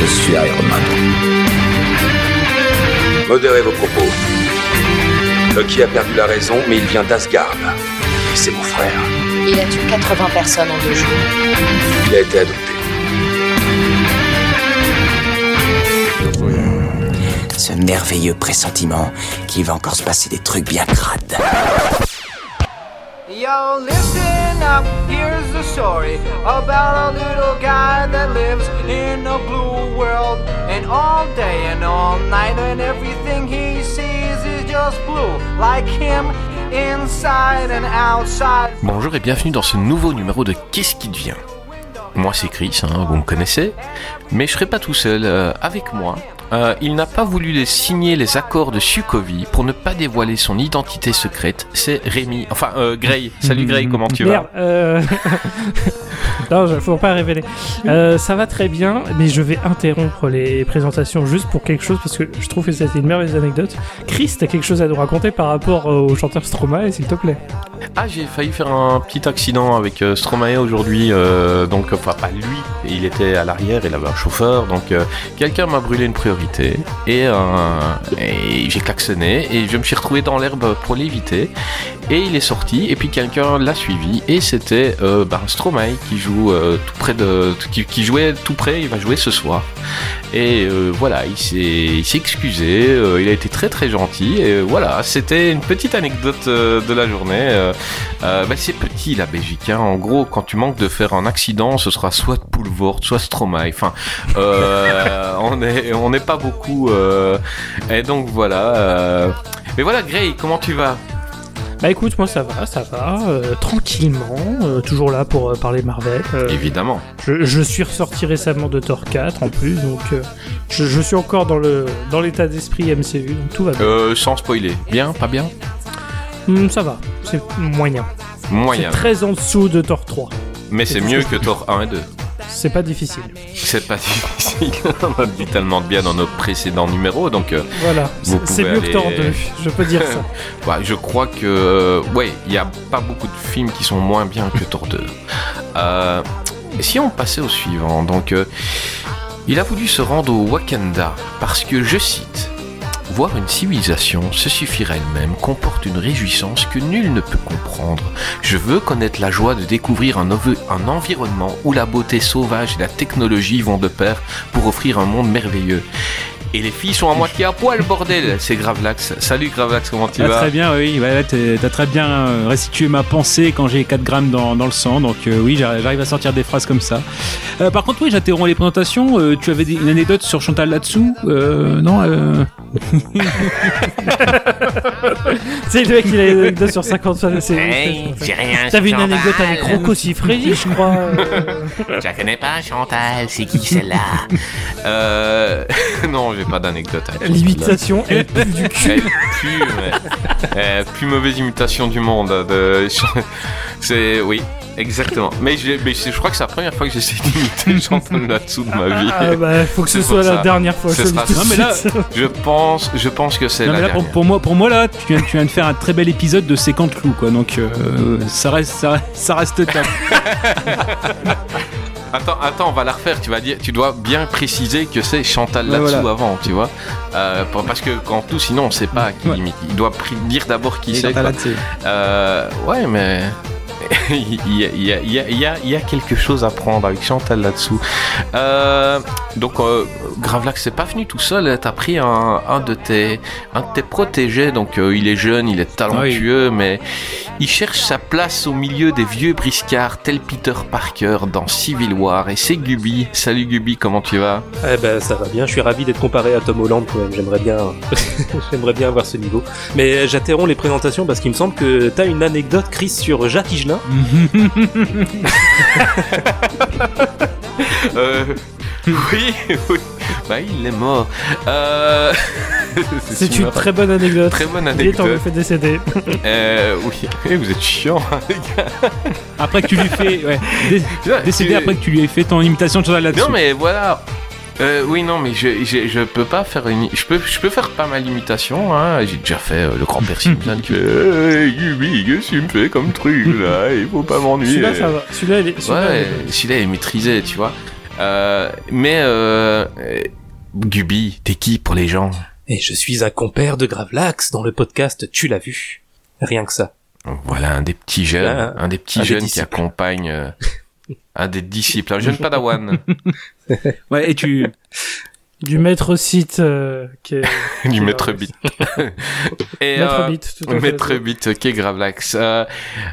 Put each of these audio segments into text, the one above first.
Je suis Iron Man. Modérez vos propos. Loki a perdu la raison, mais il vient d'Asgard. Et c'est mon frère. Il a tué 80 personnes en deux jours. Il a été adopté. Ce merveilleux pressentiment qu'il va encore se passer des trucs bien crades. Yo, listen up, here's the story about a little guy that lives in a blue world. And all day and all night, and everything he sees is just blue, like him inside and outside. Bonjour et bienvenue dans ce nouveau numéro de Qu'est-ce qui devient? Moi c'est Chris, hein, vous me connaissez, mais je serai pas tout seul. euh, avec moi, euh, il n'a pas voulu les signer les accords de Sukovie pour ne pas dévoiler son identité secrète. C'est Rémi, enfin euh, Gray. Salut Gray, comment tu Merde, vas euh... non, il faut pas révéler. Euh, ça va très bien, mais je vais interrompre les présentations juste pour quelque chose parce que je trouve que c'était une merveilleuse anecdote. Chris, t'as quelque chose à nous raconter par rapport au chanteur Stromae, s'il te plaît? Ah, j'ai failli faire un petit accident avec euh, Stromae aujourd'hui, euh, donc enfin pas lui, il était à l'arrière, il avait un chauffeur, donc euh, quelqu'un m'a brûlé une priorité et, j'ai klaxonné et je me suis retrouvé dans l'herbe pour l'éviter et il est sorti et puis quelqu'un l'a suivi et c'était euh, ben, Stromae qui joue tout près de, qui, jouait tout près, il va jouer ce soir et voilà, il s'est excusé, il a été très très gentil. Et voilà, c'était une petite anecdote de la journée. Euh, bah, c'est petit la Belgique. hein. En gros, quand tu manques de faire un accident, ce sera soit Poulvord, soit Stromae. Enfin, euh, on est on n'est pas beaucoup. euh, et donc voilà. euh. Mais voilà, Gray, comment tu vas? Bah écoute, moi ça va, ça va, euh, tranquillement, euh, toujours là pour euh, parler Marvel. euh, Évidemment. je, je suis ressorti récemment de Thor 4 en plus, donc euh, je, je suis encore dans le dans l'état d'esprit MCU, donc tout va bien. Euh, sans spoiler. Bien, pas bien? Hmm, ça va, c'est moyen. Moyen. C'est très en dessous de Thor 3. Mais c'est mieux que Thor 1 et 2. C'est pas difficile. C'est pas difficile. On a dit tellement de bien dans nos précédents numéros, donc. euh, Voilà, c'est mieux que Thor aller- 2, je peux dire ça. Je crois que euh, ouais, il y a pas beaucoup de films qui sont moins bien que Thor 2. Euh, si on passait au suivant, donc euh, il a voulu se rendre au Wakanda parce que je cite. Voir une civilisation se suffire à elle-même comporte une réjouissance que nul ne peut comprendre. Je veux connaître la joie de découvrir un, environnement où la beauté sauvage et la technologie vont de pair pour offrir un monde merveilleux. Et les filles sont à moitié à poil, bordel C'est Gravelax. Salut Gravelax, comment tu Ah, vas? très bien, oui. Ouais, t'as très bien euh, restitué ma pensée quand j'ai 4 grammes dans, dans le sang. Donc, euh, oui, j'arrive à sortir des phrases comme ça. Euh, par contre, oui, j'interromps les présentations. Euh, tu avais une anecdote sur Chantal là-dessous Non c'est le mec qui a une anecdote sur 50 fois. Hey, j'ai rien. T'avais une anecdote avec Rocco Siffredi, je crois. euh. Je la connais pas, Chantal. C'est qui celle-là? Euh... non, j'ai pas d'anecdote. L'imitation, elle pue du Elle cul. pue, euh, plus mauvaise imitation du monde. De... C'est... Oui, exactement. Mais, je... mais je crois que c'est la première fois que j'essaie d'imiter Chantal là-dessous de ma vie. Ah bah, faut que ce soit la dernière fois. Ce sera- Non, mais là-. Je pense, je pense que c'est la là, pour, moi, pour moi, là, tu viens, tu viens de faire un très bel épisode de Séquente Clou, quoi. Donc, euh, ça, reste, ça, ça reste top. Attends, attends, on va la refaire. Tu vas dire, tu dois bien préciser que c'est Chantal Ouais, là-dessous voilà. avant, tu vois. Euh, parce que quand tout, sinon, on sait pas qui Ouais. imite. Il doit dire d'abord qui c'est. Euh, ouais, mais il y, a, il y a- il y a- il y a- il y a quelque chose à prendre avec Chantal là-dessous. Euh, donc, euh, Gravelax, c'est pas venu tout seul. T'as pris un, un de tes, un de tes protégés. Donc, euh, il est jeune, il est talentueux, mais il cherche sa place au milieu des vieux briscards, tel Peter Parker dans Civil War. Et c'est Gubi. Salut Gubi, comment tu vas? Eh ben ça va bien, je suis ravi d'être comparé à Tom Holland quand même, j'aimerais bien j'aimerais bien avoir ce niveau. Mais j'interromps les présentations parce qu'il me semble que t'as une anecdote Chris sur Jacques Higelin. Euh, Oui, oui. Bah, il est mort. Euh... C'est une très bonne anecdote. Très bonne Il est temps de le anecdote. fait décéder. Euh, oui, Eh, vous êtes chiant, hein, les gars. Après que tu lui fais. Ouais, dé- décédé tu- après que tu lui aies fait ton imitation de là-dessus. Non, mais voilà. Euh, oui, non, mais je, je, je peux pas faire une. Je peux, je peux faire pas mal d'imitation. Hein. J'ai déjà fait euh, le grand-père Simpson qui fait Hey, Gubi, qu'est-ce que tu me fais comme truc là? Il faut pas m'ennuyer. Celui-là, ça va. Celui-là, il est. celui-là, Ouais, il est- celui-là est maîtrisé, tu vois. Euh, mais, euh, Gubi, t'es qui pour les gens? Et je suis un compère de Gravelax dans le podcast Tu l'as vu. Rien que ça. Voilà, un des petits jeunes, un des petits un des jeunes qui accompagne euh, un des disciples, un jeune padawan Ouais, et tu. Du maître site euh, qui est. du qui maître est- bit. Et, Maître euh, Bit, tout à fait. Maître Bit, ok, Gravelax. Euh,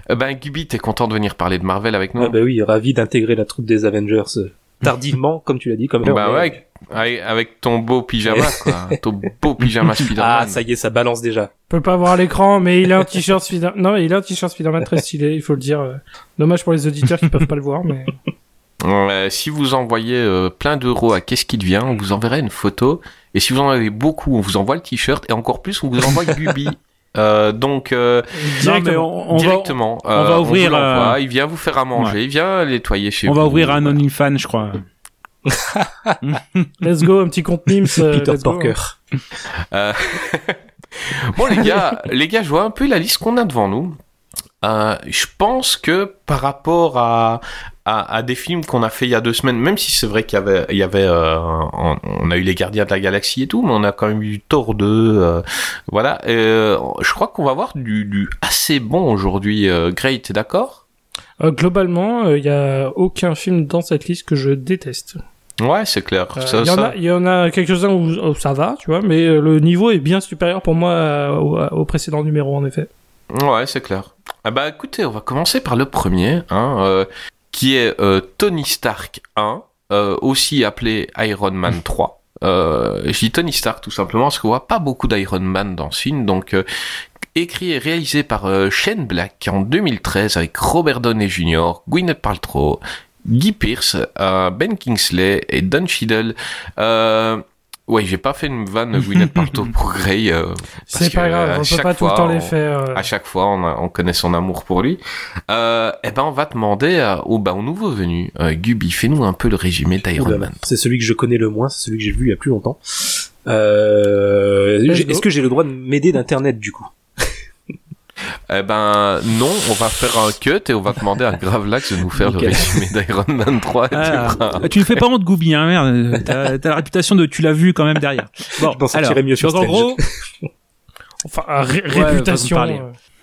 euh, ben, Gubi, t'es content de venir parler de Marvel avec nous Ah bah oui, ravi d'intégrer la troupe des Avengers euh, tardivement, comme tu l'as dit, comme Bah ouais, avec, avec ton beau pyjama, quoi. ton beau pyjama Spider-Man. Ah, ça y est, ça balance déjà. On peut pas voir à l'écran, mais il a un t-shirt Spider. Non, il a un t-shirt Spider-Man très stylé, il faut le dire. euh. Dommage pour les auditeurs qui peuvent pas le voir, mais. Euh, si vous envoyez euh, plein d'euros à Qu'est-ce qui devient, on vous enverra une photo. Et si vous en avez beaucoup, on vous envoie le t-shirt. Et encore plus, on vous envoie Gubi. Euh, donc, euh, Non, mais on, on va, directement, on va euh, ouvrir, vous euh, il vient vous faire à manger, il vient nettoyer chez on vous. va ouvrir un OnlyFans, je crois. Let's go, un petit compte euh, Peter go. Porker. Euh, bon les gars, les gars, je vois un peu la liste qu'on a devant nous. Euh, je pense que par rapport à, à, à des films qu'on a fait il y a deux semaines, même si c'est vrai qu'il y avait, il y avait euh, on, on a eu les Gardiens de la Galaxie et tout, mais on a quand même eu Thor 2, euh, voilà. Euh, je crois qu'on va avoir du, du assez bon aujourd'hui. Euh, Great, t'es d'accord? Euh, globalement, il y a aucun film dans cette liste que je déteste. Ouais, c'est clair. Euh, Il y, en a- il y en a quelques-uns où, où ça va, tu vois, mais euh, le niveau est bien supérieur pour moi euh, au, au précédent numéro, en effet. Ouais, c'est clair. Ah bah écoutez, on va commencer par le premier, hein, euh, qui est euh, Tony Stark 1, euh, aussi appelé Iron Man 3. Euh, je dis Tony Stark tout simplement parce qu'on voit pas beaucoup d'Iron Man dans ce film, donc écrit et réalisé par Shane Black en 2013 avec Robert Downey Jr., Gwyneth Paltrow, Guy Pearce, euh, Ben Kingsley et Don Cheadle. Euh, ouais, j'ai pas fait une vanne Gwyneth Paltrow pour Grey. euh, C'est pas grave, à on peut pas tout le temps les faire. euh. à chaque fois, on, a- on connaît son amour pour lui. Euh, eh ben, on va demander au, bah, au nouveau venu, euh, Gubi, fais-nous un peu le résumé d'Iron Man. C'est celui que je connais le moins, c'est celui que j'ai vu il y a plus longtemps. Euh. Est-ce que j'ai le droit de m'aider d'internet du coup? Eh ben, non, on va faire un cut et on va demander à Gravelax de nous faire Nickel. le résumé d'Iron Man 3. et tu Ah, tu ne fais pas honte, Goubi, hein, merde. T'as t'as la réputation de tu l'as vu quand même derrière. Bon, Je sortirai mieux sur en gros, Enfin, euh, ré- Ouais, réputation.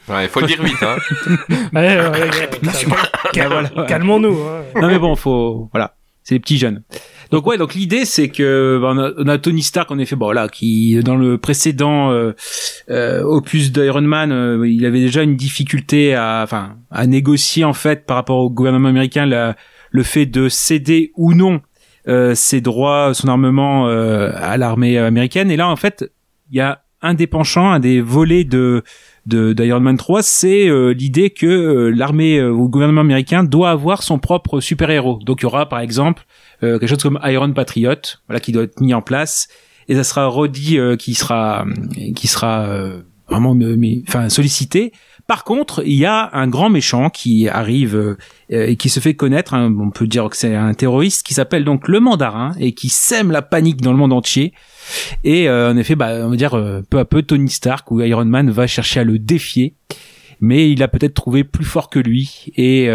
Ouais, il faut le dire vite, hein. Ouais, ouais, ouais. Calmons-nous. hein. non mais bon, faut, voilà, c'est les petits jeunes. Donc ouais, donc l'idée c'est que bah, on, a, on a Tony Stark en effet, bon là, qui dans le précédent euh, euh, opus d'Iron Man, euh, il avait déjà une difficulté à, enfin, à négocier en fait par rapport au gouvernement américain la- le fait de céder ou non euh, ses droits, son armement euh, à l'armée américaine. Et là en fait, il y a un des penchants, un des volets de de d'Iron Man 3, c'est euh, l'idée que euh, l'armée euh, ou le gouvernement américain doit avoir son propre super-héros. Donc il y aura par exemple euh, quelque chose comme Iron Patriot, voilà qui doit être mis en place et ça sera Roddy euh, qui sera qui sera euh, vraiment enfin sollicité. Par contre, il y a un grand méchant qui arrive euh, et qui se fait connaître, hein, on peut dire que c'est un terroriste qui s'appelle donc le Mandarin et qui sème la panique dans le monde entier. Et euh, en effet, bah, on va dire euh, peu à peu Tony Stark ou Iron Man va chercher à le défier, mais il a peut-être trouvé plus fort que lui. Et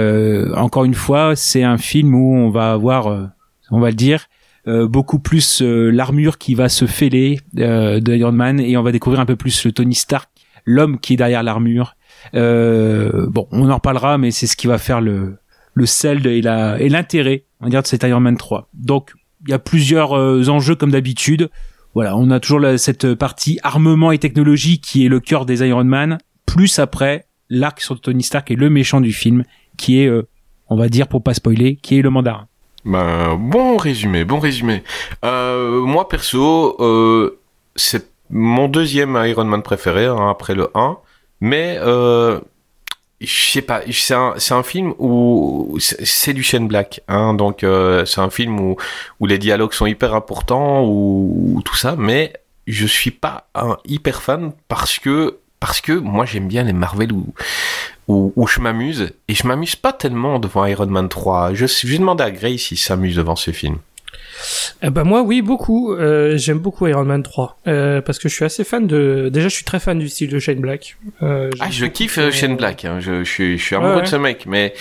encore une fois, c'est un film où on va avoir, on va le dire, beaucoup plus l'armure qui va se fêler euh, de Man et on va découvrir un peu plus le Tony Stark, l'homme qui est derrière l'armure. Euh, bon, on en reparlera, mais c'est ce qui va faire le le sel et l'intérêt, on va dire, de cet Iron Man 3. Donc, il y a plusieurs euh, enjeux comme d'habitude. Voilà, on a toujours la- cette partie armement et technologie qui est le cœur des Iron Man, plus après l'arc sur Tony Stark et le méchant du film, qui est, euh, on va dire pour pas spoiler, qui est le mandarin. Ben, bon résumé, bon résumé. Euh, moi, perso, euh, c'est mon deuxième Iron Man préféré, hein, après le 1. Mais, euh, je sais pas, c'est un, film où c'est du Shane Black, hein, donc euh, c'est un film où, où les dialogues sont hyper importants, ou tout ça, mais je suis pas un hyper fan parce que parce que moi j'aime bien les Marvel où, où, je m'amuse et je m'amuse pas tellement devant Iron Man 3. Je, je vais demander à Grace s'il s'amuse devant ce film. Eh ben moi oui beaucoup. Euh, j'aime beaucoup Iron Man 3 euh, parce que je suis assez fan de déjà je suis très fan du style de Shane Black. Euh, Ah, je kiffe Shane Black, hein. je, je suis, je suis amoureux Ouais, de ce mec, mais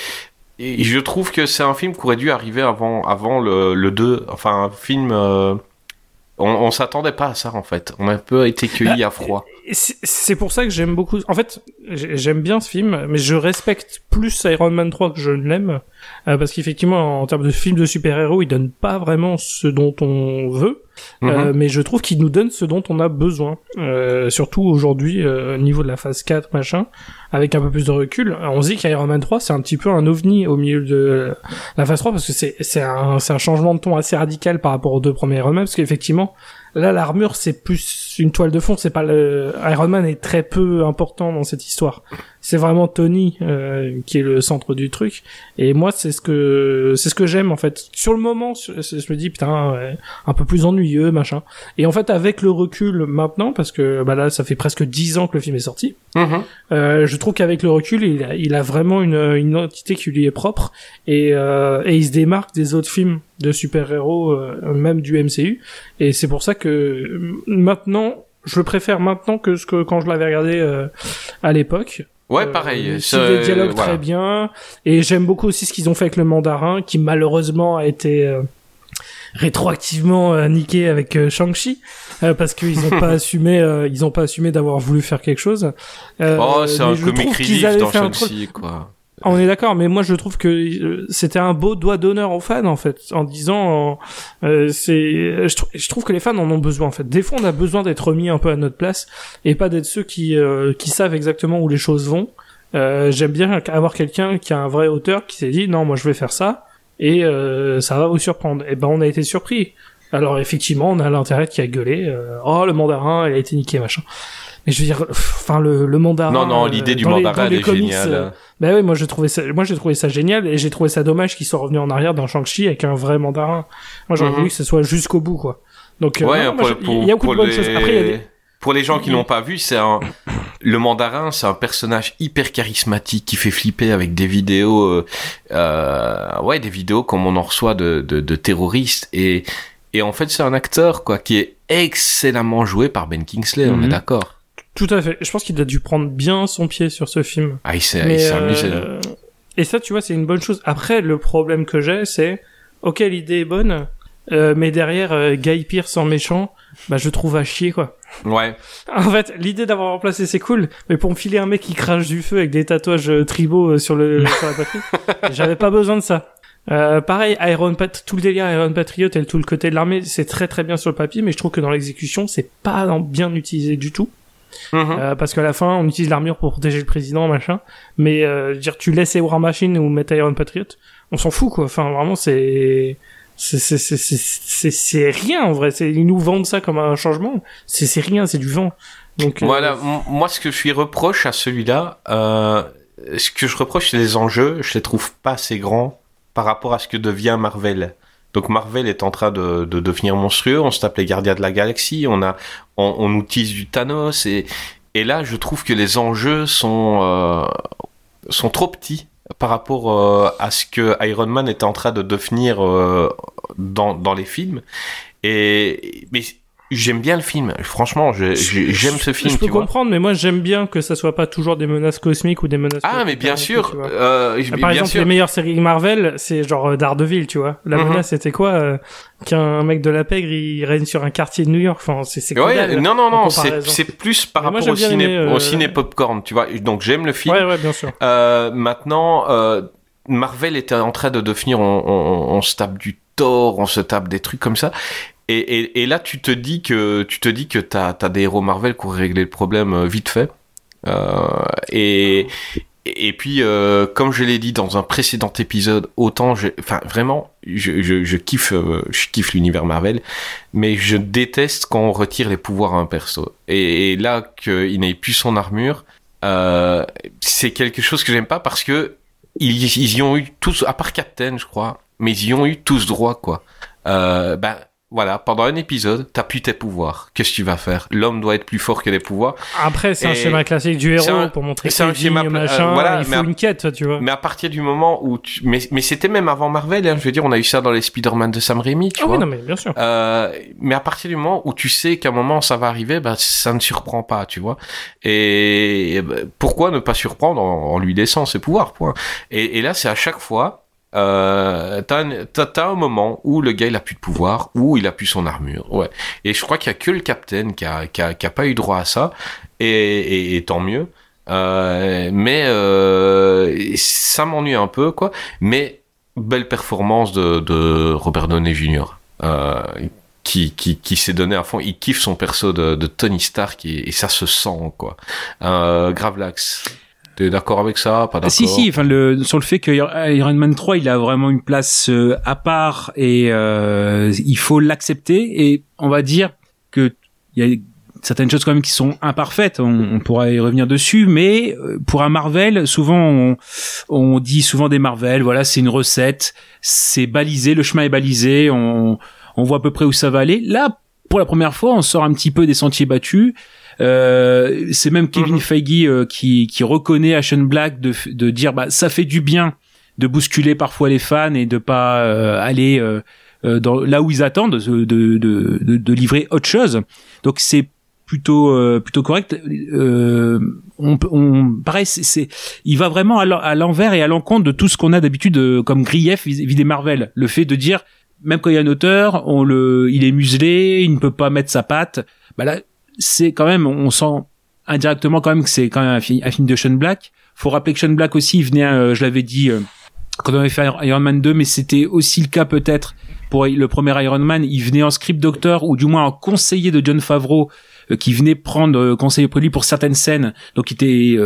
et je trouve que c'est un film qui aurait dû arriver avant, avant le, le 2, enfin un film... on, on s'attendait pas à ça en fait, on a un peu été cueillis à froid. C'est- pour ça que j'aime beaucoup. En fait, j'ai- j'aime bien ce film, mais je respecte plus Iron Man 3 que je ne l'aime, euh, parce qu'effectivement, en termes de film de super-héros, il donne pas vraiment ce dont on veut, euh, Mhm. mais je trouve qu'il nous donne ce dont on a besoin. Euh, surtout aujourd'hui, euh, au niveau de la phase 4, machin, avec un peu plus de recul, on se dit qu'Iron Man 3, c'est un petit peu un ovni au milieu de la phase 3, parce que c'est c'est un, c'est un changement de ton assez radical par rapport aux deux premiers Iron Man, parce qu'effectivement, Là, l'armure, c'est plus une toile de fond. C'est pas le Iron Man est très peu important dans cette histoire. C'est vraiment Tony euh, qui est le centre du truc. Et moi, c'est ce que c'est ce que j'aime en fait. Sur le moment, je me dis putain, ouais, un peu plus ennuyeux, machin. Et en fait, avec le recul maintenant, parce que bah là, ça fait presque dix ans que le film est sorti. Mhm. Euh, je trouve qu'avec le recul, il a, il a vraiment une, une identité qui lui est propre et, euh, et il se démarque des autres films de super-héros, euh, même du MCU. Et c'est pour ça que euh, maintenant, je préfère maintenant que ce que quand je l'avais regardé euh, à l'époque. Ouais, pareil. il c'est- des dialogues voilà. très bien et j'aime beaucoup aussi ce qu'ils ont fait avec le mandarin qui malheureusement a été rétroactivement euh, niqué avec euh, Shang-Chi euh, parce qu'ils ont pas assumé ils ont pas assumé d'avoir voulu faire quelque chose. Oh, c'est un comic relief dans Shang-Chi, quoi. Ah, On est d'accord, mais moi je trouve que euh, c'était un beau doigt d'honneur aux fans en fait, en disant, euh, c'est, je, trou- je trouve que les fans en ont besoin en fait. Des fois, on a besoin d'être remis un peu à notre place et pas d'être ceux qui euh, qui savent exactement où les choses vont. Euh, J'aime bien avoir quelqu'un qui a un vrai auteur qui s'est dit non, moi je vais faire ça et ça va vous surprendre. Et ben on a été surpris. Alors effectivement, on a l'intérêt qui a gueulé, oh le mandarin, il a été niqué machin. Mais je veux dire, enfin le, le mandarin. Non, non, euh, l'idée du mandarin, les elle est comics, géniale. bah oui, moi j'ai trouvé ça, moi j'ai trouvé ça génial et j'ai trouvé ça dommage qu'ils soient revenus en arrière dans Shang-Chi avec un vrai mandarin. Moi j'aurais Mhm. voulu que ce soit jusqu'au bout quoi. Donc euh, Ouais, je- il y a beaucoup de bonnes les... choses. Après il y a des pour les gens qui il- l'ont pas vu, c'est un le mandarin, c'est un personnage hyper charismatique qui fait flipper avec des vidéos, euh, euh, ouais, des vidéos comme on en reçoit de, de, de terroristes et et en fait c'est un acteur quoi qui est excellemment joué par Ben Kingsley, on Mhm. est d'accord. Tout à fait. Je pense qu'il a dû prendre bien son pied sur ce film. Ah, il s'est Mais, il s'est amusé. euh, Et ça, tu vois, c'est une bonne chose. Après, le problème que j'ai, c'est, ok, l'idée est bonne, euh, mais derrière, euh, Guy Pearce en méchant, bah, je trouve à chier, quoi. Ouais. En fait, l'idée d'avoir remplacé, c'est cool, mais pour me filer un mec qui crache du feu avec des tatouages euh, tribaux euh, sur, le, sur la poitrine, j'avais pas besoin de ça. Euh, pareil, Iron Pat, tout le délire Iron Patriot et tout le côté de l'armée, c'est très très bien sur le papier, mais je trouve que dans l'exécution, c'est pas bien utilisé du tout. Mhm. Euh, parce qu'à la fin, on utilise l'armure pour protéger le président, machin. Mais euh, dire, tu laisses War Machine ou mettre Iron Patriot, on s'en fout quoi. Enfin, vraiment, c'est c'est rien en vrai. C'est ils nous vendent ça comme un changement. C'est c'est rien, c'est du vent. Donc euh, Voilà, moi ce que je lui reproche à celui-là, euh, ce que je reproche c'est les enjeux, je les trouve pas assez grands par rapport à ce que devient Marvel. Donc Marvel est en train de, de devenir monstrueux, on se tape les Gardiens de la Galaxie, on a on, on utilise du Thanos. Et et là je trouve que les enjeux sont euh, sont trop petits par rapport euh, à ce que Iron Man est en train de devenir euh, dans dans les films. Et mais j'aime bien le film, franchement j'aime ce film Je peux tu vois. comprendre, mais moi j'aime bien que ça soit pas toujours des menaces cosmiques ou des menaces. Ah, mais bien sûr. Euh, je- Par bien exemple, sûr. les meilleures séries Marvel, c'est genre euh, Daredevil, tu vois. La Mhm. menace, c'était quoi euh, Qu'un mec de la pègre, il règne sur un quartier de New York. Enfin, c'est Ouais, dalle, non, non, non, c'est plus par Mais rapport au ciné, euh, au ciné popcorn, tu vois. Donc j'aime le film. Ouais, ouais, bien sûr. Euh, maintenant, euh, Marvel était en train de devenir, on, on, on se tape du Thor, on se tape des trucs comme ça. Et, et, et là, tu te dis que tu te dis que t'as as des héros Marvel qui ont réglé le problème euh, vite fait. Euh, et et puis, euh, comme je l'ai dit dans un précédent épisode, autant, enfin, vraiment, je, je, je kiffe, euh, je kiffe l'univers Marvel, mais je déteste quand on retire les pouvoirs à un perso. Et, là, qu'il n'ait plus son armure, euh, c'est quelque chose que j'aime pas parce que ils, ils y ont eu tous, à part Captain, je crois, mais ils y ont eu tous droit, quoi. Ben, voilà, pendant un épisode, t'as plus tes pouvoirs. Qu'est-ce que tu vas faire? L'homme doit être plus fort que les pouvoirs. Après, c'est un schéma classique du héros un- pour montrer c'est un schéma euh, machin. voilà, il faut à- une quête, tu vois. Mais à partir du moment où tu... Mais, mais c'était même avant Marvel, hein, je veux dire, on a eu ça dans les Spider-Man de Sam Raimi, tu Ah vois. oui, non, mais bien sûr. Euh, mais à partir du moment où tu sais qu'à un moment ça va arriver, bah, ça ne surprend pas, tu vois. Et, et, bah, pourquoi ne pas surprendre en, en lui laissant ses pouvoirs, point. Et, et là, c'est à chaque fois, euh, t'as, un- moment où le gars il a plus de pouvoir, où il a plus son armure, ouais. Et je crois qu'il y a que le Captain qui a, pas eu droit à ça, et, et, tant mieux. Euh, mais euh, ça m'ennuie un peu, quoi. Mais belle performance de, Robert Downey Jr. Euh, qui, qui, qui s'est donné à fond. Il kiffe son perso de, de Tony Stark et, et ça se sent, quoi. Euh, Gravelax, t'es d'accord avec ça Pas d'accord Si si, enfin le sur le fait que Iron Man 3, il a vraiment une place euh, à part et euh, il faut l'accepter et on va dire que il y a certaines choses quand même qui sont imparfaites, on, on pourra y revenir dessus, mais euh, pour un Marvel, souvent on, on dit souvent des Marvel, voilà, c'est une recette, c'est balisé, le chemin est balisé, on, on voit à peu près où ça va aller. Là, pour la première fois, on sort un petit peu des sentiers battus. Euh, c'est même Kevin Feige euh, qui, qui reconnaît à Sean Black de, de dire bah ça fait du bien de bousculer parfois les fans et de pas euh, aller euh, euh, dans, là où ils attendent de, de, de, de- livrer autre chose. Donc c'est plutôt euh, plutôt correct. Euh, on, on pareil, c'est, c'est- il va vraiment à l'en- à l'envers et à l'encontre de tout ce qu'on a d'habitude euh, comme grief vis-à-vis des Marvel. Le fait de dire même quand il y a un auteur, on le, il est muselé, il ne peut pas mettre sa patte. Bah là, c'est quand même, on sent indirectement quand même que c'est quand même un, fi- un film de Sean Black. Faut rappeler que Sean Black aussi, il venait, euh, je l'avais dit, euh, quand on avait fait Iron Man 2, mais c'était aussi le cas peut-être pour le premier Iron Man, il venait en script doctor ou du moins en conseiller de John Favreau euh, qui venait prendre conseil auprès lui pour certaines scènes, donc il était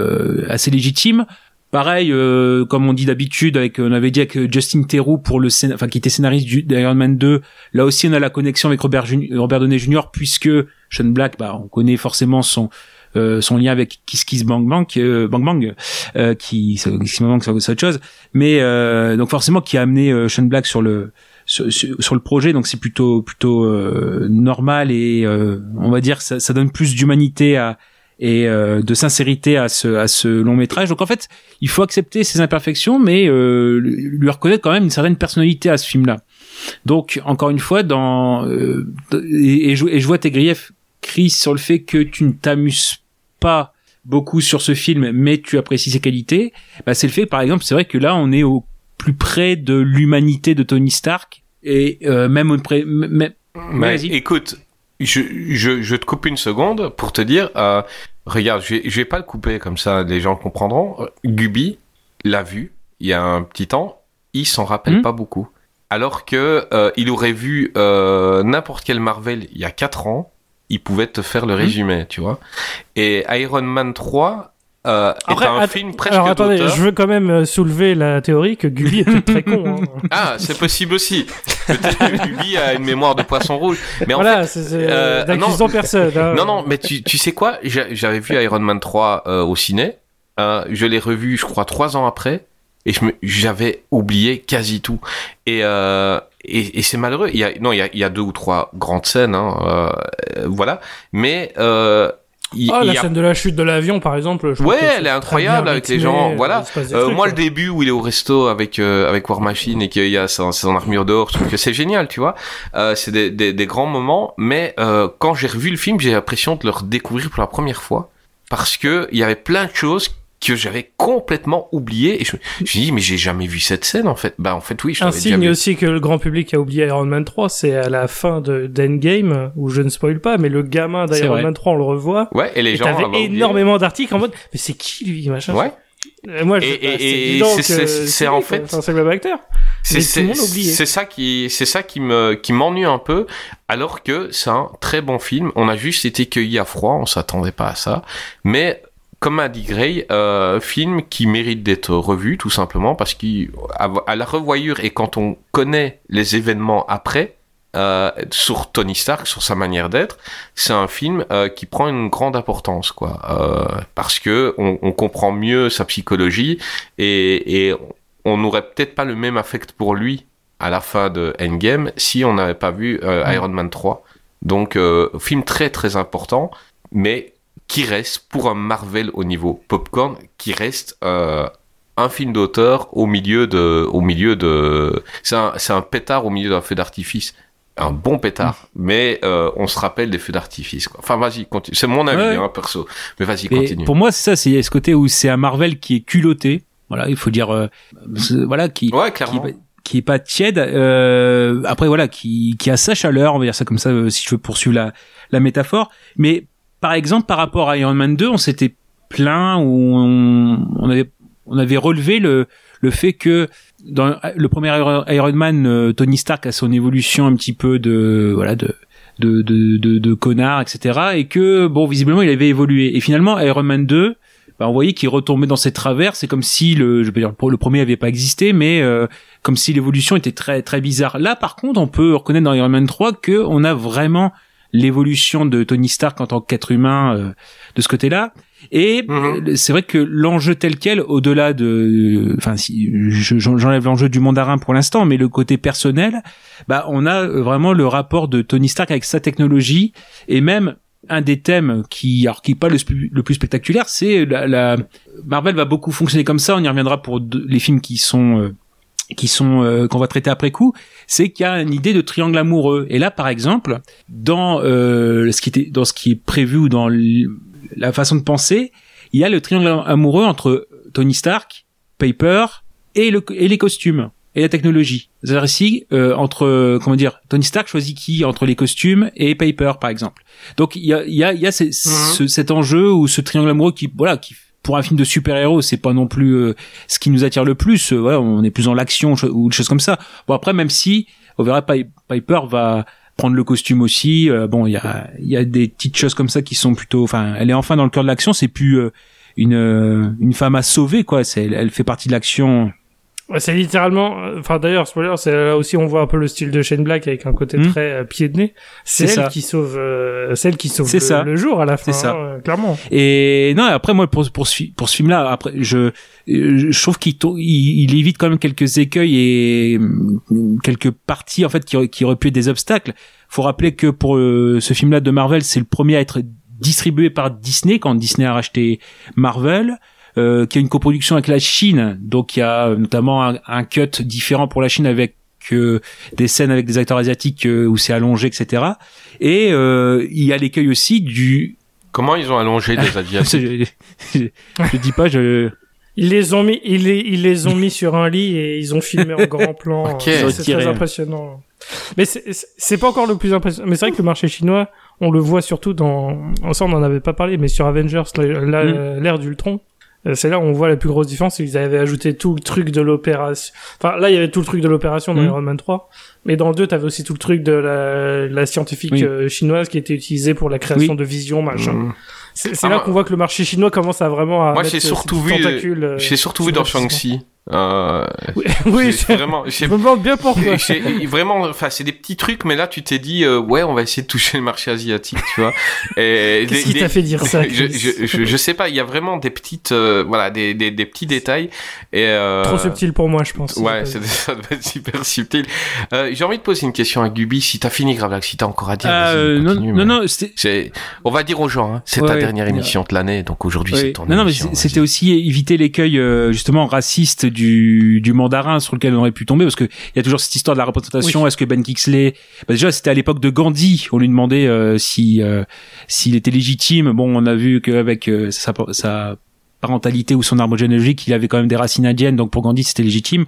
assez légitime. Pareil, euh, comme on dit d'habitude, avec on avait dit avec euh, Justin Theroux pour le enfin qui était scénariste d'Iron Man 2. Là aussi, on a la connexion avec Robert, Jun- Robert Downey Jr. puisque Sean Black, bah, on connaît forcément son euh, son lien avec Kiss Kiss Bang Bang, euh, Bang Bang, euh, qui c'est Kiss Bang c'est autre chose. Mais euh, donc forcément, qui a amené euh, Sean Black sur le sur, le projet, donc c'est plutôt plutôt normal et on va dire ça, ça donne plus d'humanité à et euh, de sincérité à ce à ce long métrage. Donc en fait, il faut accepter ses imperfections, mais euh, lui reconnaître quand même une certaine personnalité à ce film-là. Donc encore une fois, dans euh, et, et je, et je vois tes griefs, Chris, sur le fait que tu ne t'amuses pas beaucoup sur ce film, mais tu apprécies ses qualités. Bah, c'est le fait, par exemple, c'est vrai que là, on est au plus près de l'humanité de Tony Stark et euh, même au près. m- m- Mais Vas-y. écoute, je, je, je te coupe une seconde pour te dire, euh, regarde, je vais, je vais pas le couper comme ça, les gens comprendront. Euh, Gubi l'a vu il y a un petit temps, il s'en rappelle Hmm. pas beaucoup. Alors que euh, il aurait vu euh, n'importe quel Marvel il y a 4 ans, il pouvait te faire le Hmm. résumé, tu vois. Et Iron Man 3 euh, Après, est un film presque Alors attendez, je veux quand même euh, soulever la théorie que est peut-être très con. hein. Ah, c'est possible aussi. Peut-être que a une mémoire de poisson rouge. Mais en voilà, fait, euh, non. personne. hein. Non, non, mais tu, tu sais quoi? J'a- J'avais vu Iron Man 3 euh, au ciné. Euh, je l'ai revu, je crois, trois ans après. Et je me, j'avais oublié quasi tout. Et, euh, et, et c'est malheureux. Il y a, non, il y a, il y a deux ou trois grandes scènes, hein, euh, voilà. Mais euh, il, Ah, il la a scène de la chute de l'avion, par exemple. je Ouais, elle est incroyable avec les gens. euh, Voilà. Euh, moi, le début où il est au resto avec euh, avec War Machine et qu'il y a son, son armure d'or, je trouve que c'est génial, tu vois. Euh, c'est des, des, des grands moments. Mais euh, quand j'ai revu le film, j'ai l'impression de le redécouvrir pour la première fois parce que il y avait plein de choses que j'avais complètement oubliées et je me je me suis dit mais j'ai jamais vu cette scène en fait. Bah en fait oui, je Un déjà signe aussi que le grand public a oublié Iron Man 3, c'est à la fin de d'Endgame, où je ne spoil pas, mais le gamin d'Iron. Man 3, on le revoit. Ouais, et les et gens t'avais oublié. énormément d'articles en mode, mais c'est qui lui, machin. Ouais. Moi, je, Et- bah, c'est en fait- c'est le même acteur. Oublié. c'est ça qui c'est ça qui me qui m'ennuie un peu alors que c'est un très bon film. On a juste été cueillis à froid, on s'attendait pas à ça. Mais comme a dit Gray, euh, film qui mérite d'être revu tout simplement parce qu'à à la revoyure et quand on connaît les événements après, euh, sur Tony Stark, sur sa manière d'être, c'est un film euh, qui prend une grande importance, quoi, euh, parce que on, on comprend mieux sa psychologie et, et on n'aurait peut-être pas le même affect pour lui à la fin de Endgame si on n'avait pas vu euh, Iron Man 3. Donc, film très très important, mais qui reste pour un Marvel au niveau popcorn, qui reste euh, un film d'auteur au milieu de, au milieu de, c'est un, un pétard au milieu d'un feu d'artifice. Un bon pétard, mais euh, on se rappelle des feux d'artifice. Enfin, vas-y, continue. C'est mon avis, Ouais. hein, perso. Mais vas-y, continue. pour moi, c'est ça, c'est ce côté où c'est un Marvel qui est culotté. Voilà, il faut dire, euh, voilà, qui, Ouais, qui, clairement. qui est pas tiède. Euh, après, voilà, qui, qui a sa chaleur, on va dire ça comme ça, euh, si je veux poursuivre la, la métaphore. Mais par exemple, par rapport à Iron Man 2, on s'était plaint ou on, avait, relevé le, fait que dans le premier Iron Man, euh, Tony Stark a son évolution un petit peu de, voilà, de, de connard, etc. Et que, bon, visiblement, il avait évolué. Et finalement, Iron Man 2, bah, on voyait qu'il retombait dans ses travers. C'est comme si le, je veux dire, le premier avait pas existé, mais euh, comme si l'évolution était très très bizarre. Là, par contre, on peut reconnaître dans Iron Man 3 que on a vraiment l'évolution de Tony Stark en tant qu'être humain euh, de ce côté-là. Et Mhm. c'est vrai que l'enjeu tel quel, au-delà de, enfin, si je- j'enlève l'enjeu du mandarin pour l'instant, mais le côté personnel, bah, on a vraiment le rapport de Tony Stark avec sa technologie et même un des thèmes qui, alors qui est pas le, le plus spectaculaire, c'est la, la- Marvel va beaucoup fonctionner comme ça. On y reviendra pour les films qui sont euh, qui sont euh, qu'on va traiter après coup. C'est qu'il y a une idée de triangle amoureux. Et là, par exemple, dans euh, ce qui était dans ce qui est prévu ou dans la façon de penser, il y a le triangle amoureux entre Tony Stark, Paper et le et les costumes et la technologie. C'est-à-dire ici, euh, entre, euh, comment dire, Tony Stark choisit qui entre les costumes et Paper, par exemple. Donc il y a, il y a, il y a ce- cet enjeu ou ce triangle amoureux qui, voilà, qui pour un film de super-héros, c'est pas non plus euh, ce qui nous attire le plus. Euh, voilà, on est plus dans l'action ou des choses comme ça. Bon après, même si on verra Pi- Piper va prendre le costume aussi. euh, bon, il y a, y a des petites choses comme ça qui sont plutôt. Enfin, elle est enfin dans le cœur de l'action. C'est plus euh, une euh, une femme à sauver quoi. Elle fait partie de l'action. C'est littéralement, euh, enfin d'ailleurs, spoiler, c'est là aussi on voit un peu le style de Shane Black avec un côté Hmm. très euh, pied de nez. C'est C'est elle ça. qui sauve, euh, celle qui sauve le, ça. le jour à la fin, C'est ça. hein, euh, clairement. Et non, après moi pour pour ce, fi- pour ce film-là, après je je trouve qu'il il, il évite quand même quelques écueils et hum, quelques parties en fait qui qui auraient pu être des obstacles. Faut rappeler que pour euh, ce film-là de Marvel, c'est le premier à être distribué par Disney quand Disney a racheté Marvel. Euh, qui a une coproduction avec la Chine, donc il y a euh, notamment un, un cut différent pour la Chine avec euh, des scènes avec des acteurs asiatiques euh, où c'est allongé, etc. Et euh, il y a l'écueil aussi du Comment ils ont allongé des asiatiques je, je, je dis pas, je. Ils les ont mis, ils les, ils les ont mis sur un lit et ils ont filmé en grand plan. Ok. Ils ont C'est très impressionnant. Mais c'est- pas encore le plus impressionnant. Mais c'est vrai que le marché chinois, on le voit surtout dans, ça on en avait pas parlé, mais sur Avengers, Mm. l'ère d'Ultron. Euh, C'est là où on voit la plus grosse différence, c'est qu'ils avaient ajouté tout le truc de l'opération. Enfin, là, il y avait tout le truc de l'opération dans Mm. Iron Man 3. Mais dans le 2, t'avais aussi tout le truc de la, la scientifique Oui. euh, chinoise qui était utilisée pour la création Oui. de vision, machin. Mm. C'est Ah, là moi- qu'on voit que le marché chinois commence à vraiment à Moi, mettre j'ai surtout vu, euh, j'ai surtout vu dans. Shang-Chi. Euh, Oui, vraiment, je me demande bien pourquoi. vraiment, enfin, c'est des petits trucs, mais là, tu t'es dit, euh, ouais, on va essayer de toucher le marché asiatique, tu vois. Qu'est-ce qui t'a fait dire ça, je, je, je, je sais pas, il y a vraiment des petites, euh, voilà, des, des, des petits détails. Et, euh, Trop subtil pour moi, je pense. Ouais, c'est- ça doit être super subtil. J'ai envie de poser une question à Gubi. Si t'as fini, Gravelax, si t'as encore à dire, Euh, non, continue, non, mais- non. C'est, on va dire aux gens, hein, c'est ta dernière ouais. émission de l'année, donc aujourd'hui c'est ton Non, non, mais c'était aussi éviter l'écueil justement raciste du, du mandarin sur lequel on aurait pu tomber parce que il y a toujours cette histoire de la représentation. Est-ce que Ben Kingsley, bah déjà c'était à l'époque de Gandhi, on lui demandait euh, si euh, s'il était légitime. Bon, on a vu qu'avec euh, sa, sa parentalité ou son arbre généalogique, il avait quand même des racines indiennes, donc pour Gandhi c'était légitime.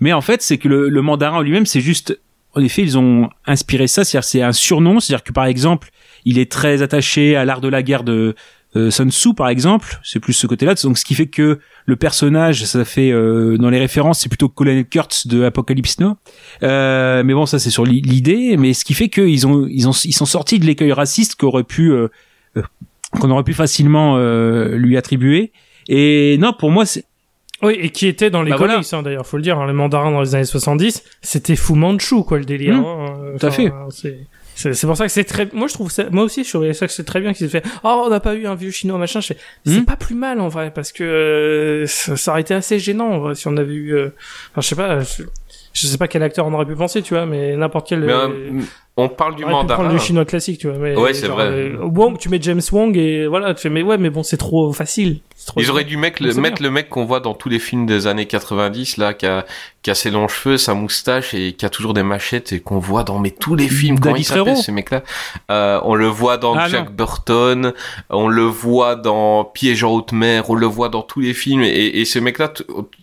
Mais en fait, c'est que le, le mandarin en lui-même, c'est juste, en effet, ils ont inspiré ça, c'est-à-dire c'est un surnom, c'est-à-dire que par exemple, il est très attaché à l'art de la guerre de euh, Sun Tzu par exemple, c'est plus ce côté-là. Donc ce qui fait que le personnage, ça fait euh, dans les références, c'est plutôt Colonel Kurtz de Apocalypse Now. Euh, mais bon, ça c'est sur l'i- l'idée. Mais ce qui fait qu'ils ont ils ont ils sont sortis de l'écueil raciste qu'aurait pu euh, euh, qu'on aurait pu facilement euh, lui attribuer. Et non, pour moi, c'est Oui, et qui était dans les Bah voilà. hein, d'ailleurs, faut le dire. hein, les mandarins dans les années 70, c'était Fu Manchu, quoi, le délire. Mmh, hein, tout à fait. C'est, pour ça que c'est très, moi je trouve ça, moi aussi je trouvais ça que c'est très bien qu'ils aient fait, oh, on n'a pas eu un vieux chinois, machin, c'est Mmh. pas plus mal, en vrai, parce que, euh, ça, ça aurait été assez gênant, en vrai, si on avait eu, euh, enfin, je sais pas, je, je sais pas quel acteur on aurait pu penser, tu vois, mais n'importe quel, Mais, euh, euh, on parle du on mandarin. prendre le chinois classique, tu vois, mais. Ouais, c'est vrai. euh, Wong, tu mets James Wong et voilà, tu fais, mais ouais, mais bon, c'est trop facile. Ils auraient dû mettre le, C'est mettre bien. le mec qu'on voit dans tous les films des années 90, là, qui a, qui a ses longs cheveux, sa moustache et qui a toujours des machettes et qu'on voit dans mais tous les films. Comment il s'appelle ce mec-là? Euh, On le voit dans Ah, Jack non. Burton, on le voit dans Piège en haute mer, on le voit dans tous les films. Et, et ce mec-là,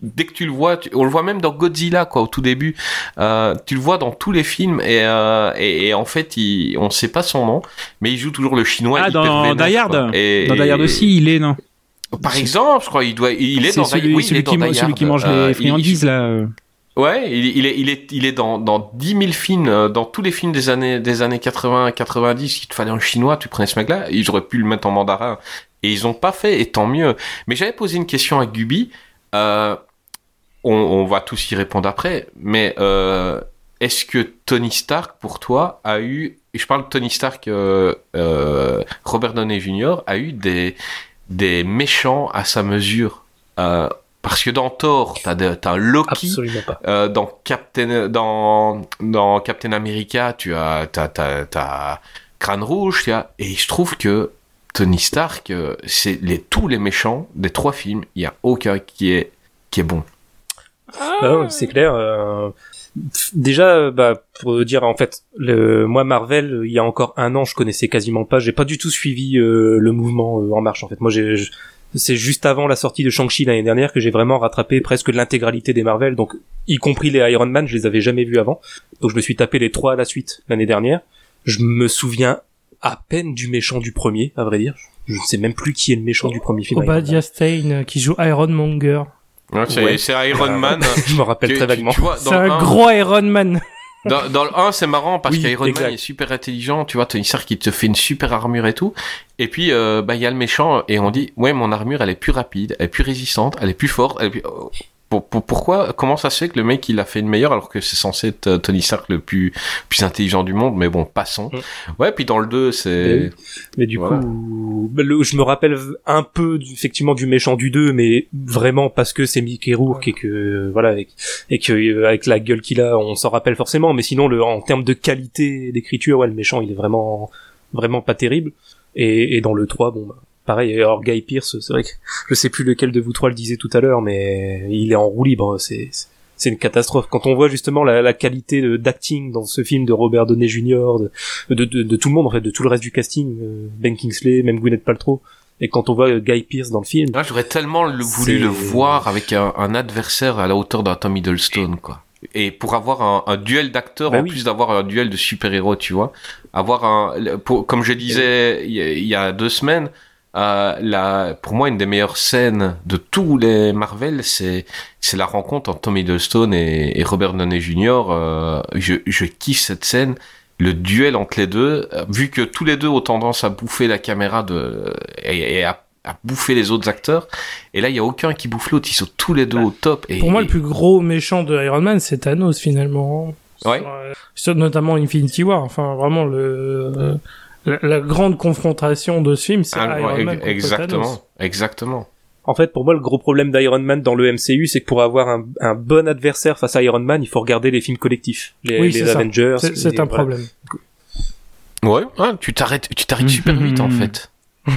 dès que tu le vois, tu- on le voit même dans Godzilla, quoi, au tout début. Euh, tu le vois dans tous les films et, euh, et, et en fait, il, on sait pas son nom, mais il joue toujours le chinois. Ah, dans vénère, Die Hard. Dans Die Hard aussi, il est, non? Par exemple, je crois, il doit, il est dans celui, oui, il celui est dans qui, celui Hard. qui mange Euh, les il- friandises, là. euh. Ouais, il, il est, il est, il est dans, dans 10 000 films, euh, dans tous les films des années, des années 80, 90, il te fallait un chinois, tu prenais ce mec-là, ils auraient pu le mettre en mandarin. Et ils ont pas fait, et tant mieux. Mais j'avais posé une question à Gubi, euh, on, on va tous y répondre après, mais, euh, est-ce que Tony Stark, pour toi, a eu, et je parle de Tony Stark, euh, euh, Robert Downey Jr., a eu des, des méchants à sa mesure, euh, parce que dans Thor, t'as, de- t'as un Loki, Absolument pas. euh, dans Captain dans dans Captain America, tu as t'as t'as, t'as Crâne Rouge, tu as et je trouve que Tony Stark, euh, c'est les tous les méchants des trois films, il y a aucun qui est qui est bon. Ah ouais, c'est clair. euh, Déjà, euh, bah, pour dire en fait, le, moi Marvel, il y a encore un an, je connaissais quasiment pas. J'ai pas du tout suivi euh, le mouvement euh, en marche. En fait, moi, j'ai, c'est juste avant la sortie de Shang-Chi l'année dernière que j'ai vraiment rattrapé presque l'intégralité des Marvel, donc y compris les Iron Man, je les avais jamais vus avant. Donc je me suis tapé les trois à la suite l'année dernière. Je me souviens à peine du méchant du premier, à vrai dire. Je ne sais même plus qui est le méchant du premier film. Obadiah Stane euh, qui joue Iron Monger. Ouais, c'est, Ouais. Iron Euh, Man. je me rappelle que- très vaguement. C'est un un- gros Iron Man. Dans, dans le 1, c'est marrant parce Oui, qu'Iron. Man est super intelligent, tu vois, Tony Stark qui te fait une super armure et tout. Et puis, euh, bah, il y a le méchant et on dit, ouais, mon armure, elle est plus rapide, elle est plus résistante, elle est plus forte. Elle est plus... pour- pour- pourquoi, comment ça se fait que le mec, il a fait une meilleure alors que c'est censé être euh, Tony Stark le plus, plus intelligent du monde, mais bon, passons. Mm. Ouais, puis dans le 2, c'est... Mais du Voilà. coup, le- je me rappelle un peu du- effectivement du méchant du 2, mais vraiment parce que c'est Mickey Rourke et que voilà et, et que euh, avec la gueule qu'il a, on s'en rappelle forcément. Mais sinon, le, en termes de qualité d'écriture, ouais, le méchant, il est vraiment vraiment pas terrible. Et, et dans le 3, bon, bah, pareil. Alors Guy Pierce, c'est vrai que je sais plus lequel de vous trois le disait tout à l'heure, mais il est en roue libre. C'est c'est une catastrophe. Quand on voit justement la, la qualité d'acting dans ce film de Robert Downey Jr., de, de, de, de tout le monde en fait, de tout le reste du casting, euh, Ben Kingsley, même Gwyneth Paltrow, et quand on voit euh, Guy Pearce dans le film, Là, j'aurais tellement le- voulu le voir avec un, un adversaire à la hauteur d'un Tom Hiddleston, quoi. Et pour avoir un, un duel d'acteurs, Bah en oui. plus d'avoir un duel de super-héros, tu vois. Avoir un, pour, comme je disais il y, a- il y a deux semaines, euh, la, pour moi, une des meilleures scènes de tous les Marvel, c'est, c'est la rencontre entre Tom Hiddleston et, et Robert Downey Jr. Euh, je, je kiffe cette scène. Le duel entre les deux, euh, vu que tous les deux ont tendance à bouffer la caméra de, et, et à, à bouffer les autres acteurs. Et là, il y a aucun qui bouffe l'autre. Ils sont tous les deux au top. Et, Pour moi, le plus gros méchant de Iron Man, c'est Thanos finalement. Ouais. Sur, euh, sur notamment Infinity War. Enfin, vraiment le euh, la, la grande confrontation de ce film, c'est Ah, Iron ouais, Man contre exactement, Thanos. exactement. en fait, pour moi, le gros problème d'Iron Man dans le MCU, c'est que pour avoir un, un bon adversaire face à Iron Man, il faut regarder les films collectifs, les, Oui, les c'est ça. Avengers. C'est- un voilà. problème. Ouais, ouais, tu t'arrêtes, tu t'arrêtes super vite en fait.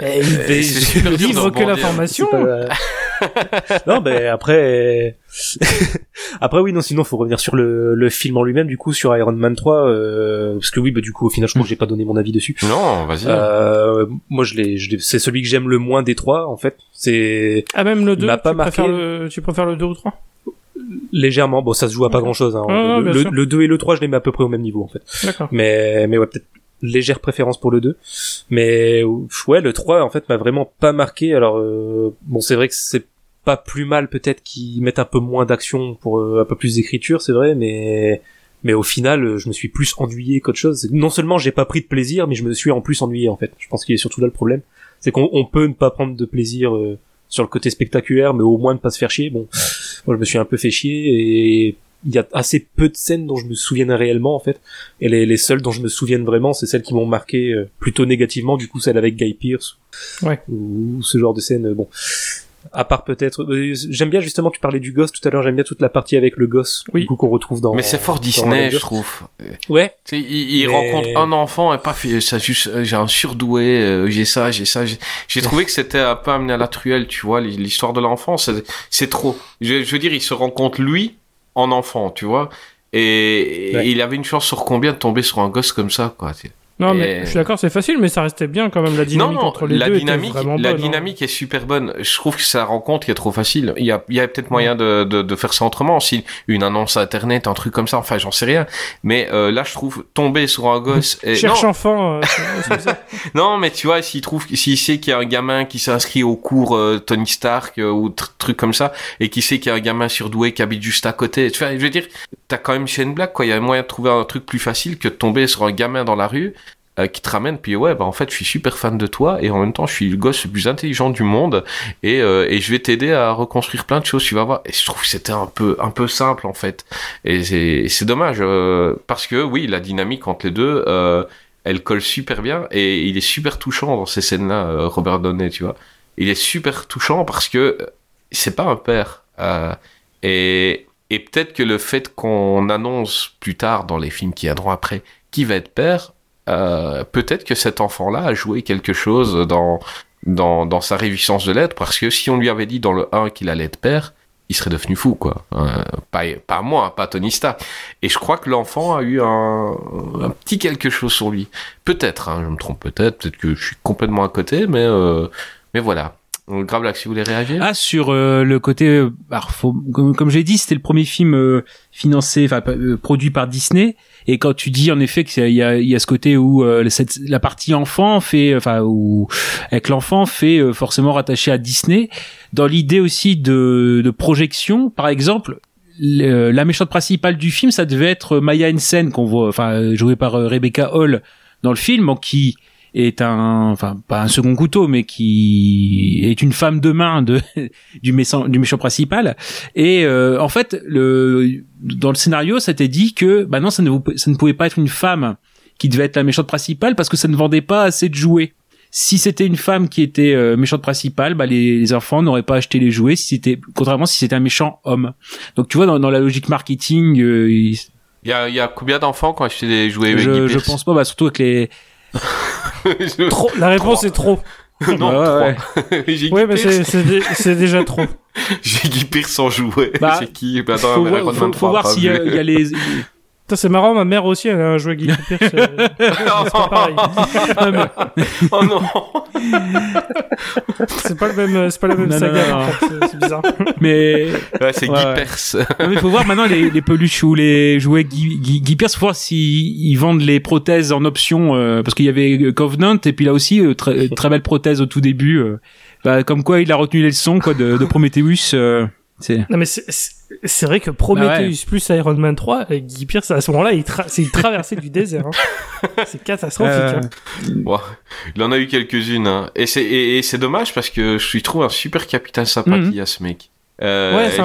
Mais c'est super dur de Livre que l'information. Non, mais après, après oui, non, sinon faut revenir sur le, le film en lui-même, du coup, sur Iron Man 3, euh, parce que oui, bah du coup, au final, je crois que j'ai pas donné mon avis dessus. Non, vas-y. Euh, moi, je l'ai, je l'ai- c'est celui que j'aime le moins des trois, en fait. C'est Ah, même le 2, m'a tu, pas préfères le, tu préfères le 2 ou 3 légèrement, bon, ça se joue à pas grand-chose. Hein. Ah, bien le, le 2 et le 3, je les mets à peu près au même niveau, en fait. D'accord. Mais, mais ouais, peut-être légère préférence pour le 2. Mais ouais, le 3 en fait m'a vraiment pas marqué. Alors euh, bon, c'est vrai que c'est pas plus mal peut-être qu'ils mettent un peu moins d'action pour euh, un peu plus d'écriture, c'est vrai, mais mais au final, je me suis plus ennuyé qu'autre chose. Non seulement j'ai pas pris de plaisir, mais je me suis en plus ennuyé en fait. Je pense qu'il est surtout là le problème, c'est qu'on on peut ne pas prendre de plaisir euh, sur le côté spectaculaire, mais au moins de pas se faire chier. Bon, moi je me suis un peu fait chier et il y a assez peu de scènes dont je me souvienne réellement en fait. Et les, les seules dont je me souvienne vraiment, c'est celles qui m'ont marqué euh, plutôt négativement. Du coup, celle avec Guy Pearce Ouais. ou, ou ce genre de scène. euh, Bon, à part peut-être, euh, j'aime bien justement. Tu parlais du gosse tout à l'heure. J'aime bien toute la partie avec le gosse. Oui. Du coup, qu'on retrouve dans. Mais c'est fort Disney, je trouve. Ouais. Tu sais, il, il Mais- rencontre un enfant et pas ça juste euh, j'ai un surdoué, euh, j'ai ça, j'ai ça. J'ai trouvé que c'était un peu amené à la truelle, tu vois, l'histoire de l'enfant, c'est c'est trop. Je, je veux dire, il se rend compte lui en enfant, tu vois. Et, il avait une chance sur combien de tomber sur un gosse comme ça, quoi. Non, Et- mais je suis d'accord, c'est facile, mais ça restait bien quand même. La dynamique non, non, entre les la deux dynamique, était vraiment la bonne. hein. dynamique est super bonne. Je trouve que sa rencontre est trop facile. Il y a, il y a peut-être moyen de, de, de faire ça autrement, si une annonce internet, un truc comme ça. Enfin, j'en sais rien. Mais euh, là, je trouve tomber sur un gosse. Et... Cherche non, enfant. euh, ça. non, mais tu vois, s'il trouve, s'il sait qu'il y a un gamin qui s'inscrit au cours euh, Tony Stark euh, ou tr- truc comme ça, et qui sait qu'il y a un gamin surdoué qui habite juste à côté, tu vois, je veux dire, t'as quand même Shane Black, quoi. Il y a moyen de trouver un truc plus facile que de tomber sur un gamin dans la rue euh, qui te ramène, puis ouais, bah en fait, je suis super fan de toi, et en même temps, je suis le gosse le plus intelligent du monde, et, euh, et je vais t'aider à reconstruire plein de choses, tu vas voir. Et je trouve que c'était un peu, un peu simple, en fait. Et c'est, dommage, euh, parce que oui, la dynamique entre les deux, elle colle super bien, et il est super touchant dans ces scènes-là, Robert Downey, tu vois. Il est super touchant parce que c'est pas un père. et, et peut-être que le fait qu'on annonce plus tard dans les films qui viendront après qui va être père, euh, peut-être que cet enfant-là a joué quelque chose dans, dans, dans sa réjouissance de l'être, parce que si on lui avait dit dans le 1 qu'il allait être père, il serait devenu fou, quoi. Euh, pas, pas moi, pas Tony Stark. Et je crois que l'enfant a eu un, petit quelque chose sur lui. Peut-être, hein, je me trompe peut-être, peut-être que je suis complètement à côté, mais, euh, mais voilà. Donc, Grave si vous voulez réagir. Ah, sur euh, le côté, euh, comme, comme j'ai dit, c'était le premier film euh, financé, enfin euh, produit par Disney. Et quand tu dis en effet qu'il y a, ce côté où euh, la partie enfant fait, enfin où avec l'enfant fait euh, forcément rattaché à Disney, dans l'idée aussi de, projection, par exemple. le- la méchante principale du film, ça devait être Maya Hansen qu'on voit, enfin jouée par euh, Rebecca Hall dans le film, en qui est un, enfin pas un second couteau, mais qui est une femme de main de du méchant du méchant principal. Et euh, en fait, le dans le scénario, ça était dit que bah non, ça ne vous- ça ne pouvait pas être une femme qui devait être la méchante principale parce que ça ne vendait pas assez de jouets. Si c'était une femme qui était euh, méchante principale, bah les, les enfants n'auraient pas acheté les jouets. Si c'était contrairement si c'était un méchant homme. Donc tu vois dans, dans la logique marketing, euh, il- Il y a, il y a combien d'enfants qui ont acheté des jouets je, je pense pas, bah surtout avec les Trop. La réponse est trop. non, Ouais, trois. ouais. J'ai Guy Ouais, mais c'est c'est dé- c'est déjà trop. J'ai Guy Pearce en jouet. Bah, c'est qui? Bah, dans faut, voir- Man faut, 3, faut voir pas s'il y a les Putain, C'est marrant, ma mère aussi, elle a un jouet Guy Pierce. euh, c'est pas pareil. Mais oh non C'est pas le même, c'est pas la même Non, saga. non, en non. fait, c'est- bizarre. mais Ouais, c'est Ouais, Guy. Non, mais faut voir maintenant les, les peluches ou les jouets Guy, Guy, Guy Pearce, faut voir s'ils ils vendent les prothèses en option, euh, parce qu'il y avait Covenant et puis là aussi euh, très, très belle prothèse au tout début. euh. Bah, comme quoi il a retenu les leçons quoi de, de Prometheus. Euh, c'est Non, mais c'est- vrai que Prometheus plus Iron Man 3, avec Guy Pierce, à ce moment-là, il tra- c'est une traversée du désert. hein. C'est catastrophique. Euh, hein. Bon, il en a eu quelques-unes. Hein. Et c'est et, et c'est dommage parce que je lui trouve un super capitaine sympathie Mhm. à ce mec. Euh, Ouais, c'est un,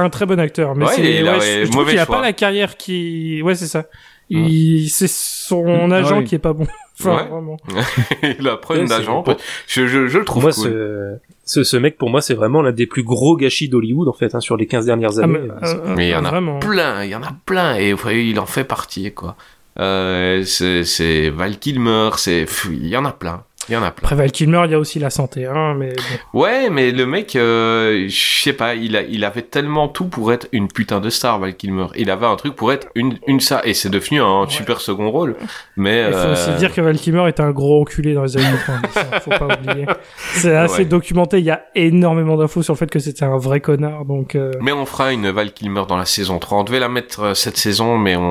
un un très bon acteur. Mais Ouais, il a- ouais, ouais, je, je trouve mauvais qu'il a choix. pas la carrière qui, ouais, c'est ça. C'est son Mm, agent ouais. qui est pas bon. Enfin, Ouais. vraiment. il a problème Ouais, c'est d'agent. Je, je, je le trouve moi, cool. ce, ce, ce mec, pour moi, c'est vraiment l'un des plus gros gâchis d'Hollywood, en fait, hein, sur les 15 dernières Ah, années. mais, euh, Mais il y en a vraiment. plein, il y en a plein, et il en fait partie, quoi. Euh, c'est c'est Val Kilmer, c'est, il y en a plein, il y en a plein. Après Val Kilmer, il y a aussi la santé, hein, mais bon. Ouais, mais le mec, euh, je sais pas, il, a, il avait tellement tout pour être une putain de star, Val Kilmer. Il avait un truc pour être une, une star, et c'est devenu un super second rôle. Mais Il faut euh, aussi dire que Val Kilmer était un gros enculé dans les années 90. ça, faut pas oublier. C'est assez Ouais. documenté. Il y a énormément d'infos sur le fait que c'était un vrai connard. Donc, euh, Mais on fera une Val Kilmer dans la saison 3. On devait la mettre euh, cette saison, mais on,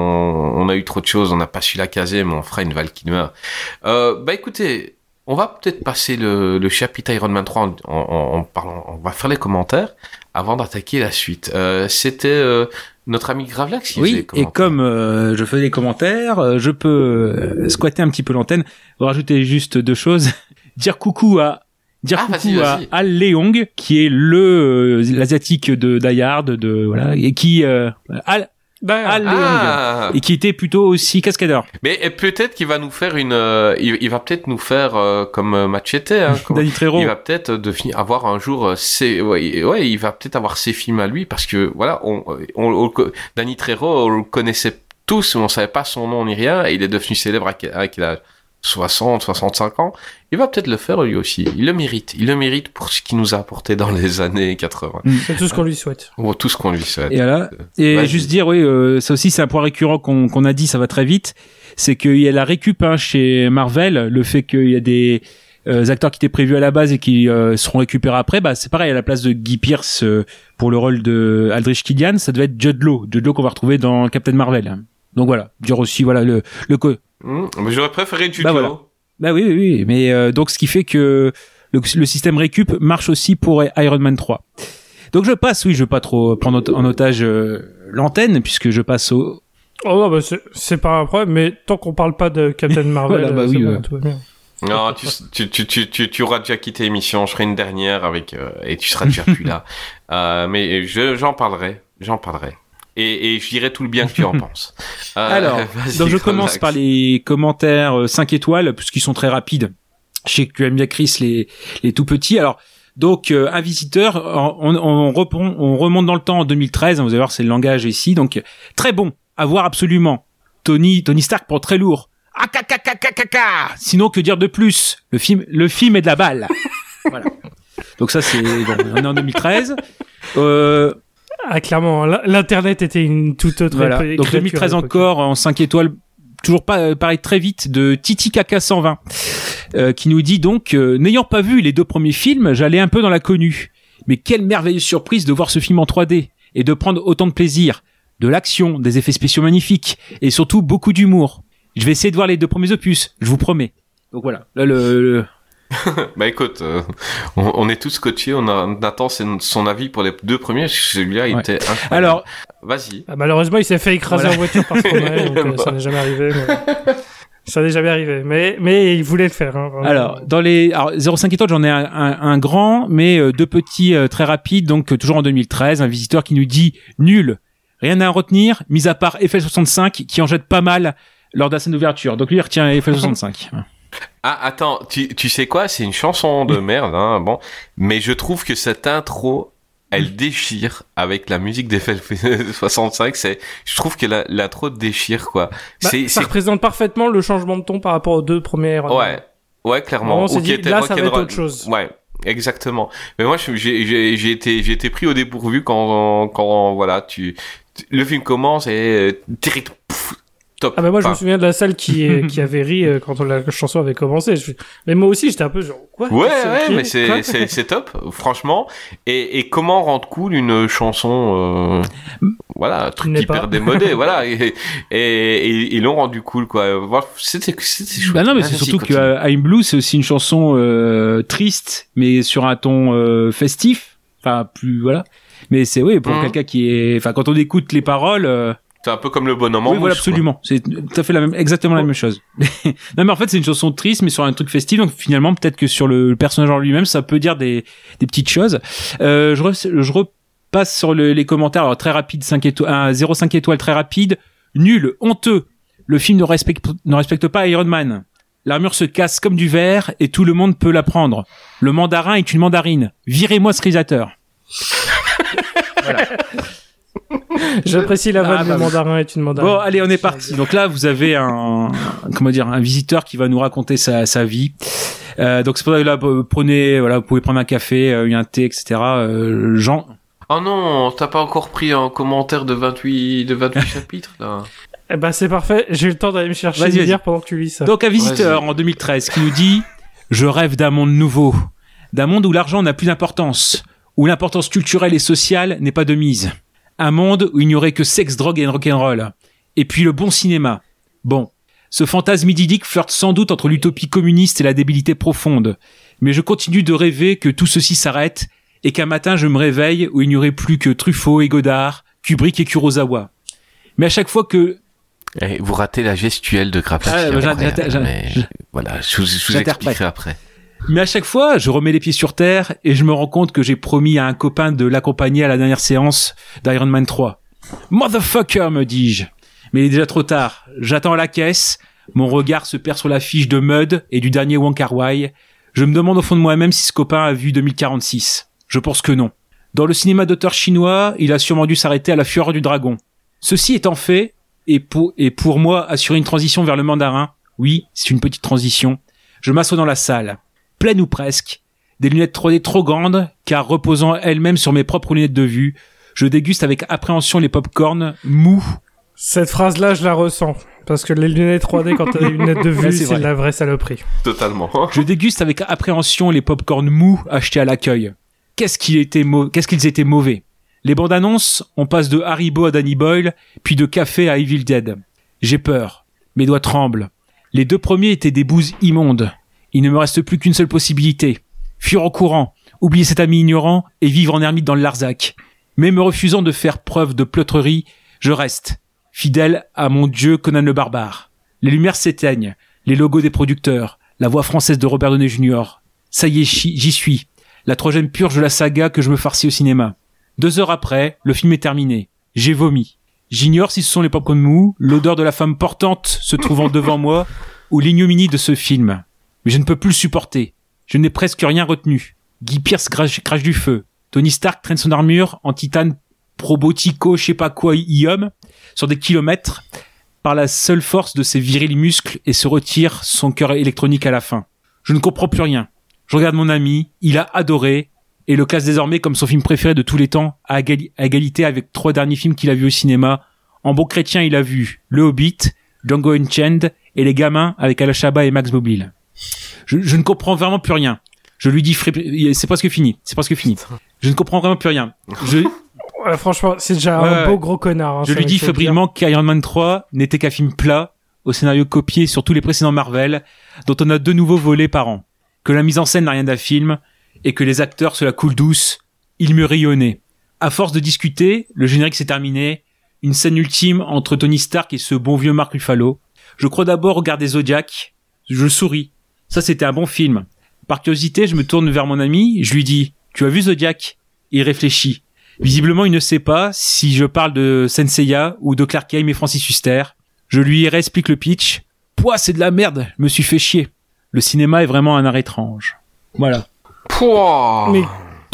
on a eu trop de choses, on n'a pas su la caser, mais on fera une Val Kilmer. Euh, bah écoutez, on va peut-être passer le, le chapitre Iron Man 3 en, en, en parlant, on va faire les commentaires avant d'attaquer la suite. Euh, C'était euh, notre ami Gravelax qui Oui, et comme euh, je fais les commentaires, euh, je peux euh, squatter un petit peu l'antenne, rajouter juste deux choses. Dire coucou à dire Ah, coucou à. Al Leong, qui est le euh, l'asiatique de Die Hard, de voilà, et qui euh, Al, Al Leong, Ah. et qui était plutôt aussi cascadeur. Mais peut-être qu'il va nous faire une. euh, il, il va peut-être nous faire euh, comme euh, Machete. Hein, comme- Danny Trejo. Il va peut-être euh, devenir avoir un jour euh, ses. Ouais, ouais, il va peut-être avoir ses films à lui parce que voilà, on, on, on Danny Trejo, on le connaissait tous, on savait pas son nom ni rien. Et il est devenu célèbre avec, avec la 60, 65 ans. Il va peut-être le faire lui aussi. Il le mérite. Il le mérite pour ce qu'il nous a apporté dans les années 80. C'est tout ce qu'on lui souhaite. Ou tout ce qu'on lui souhaite. Et voilà. Et Vas-y. juste dire, oui, euh, ça aussi c'est un point récurrent qu'on qu'on a dit, ça va très vite, c'est qu'il y a la récup hein, chez Marvel, le fait qu'il y a des euh, acteurs qui étaient prévus à la base et qui euh, seront récupérés après, bah c'est pareil à la place de Guy Pierce euh, pour le rôle de Aldrich Killian, ça devait être Judd Law, Judd Law qu'on va retrouver dans Captain Marvel. Donc voilà, dire aussi voilà le le Mmh, mais j'aurais préféré Jude Bah voilà. Bah oui, oui, oui. Mais euh, donc, ce qui fait que le, le système récup marche aussi pour Iron Man 3. Donc, je passe, oui, je veux pas trop prendre en- otage euh, l'antenne, puisque je passe au... Oh non, bah c'est- pas un problème, mais tant qu'on parle pas de Captain Marvel, Voilà, bah euh, oui, c'est bon, ouais. tout va bien. Non, tu, tu, tu, tu, tu, tu auras déjà quitté l'émission. Je ferai une dernière avec euh, et tu seras déjà plus là. Euh, mais je, j'en parlerai, j'en parlerai. Et, et je dirai tout le bien que tu en penses. Euh, Alors, donc je commence par les commentaires euh, 5 étoiles, puisqu'ils sont très rapides. Je sais que tu aimes bien Chris, les, les tout petits. Alors, donc, euh, un visiteur, on, on, on reprend- on remonte dans le temps en 2013, hein, vous allez voir, c'est le langage ici. Donc, très bon, à voir absolument. Tony, Tony Stark pour très lourd. Ah, ca, ca, ca, ca, ca, ca. Sinon, que dire de plus? Le film, le film est de la balle. voilà. Donc ça, c'est bon, on est en 2013. Euh, Ah, clairement, l- l'internet était une toute autre voilà. Donc créature 2013 à l'époque. encore en 5 étoiles, toujours pas euh, pareil très vite de Titi Kaka 120 euh, qui nous dit donc euh, n'ayant pas vu les deux premiers films, j'allais un peu dans la connue. Mais quelle merveilleuse surprise de voir ce film en 3D et de prendre autant de plaisir, de l'action, des effets spéciaux magnifiques et surtout beaucoup d'humour. Je vais essayer de voir les deux premiers opus, je vous promets. Donc voilà, là le, le- Bah écoute, euh, on, on est tous scotchés. On, a, on attend son, son avis pour les deux premiers. parce que Celui-là, il Ouais. était incroyable. Alors, vas-y. Ah, malheureusement, il s'est fait écraser Voilà. en voiture par Stromae, donc euh, ça n'est jamais arrivé. mais- Ça n'est jamais arrivé, mais, mais il voulait le faire. Hein. Alors, dans les alors, 0,5 étoiles, j'en ai un, un- un grand, mais euh, deux petits euh, très rapides. Donc, euh, toujours en 2013, un visiteur qui nous dit nul, rien à en retenir, mis à part FL65 qui en jette pas mal lors de la scène d'ouverture. Donc lui, il retient FL65. Ah, attends, tu, tu sais quoi? C'est une chanson de merde, hein, bon. Mais je trouve que cette intro, elle déchire avec la musique des 65. C'est, je trouve que la- l'intro déchire, quoi. Bah, c'est, ça c'est, représente parfaitement le changement de ton par rapport aux deux Iron Man. ouais, ouais, clairement. On s'est dit, là, ça va être autre chose. Ouais. Exactement. Mais moi, j'ai j'ai- j'ai été, j'ai été pris au dépourvu quand, quand, voilà, tu, le film commence et euh, direct, pouf, top. Ah bah moi je me souviens de la salle qui, euh, qui avait ri euh, quand la chanson avait commencé. Je- Mais moi aussi j'étais un peu genre quoi? Ouais, ouais, mais c'est, c'est, c'est top, franchement. Et, et comment rendre cool une chanson, euh, voilà, un truc hyper pas. démodé, voilà. Et, et, et ils l'ont rendu cool, quoi. C'était, c'était chouette. Bah non, mais c'est surtout que continue. euh, I'm Blue, c'est aussi une chanson euh, triste, mais sur un ton euh, festif. Enfin, plus voilà. Mais c'est oui pour Mhm. quelqu'un qui est. Enfin, quand on écoute les paroles. C'est un peu comme le bonhomme en oui, voilà, mouche, absolument. C'est tout à fait la même, exactement la même chose. non, mais en fait, c'est une chanson triste, mais sur un truc festif. Donc, finalement, peut-être que sur le personnage en lui-même, ça peut dire des, des petites choses. Euh, je, re- je repasse sur le- les commentaires. Alors, très rapide, 5 étoiles, un 0,5 étoiles, très rapide. Nul, honteux. Le film ne respecte, ne respecte pas Iron Man. L'armure se casse comme du verre et tout le monde peut la prendre. Le mandarin est une mandarine. Virez-moi ce réalisateur. J'apprécie la vanne Ah, du bah mandarin est une mandarine. Bon, allez, on est parti. Donc là, vous avez un, comment dire, un visiteur qui va nous raconter sa, sa vie. Euh, donc c'est pour ça que là, vous prenez, voilà, vous pouvez prendre un café, euh, un thé, etc. Euh, Jean, Oh non, t'as pas encore pris un commentaire de 28, de 28 chapitres, là. Eh ben c'est parfait, j'ai eu le temps d'aller me chercher Vas-y, une vas-y. bière pendant que tu lis ça. donc un visiteur en 2013 qui nous dit, je rêve d'un monde nouveau, d'un monde où l'argent n'a plus d'importance, où l'importance culturelle et sociale n'est pas de mise, un monde où il n'y aurait que sexe, drogue et rock'n'roll, et puis le bon cinéma. Bon, ce fantasme idyllique flirte sans doute entre l'utopie communiste et la débilité profonde, mais je continue de rêver que tout ceci s'arrête et qu'un matin je me réveille où il n'y aurait plus que Truffaut et Godard, Kubrick et Kurosawa. Mais à chaque fois que Eh, vous ratez la gestuelle de Krapek. Ah, j'ai- mais voilà, je vous, je vous expliquerai après. Mais à chaque fois, je remets les pieds sur terre et je me rends compte que j'ai promis à un copain de l'accompagner à la dernière séance d'Iron Man 3. Motherfucker, me dis-je. Mais il est déjà trop tard. J'attends à la caisse. Mon regard se perd sur la fiche de Mud et du dernier Wong Kar Wai. Je me demande au fond de moi-même si ce copain a vu 2046. Je pense que non. Dans le cinéma d'auteur chinois, il a sûrement dû s'arrêter à la fureur du dragon. Ceci étant fait, et pour, et pour moi assurer une transition vers le mandarin, oui, c'est une petite transition, je m'assois dans la salle, pleine ou presque, des lunettes 3D trop grandes, car reposant elles-mêmes sur mes propres lunettes de vue, je déguste avec appréhension les pop-corn mous. Cette phrase-là, je la ressens. Parce que les lunettes 3D, quand t'as des lunettes de vue, c'est c'est vrai. de la vraie saloperie. Totalement. Je déguste avec appréhension les pop-corn mous achetés à l'accueil. Qu'est-ce qu'ils étaient, mau- qu'est-ce qu'ils étaient mauvais? Les bandes annonces, on passe de Haribo à Danny Boyle, puis de café à Evil Dead. J'ai peur. Mes doigts tremblent. Les deux premiers étaient des bouses immondes. Il ne me reste plus qu'une seule possibilité. Fuir en courant, oublier cet ami ignorant et vivre en ermite dans le Larzac. Mais me refusant de faire preuve de pleutrerie, je reste, fidèle à mon dieu Conan le barbare. Les lumières s'éteignent, les logos des producteurs, la voix française de Robert Downey Jr. Ça y est, j'y j'y suis. La troisième purge de la saga que je me farcis au cinéma. Deux heures après, le film est terminé. J'ai vomi. J'ignore si ce sont les popcorn mous, l'odeur de la femme portante se trouvant devant moi, ou l'ignominie de ce film. Mais je ne peux plus le supporter. Je n'ai presque rien retenu. Guy Pierce crache, du feu. Tony Stark traîne son armure en titane probotico, je sais pas quoi, sur des kilomètres, par la seule force de ses virils muscles et se retire son cœur électronique à la fin. Je ne comprends plus rien. Je regarde mon ami, il a adoré, et le classe désormais comme son film préféré de tous les temps, à égalité avec trois derniers films qu'il a vus au cinéma. En bon chrétien, il a vu Le Hobbit, Django Unchained et Les Gamins avec Al Shaba et Max Mobile. Je, je ne comprends vraiment plus rien. Je lui dis, c'est presque fini, c'est presque fini. Je ne comprends vraiment plus rien. Je, Ouais, franchement, c'est déjà Ouais, un beau gros connard. hein, je lui dis fébrilement qu'Iron Man 3 n'était qu'un film plat, au scénario copié sur tous les précédents Marvel, dont on a deux nouveaux volets par an, que la mise en scène n'a rien d'un film, et que les acteurs se la coulent douce. Il me rayonnait. À force de discuter, le générique s'est terminé, une scène ultime entre Tony Stark et ce bon vieux Mark Ruffalo. Je crois d'abord regarder Zodiac. Je souris. Ça, c'était un bon film. Par curiosité, je me tourne vers mon ami, je lui dis, tu as vu Zodiac? Il réfléchit. Visiblement, il ne sait pas si je parle de Senseiya ou de Clark Kane et Francis Huster. Je lui réexplique le pitch. Pouah, c'est de la merde, je me suis fait chier. Le cinéma est vraiment un art étrange. Voilà. Pouah. Mais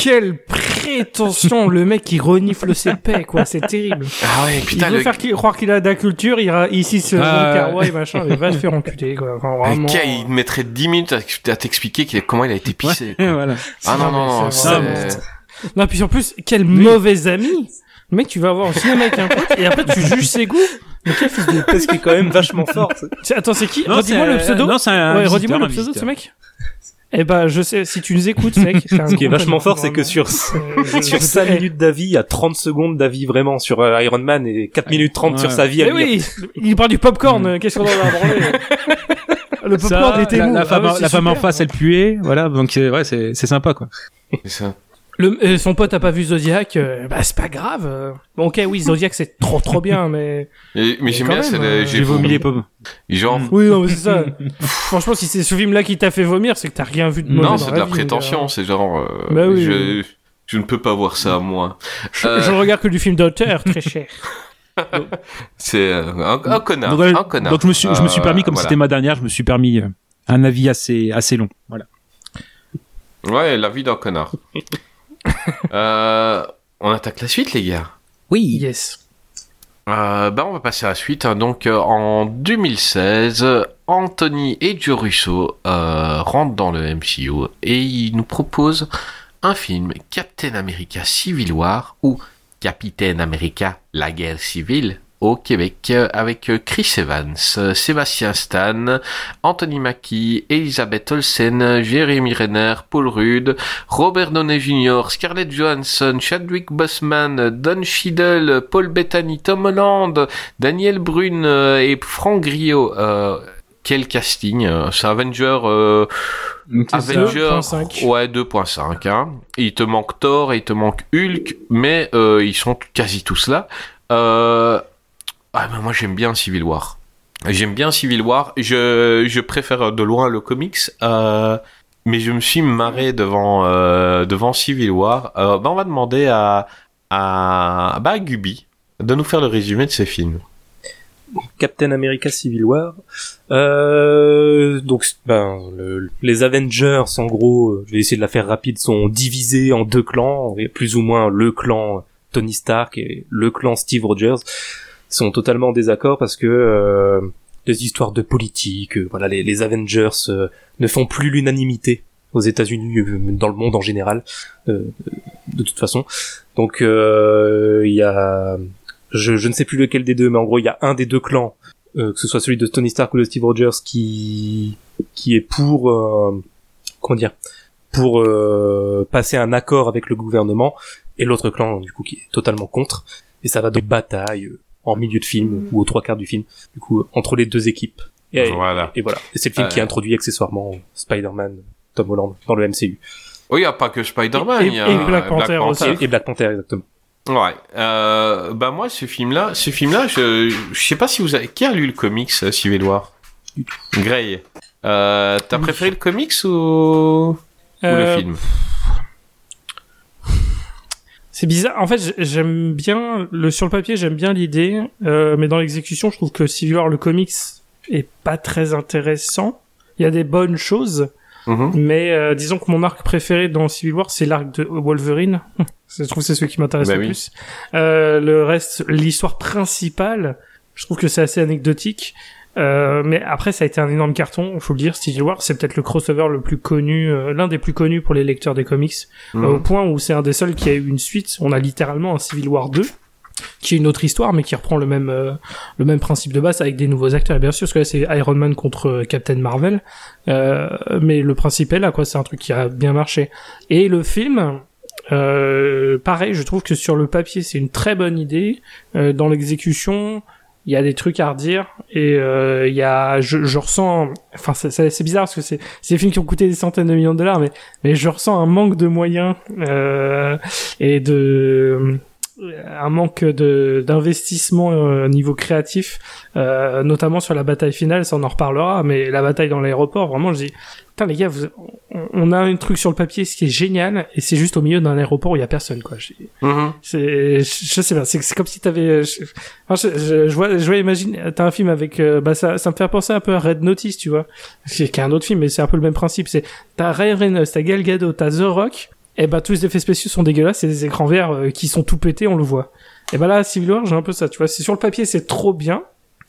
quelle prétention, le mec qui renifle ses paix, quoi, c'est terrible. Ah ouais, Il putain, veut le... faire qu'il- croire qu'il a de la culture, il ira ici ce Ah, machin, mais va se faire enculer, quoi. Enfin, le vraiment. gars, il mettrait 10 minutes à t'expliquer comment il a été pissé. quoi. voilà. Ah non, non, non, C'est Non, puis en plus, quel mauvais ami. Le mec, tu vas voir au cinéma avec un pote et après tu juges ses goûts. Mais quel fils de... Ce qui est quand même vachement fort. Attends, c'est qui? Redis-moi le pseudo. non, c'est un ouais, redis-moi le un pseudo de ce mec. Eh ben, je sais, si tu nous écoutes, mec. Ce qui est vachement fort, c'est que sur, Euh, sur je- 5 eh, minutes d'avis, il y a 30 secondes d'avis vraiment sur euh, Iron Man et 4 minutes 30 sur sa vie à Mais lui. oui, il parle du popcorn. euh, Qu'est-ce qu'on en a branlé Le Ça, popcorn était la, mou. la Ah femme, ouais, la femme en face, elle puait, voilà, donc euh, ouais, c'est c'est sympa quoi. c'est ça. Le, euh, son pote a pas vu Zodiac, euh, bah c'est pas grave. euh. Bon, ok, oui, Zodiac c'est trop trop bien, mais Et- mais j'aime bien, euh. J'ai vomi les pommes. Genre... oui, non, mais c'est ça. Franchement, si c'est ce film-là qui t'a fait vomir, c'est que t'as rien vu de mauvais Non, c'est de la la vie, prétention, c'est genre... euh, Bah oui, je... oui. je ne peux pas voir ça, moi. Je, Euh, je ne regarde que du film d'auteur, très cher. C'est un, un connard, Donc, voilà, un connard. donc je me suis, je me suis permis, comme voilà. c'était ma dernière, je me suis permis un avis assez, assez long. Voilà. Ouais, la vie d'un connard. euh, on attaque la suite, les gars. Oui. Yes. Euh, bah, on va passer à la suite. hein. Donc, euh, en 2016, Anthony et Joe Russo euh, rentrent dans le MCU et ils nous proposent un film Captain America Civil War ou Capitaine America La guerre civile au Québec euh, avec euh, Chris Evans, euh, Sébastien Stan, Anthony Mackie, Elisabeth Olsen, Jérémy Renner, Paul Rudd, Robert Downey Jr., Scarlett Johansson, Chadwick Boseman, Don Cheadle, Paul Bettany, Tom Holland, Daniel Brune et Franck Griot. Euh, quel casting C'est Avenger... Euh, Avenger... 2.5. Ouais, 2.5. Hein. Il te manque Thor et il te manque Hulk, mais euh, ils sont quasi tous là. Euh... Ah, mais moi j'aime bien Civil War. J'aime bien Civil War. Je, je préfère de loin le comics. Euh, mais je me suis marré devant euh, devant Civil War. Euh, bah, on va demander à à bah à de nous faire le résumé de ces films. Captain America Civil War. Euh, donc, ben, le- les Avengers, en gros, euh, je vais essayer de la faire rapide, sont divisés en deux clans, et plus ou moins le clan Tony Stark et le clan Steve Rogers sont totalement en désaccord parce que euh, des histoires de politique, euh, voilà, les, les Avengers euh, ne font plus l'unanimité aux États-Unis, euh, dans le monde en général, euh, de toute façon. Donc, euh, il y a je, je ne sais plus lequel des deux, mais en gros, il y a un des deux clans, euh, que ce soit celui de Tony Stark ou de Steve Rogers, qui qui est pour euh, comment dire, pour euh, passer un accord avec le gouvernement, et l'autre clan, du coup, qui est totalement contre. Et ça va de bataille euh, en milieu de film ou aux trois quarts du film, du coup, entre les deux équipes. Et, Voilà. et voilà. Et c'est le film Euh. qui introduit accessoirement Spider-Man, Tom Holland dans le MCU. Oh, il n'y a pas que Spider-Man, Et- il y a et Black Panther aussi. Et Black Panther, exactement. Ouais. Euh, bah moi, ce film-là, ce film-là, je, je sais pas si vous avez... Qui a lu le comics, euh, Civil War Grey. Euh, T'as préféré le comics ou, ou le Euh, film? C'est bizarre. En fait, j'aime bien le sur le papier, j'aime bien l'idée, euh, mais dans l'exécution, je trouve que Civil War le comics est pas très intéressant. Il y a des bonnes choses, Mhm. mais euh, disons que mon arc préféré dans Civil War, c'est l'arc de Wolverine. je trouve que c'est celui qui m'intéresse Bah le oui. plus. Euh, le reste, l'histoire principale, je trouve que c'est assez anecdotique. Euh, mais après, ça a été un énorme carton, faut le dire. Civil War, c'est peut-être le crossover le plus connu, euh, l'un des plus connus pour les lecteurs des comics, Mhm. euh, au point où c'est un des seuls qui a eu une suite. On a littéralement un Civil War 2, qui est une autre histoire, mais qui reprend le même euh, le même principe de base avec des nouveaux acteurs. Et bien sûr, parce que là, c'est Iron Man contre Captain Marvel, euh, mais le principe est là, quoi. C'est un truc qui a bien marché. Et le film. Euh, pareil, je trouve que sur le papier c'est une très bonne idée. Euh, dans l'exécution, il y a des trucs à redire et euh, il y a, je, je ressens, enfin c'est- bizarre parce que c'est c'est des films qui ont coûté des centaines de millions de dollars, mais mais je ressens un manque de moyens euh, et de un manque de d'investissement euh, au niveau créatif, euh, notamment sur la bataille finale, ça on en reparlera, mais la bataille dans l'aéroport, vraiment, je dis, putain les gars, vous- on, on a un truc sur le papier, ce qui est génial, et c'est juste au milieu d'un aéroport où il y a personne, quoi. Je- Mhm. c'est, je, sais pas, c'est, comme si t'avais, je, enfin, je, je, je vois, je vois imaginer, t'as un film avec, euh, bah ça, ça me fait penser un peu à Red Notice, tu vois, qui est un autre film, mais c'est un peu le même principe. C'est, t'as Ryan Reynolds, t'as Gal Gadot, t'as The Rock, et bah tous les effets spéciaux sont dégueulasses, c'est des écrans verts euh, qui sont tout pétés, on le voit. Et bah là, Civil War, j'ai un peu ça, tu vois, c'est sur le papier, c'est trop bien,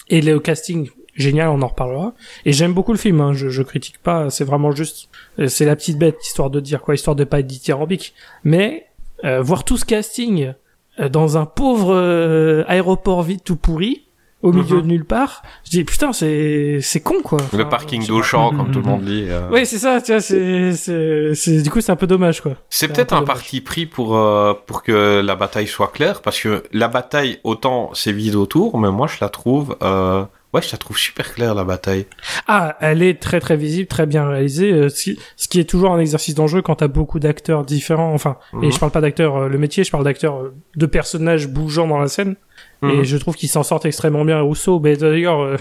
et le casting génial, on en reparlera. Et j'aime beaucoup le film, hein, je, je critique pas, c'est vraiment juste, euh, c'est la petite bête, histoire de dire quoi, histoire de pas être dithyrambique. Mais euh, voir tout ce casting euh, dans un pauvre euh, aéroport vide tout pourri, au milieu Mhm. de nulle part, je dis putain, c'est c'est con quoi. Le parking d'Auchan, comme tout le monde dit. euh. Oui, c'est ça, tu vois, c'est c'est c'est- du coup c'est un peu dommage quoi. C'est peut-être peu un parti pris pour euh, pour que la bataille soit claire, parce que la bataille autant c'est vide autour, mais moi je la trouve, euh, ouais, je la trouve super claire la bataille. Ah, elle est très très visible, très bien réalisée, euh, ce qui, ce qui est toujours un exercice dangereux quand t'as beaucoup d'acteurs différents. Enfin, Mhm. et je parle pas d'acteurs le métier, je parle d'acteurs de personnages bougeant dans la scène. Mhm. Et je trouve qu'ils s'en sortent extrêmement bien. Rousseau, ben d'ailleurs, euh,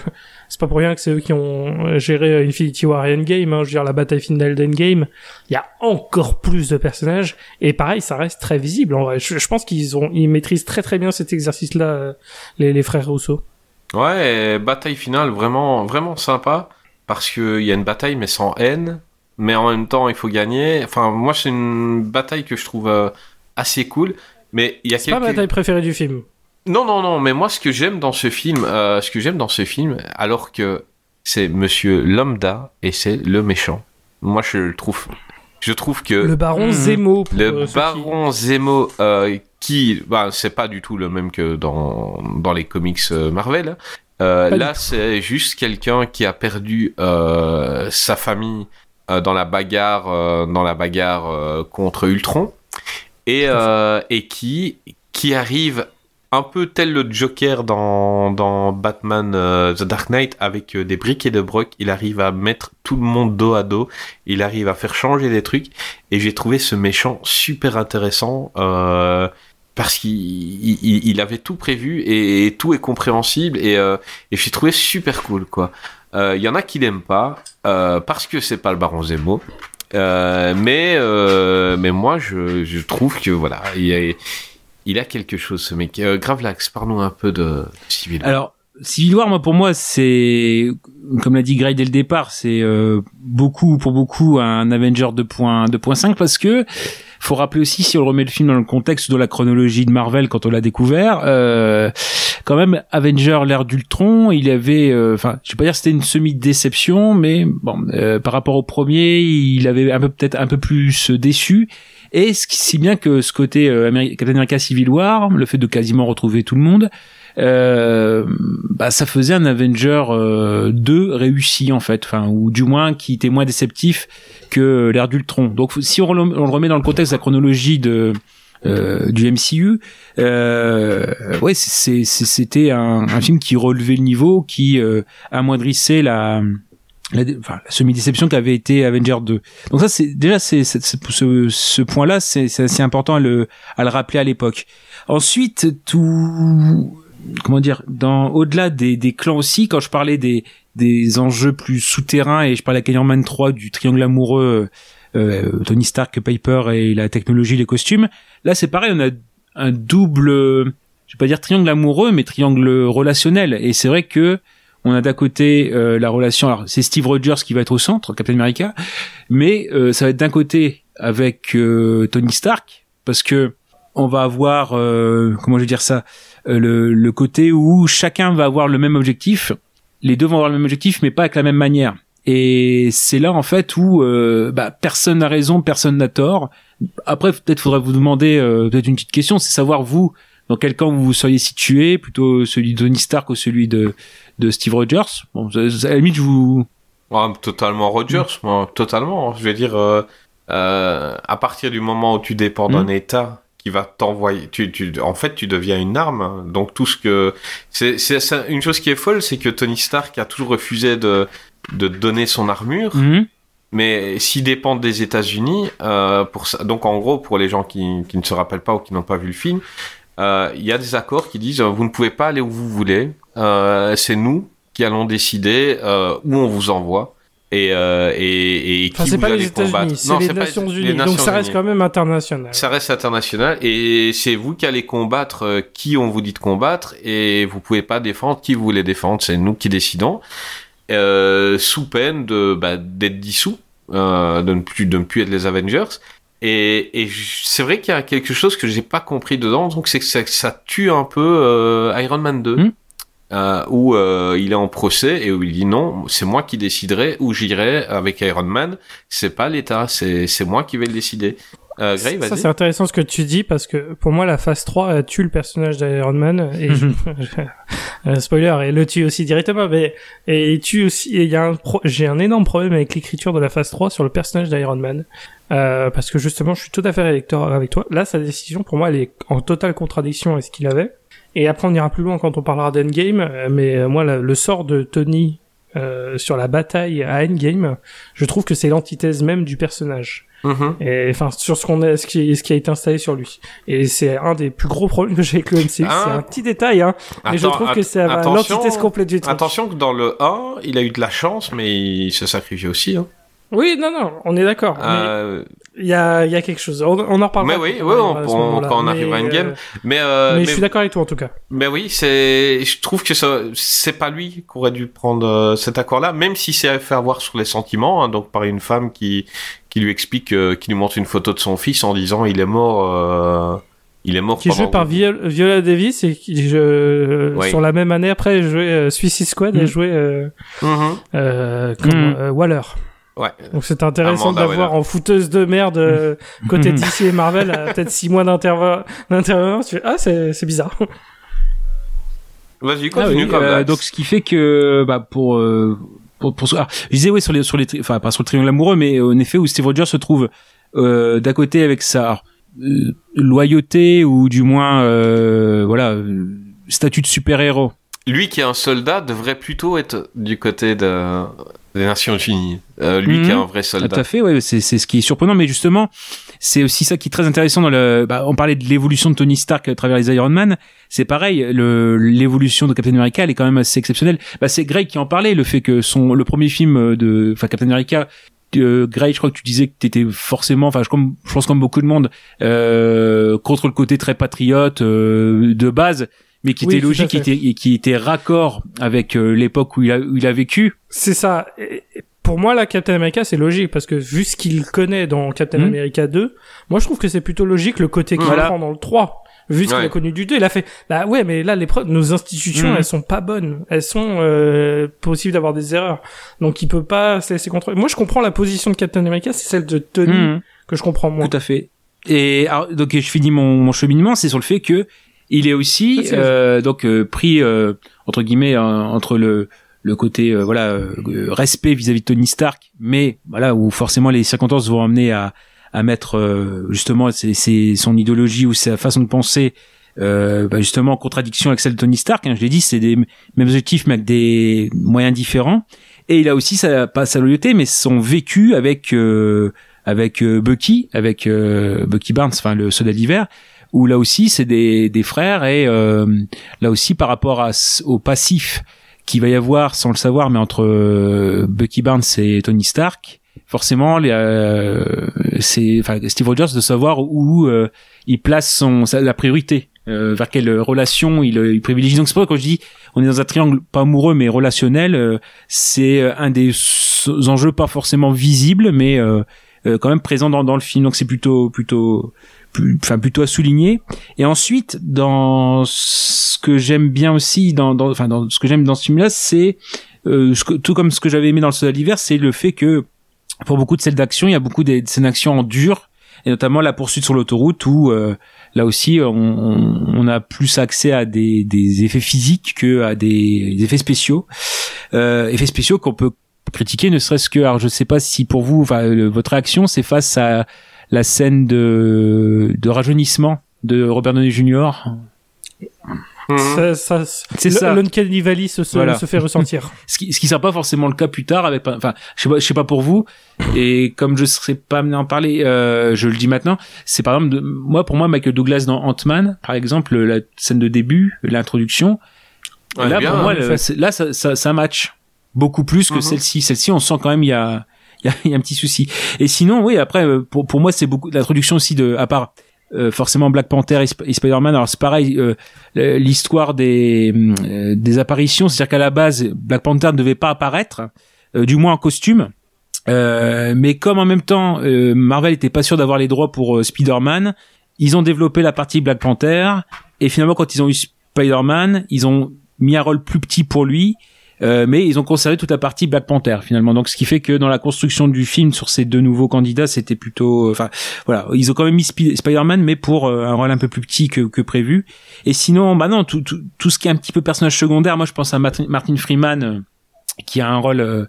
c'est pas pour rien que c'est eux qui ont géré euh, Infinity War et Endgame. Hein, je veux dire, la bataille finale d'Endgame, il y a encore plus de personnages. Et pareil, ça reste très visible. En vrai, je, je pense qu'ils ont, ils maîtrisent très très bien cet exercice-là, euh, les, les frères Rousseau. Ouais, bataille finale vraiment vraiment sympa parce que il y a une bataille mais sans haine, mais en même temps il faut gagner. Enfin moi c'est une bataille que je trouve euh, assez cool, mais il y a C'est pas ma quelques bataille préférée du film. Non, non, non, mais moi, ce que j'aime dans ce film, euh, ce que j'aime dans ce film, alors que c'est Monsieur Lambda et c'est le méchant. Moi, je le trouve, je trouve que Le baron Mhm. Zemo. pour, euh, le qui- baron Zemo, euh, qui, bah, c'est pas du tout le même que dans dans les comics euh, Marvel. Euh, du là, c'est juste quelqu'un qui a perdu euh, sa famille euh, dans la bagarre, euh, dans la bagarre euh, contre Ultron, et euh, et qui qui arrive un peu tel le Joker dans, dans Batman euh, The Dark Knight avec euh, des briques et de broc, il arrive à mettre tout le monde dos à dos, il arrive à faire changer des trucs et j'ai trouvé ce méchant super intéressant euh, parce qu'il il, il- il avait tout prévu et, tout est compréhensible et, et j'ai trouvé super cool quoi. Il y en a qui l'aiment pas parce que c'est pas le Baron Zemo. Mais mais moi je, je trouve que voilà il a, il a quelque chose ce mec. Euh, Gravelax, parlons un peu de Civil War. Alors, Civil War, moi, pour moi, c'est, comme l'a dit Gray dès le départ, c'est euh, beaucoup, pour beaucoup, un Avenger 2.5 2.5 parce que faut rappeler aussi, si on remet le film dans le contexte de la chronologie de Marvel quand on l'a découvert, euh, quand même, Avenger, l'ère d'Ultron, il avait, euh, enfin, je vais pas dire c'était une semi-déception, mais bon, euh, par rapport au premier, il avait un peu peut-être un peu plus déçu. Et si bien que ce côté euh, Ameri- Captain America Civil War, le fait de quasiment retrouver tout le monde, euh, bah, ça faisait un Avenger euh, 2 réussi en fait, enfin ou du moins qui était moins déceptif que l'ère d'Ultron. Donc si on, le remet dans le contexte de la chronologie de euh, du MCU, euh, ouais, c'était un, un film qui relevait le niveau, qui euh, amoindrissait la la, enfin, la semi-déception qu'avait été Avenger 2. Donc ça, c'est déjà c'est ce, ce point-là, c'est assez important à le à le rappeler à l'époque. Ensuite, tout comment dire, dans au-delà des, des clans aussi, quand je parlais des des enjeux plus souterrains et je parlais à Iron Man 3 du triangle amoureux euh, Tony Stark, Piper et la technologie, les costumes. Là, c'est pareil, on a un double, je vais pas dire triangle amoureux, mais triangle relationnel. Et c'est vrai que on a d'un côté euh, la relation, alors c'est Steve Rogers qui va être au centre, Captain America, mais euh, ça va être d'un côté avec euh, Tony Stark, parce que on va avoir, euh, comment je vais dire ça, euh, le, le côté où chacun va avoir le même objectif, les deux vont avoir le même objectif, mais pas avec la même manière. Et c'est là en fait où euh, bah, personne n'a raison, personne n'a tort. Après, peut-être faudrait vous demander peut-être une petite question, c'est savoir vous dans quel camp vous vous seriez situé, plutôt celui de Tony Stark ou celui de de Steve Rogers? Bon, à la limite, je vous Ouais, totalement Rogers, moi, totalement. Je veux dire, euh, euh, à partir du moment où tu dépends d'un Mhm. État qui va t'envoyer, tu, tu, en fait, tu deviens une arme. Donc tout ce que, c'est, une chose qui est folle, c'est que Tony Stark a toujours refusé de, de donner son armure. Mhm. Mais s'il dépend des États-Unis, euh, pour ça, donc en gros, pour les gens qui, qui ne se rappellent pas ou qui n'ont pas vu le film, il y a des accords qui disent euh, vous ne pouvez pas aller où vous voulez. Euh, c'est nous qui allons décider euh, où on vous envoie et euh, et, et qui Enfin, vous pas les allez combattre. Non, les pas Nations les Unies. Donc Nations ça reste Unies. quand même international. Ça reste international et c'est vous qui allez combattre euh, qui on vous dit de combattre et vous pouvez pas défendre qui vous voulez défendre. C'est nous qui décidons euh, sous peine de bah, d'être dissous, euh, de ne plus de ne plus être les Avengers. Et, c'est vrai qu'il y a quelque chose que j'ai pas compris dedans, donc c'est que ça, ça tue un peu euh, Iron Man 2. Mm. euh, où euh, il est en procès et où il dit non, c'est moi qui déciderai où j'irai avec Iron Man. C'est pas l'État, c'est moi qui vais le décider. Euh, Gray, Ça, c'est intéressant ce que tu dis parce que pour moi, la phase 3 elle tue le personnage d'Iron Man et je- Euh, spoiler, et le tue aussi directement, mais et il tue aussi. et Il y a un pro- j'ai un énorme problème avec l'écriture de la phase 3 sur le personnage d'Iron Man euh, parce que justement, je suis tout à fait électeur avec toi. Là, sa décision pour moi, elle est en totale contradiction avec ce qu'il avait. Et après, on ira plus loin quand on parlera d'Endgame, euh, mais euh, moi, la- le sort de Tony euh, sur la bataille à Endgame, je trouve que c'est l'antithèse même du personnage. Mhm. Et enfin, sur ce qu'on a, ce qui, ce qui a été installé sur lui. Et c'est un des plus gros problèmes que j'ai avec le MCU. Ah. C'est un petit détail, hein. Mais je trouve que c'est l'antithèse complète du truc. Attention que dans le 1, il a eu de la chance, mais il se sacrifie aussi. Hein. Oui, non, non, on est d'accord. Euh, Il y a, il y a quelque chose. On, on en reparlera. mais oui, oui, on on- on- quand arrivera à Endgame. euh, mais, euh, mais, mais, je suis d'accord avec toi en tout cas. mais oui, c'est, je trouve que ça, c'est pas lui qui aurait dû prendre euh, cet accord-là, même si c'est à faire voir sur les sentiments, hein, donc par une femme qui, qui lui explique, euh, qui lui montre une photo de son fils en disant il est mort, euh, il est mort Qui est joué par Viol- Viola Davis et qui, je, Oui. sur la même année après, jouait euh, Suicide Squad, elle Mm. jouait euh, Mhm. euh, comment, Mm. euh, Waller. Ouais. Donc c'est intéressant d'avoir en fouteuse de merde euh, côté. DC et Marvel à peut-être 6 mois d'intervalle. tu fais, Ah, c'est c'est bizarre. Vas-y, Ah continue oui, comme euh, donc ce qui fait que bah pour euh, pour, pour ah, je disais oui sur les sur les enfin pas sur le triangle amoureux mais en effet où Steve Rogers se trouve euh, d'à côté avec sa euh, loyauté ou du moins euh, voilà statut de super héros Lui qui est un soldat devrait plutôt être du côté de, des Nations Unies. Euh, lui Mhm. qui est un vrai soldat. Tout à fait, ouais, c'est c'est ce qui est surprenant, mais justement, c'est aussi ça qui est très intéressant dans le. Bah, on parlait de l'évolution de Tony Stark à travers les Iron Man. C'est pareil, le l'évolution de Captain America, elle est quand même assez exceptionnelle. Bah, c'est Greg qui en parlait, le fait que son le premier film de, enfin Captain America euh, Gray, je crois que tu disais que t'étais forcément, enfin, je, comme, je pense comme beaucoup de monde, euh, contre le côté très patriote euh, de base, mais qui Oui, était logique, qui était, et qui était raccord avec euh, l'époque où il a, où il a vécu. C'est ça. Et pour moi, là, Captain America, c'est logique parce que vu ce qu'il connaît dans Captain Mhm. America 2, moi, je trouve que c'est plutôt logique le côté qu'il Voilà. prend dans le 3. Vu ce qu'il a connu du 2, il a fait, bah ouais, mais là, les nos institutions, Mhm. elles sont pas bonnes. Elles sont euh, possibles d'avoir des erreurs. Donc, il peut pas se laisser contrôler. Moi, je comprends la position de Captain America, c'est celle de Tony Mhm. que je comprends moins. Tout à fait. Et alors, donc je finis mon, mon cheminement, c'est sur le fait que il est aussi Ah, euh, donc euh, pris euh, entre guillemets euh, entre le le côté euh, voilà respect vis-à-vis de Tony Stark, mais voilà où forcément les circonstances vont amener à à mettre euh, justement c'est son idéologie ou sa façon de penser euh, bah, justement en contradiction avec celle de Tony Stark. hein, je l'ai dit, c'est des mêmes objectifs mais avec des moyens différents. Et il a aussi sa, pas sa loyauté, mais son vécu avec euh, avec Bucky, avec euh, Bucky Barnes, enfin le soldat d'hiver, où là aussi c'est des, des frères et euh, là aussi par rapport à, au passif qu'il va y avoir sans le savoir, mais entre euh, Bucky Barnes et Tony Stark, forcément euh, c'est enfin Steve Rogers de savoir où euh, il place son la priorité. euh, vers quelle relation il, il privilégie donc c'est pour ça que quand je dis on est dans un triangle pas amoureux mais relationnel euh, c'est euh, un des enjeux pas forcément visibles mais euh, euh, quand même présent dans, dans le film donc c'est plutôt plutôt enfin plutôt à souligner. Et ensuite dans ce que j'aime bien aussi dans enfin dans ce que j'aime dans ce film là c'est euh, tout comme ce que j'avais aimé dans le soldat d'hiver c'est le fait que pour beaucoup de scènes d'action il y a beaucoup de scènes d'action en dur et notamment la poursuite sur l'autoroute où euh, là aussi on, on, on a plus accès à des, des effets physiques que à des, effets spéciaux. Euh, effets spéciaux qu'on peut critiquer ne serait-ce que alors je sais pas si pour vous enfin votre réaction c'est face à la scène de de rajeunissement de Robert Downey Jr. Ça, ça, C'est ça. L'Uncanny Valley se, se, Voilà. se fait ressentir. ce qui ce qui sera pas forcément le cas plus tard avec enfin je sais pas je sais pas pour vous et comme je serais pas amené à en parler euh, je le dis maintenant c'est par exemple de, moi pour moi Michael Douglas dans Ant-Man par exemple la scène de début l'introduction Ouais, là bien, pour moi hein, le- là ça, ça, ça match beaucoup plus que Mhm. celle-ci celle-ci on sent quand même il y a il y a, y a un petit souci. Et sinon oui après euh, pour pour moi c'est beaucoup l'introduction aussi de à part euh, forcément Black Panther et, et Spider-Man alors c'est pareil euh, l'histoire des euh, des apparitions c'est-à-dire qu'à la base Black Panther ne devait pas apparaître euh, du moins en costume euh, mais comme en même temps Marvel était pas sûr d'avoir les droits pour Spider-Man ils ont développé la partie Black Panther et finalement quand ils ont eu Spider-Man ils ont mis un rôle plus petit pour lui euh, mais ils ont conservé toute la partie Black Panther finalement. Donc ce qui fait que dans la construction du film sur ces deux nouveaux candidats c'était plutôt enfin voilà. Ils ont quand même mis Spi- Spider-Man mais pour euh, un rôle un peu plus petit que, que prévu. Et sinon bah non tout, tout, tout ce qui est un petit peu personnage secondaire moi je pense à Martin, Freeman euh, qui a un rôle euh,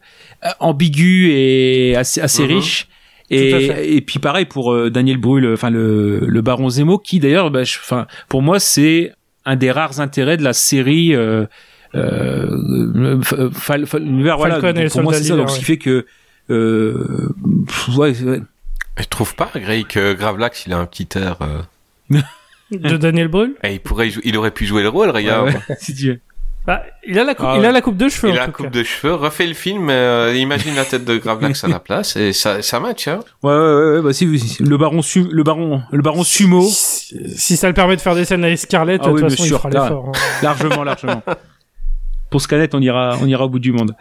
ambigu et assez, assez Mhm. riche. Et, puis pareil pour euh, Daniel Brühl enfin le, le baron Zemo qui d'ailleurs bah, enfin pour moi c'est un des rares intérêts de la série euh, euh, Fal- Fal- voilà Falcon et le pour moi c'est ça donc ce qui fait que euh, pff, ouais, ouais. Je trouve pas, Grey, que Gravelax, il a un petit air. euh, de Daniel Brühl? et il, pourrait, il aurait pu jouer le rôle, regarde. Ouais, ouais, si tu veux. Bah, il a la coupe, Ah il a la coupe de cheveux. Il a la coupe cas. de cheveux, refait le film, euh, imagine la tête de Gravelax à la place, et ça, ça match, hein. Ouais, ouais, ouais, ouais, bah si, si, le baron, su- le baron, le baron sumo, Si, si ça le permet de faire des scènes avec Scarlett, Ah de oui, toute bien façon, il sûr, fera l'effort. hein. largement, largement. Pour Scannet, on ira, on ira au bout du monde.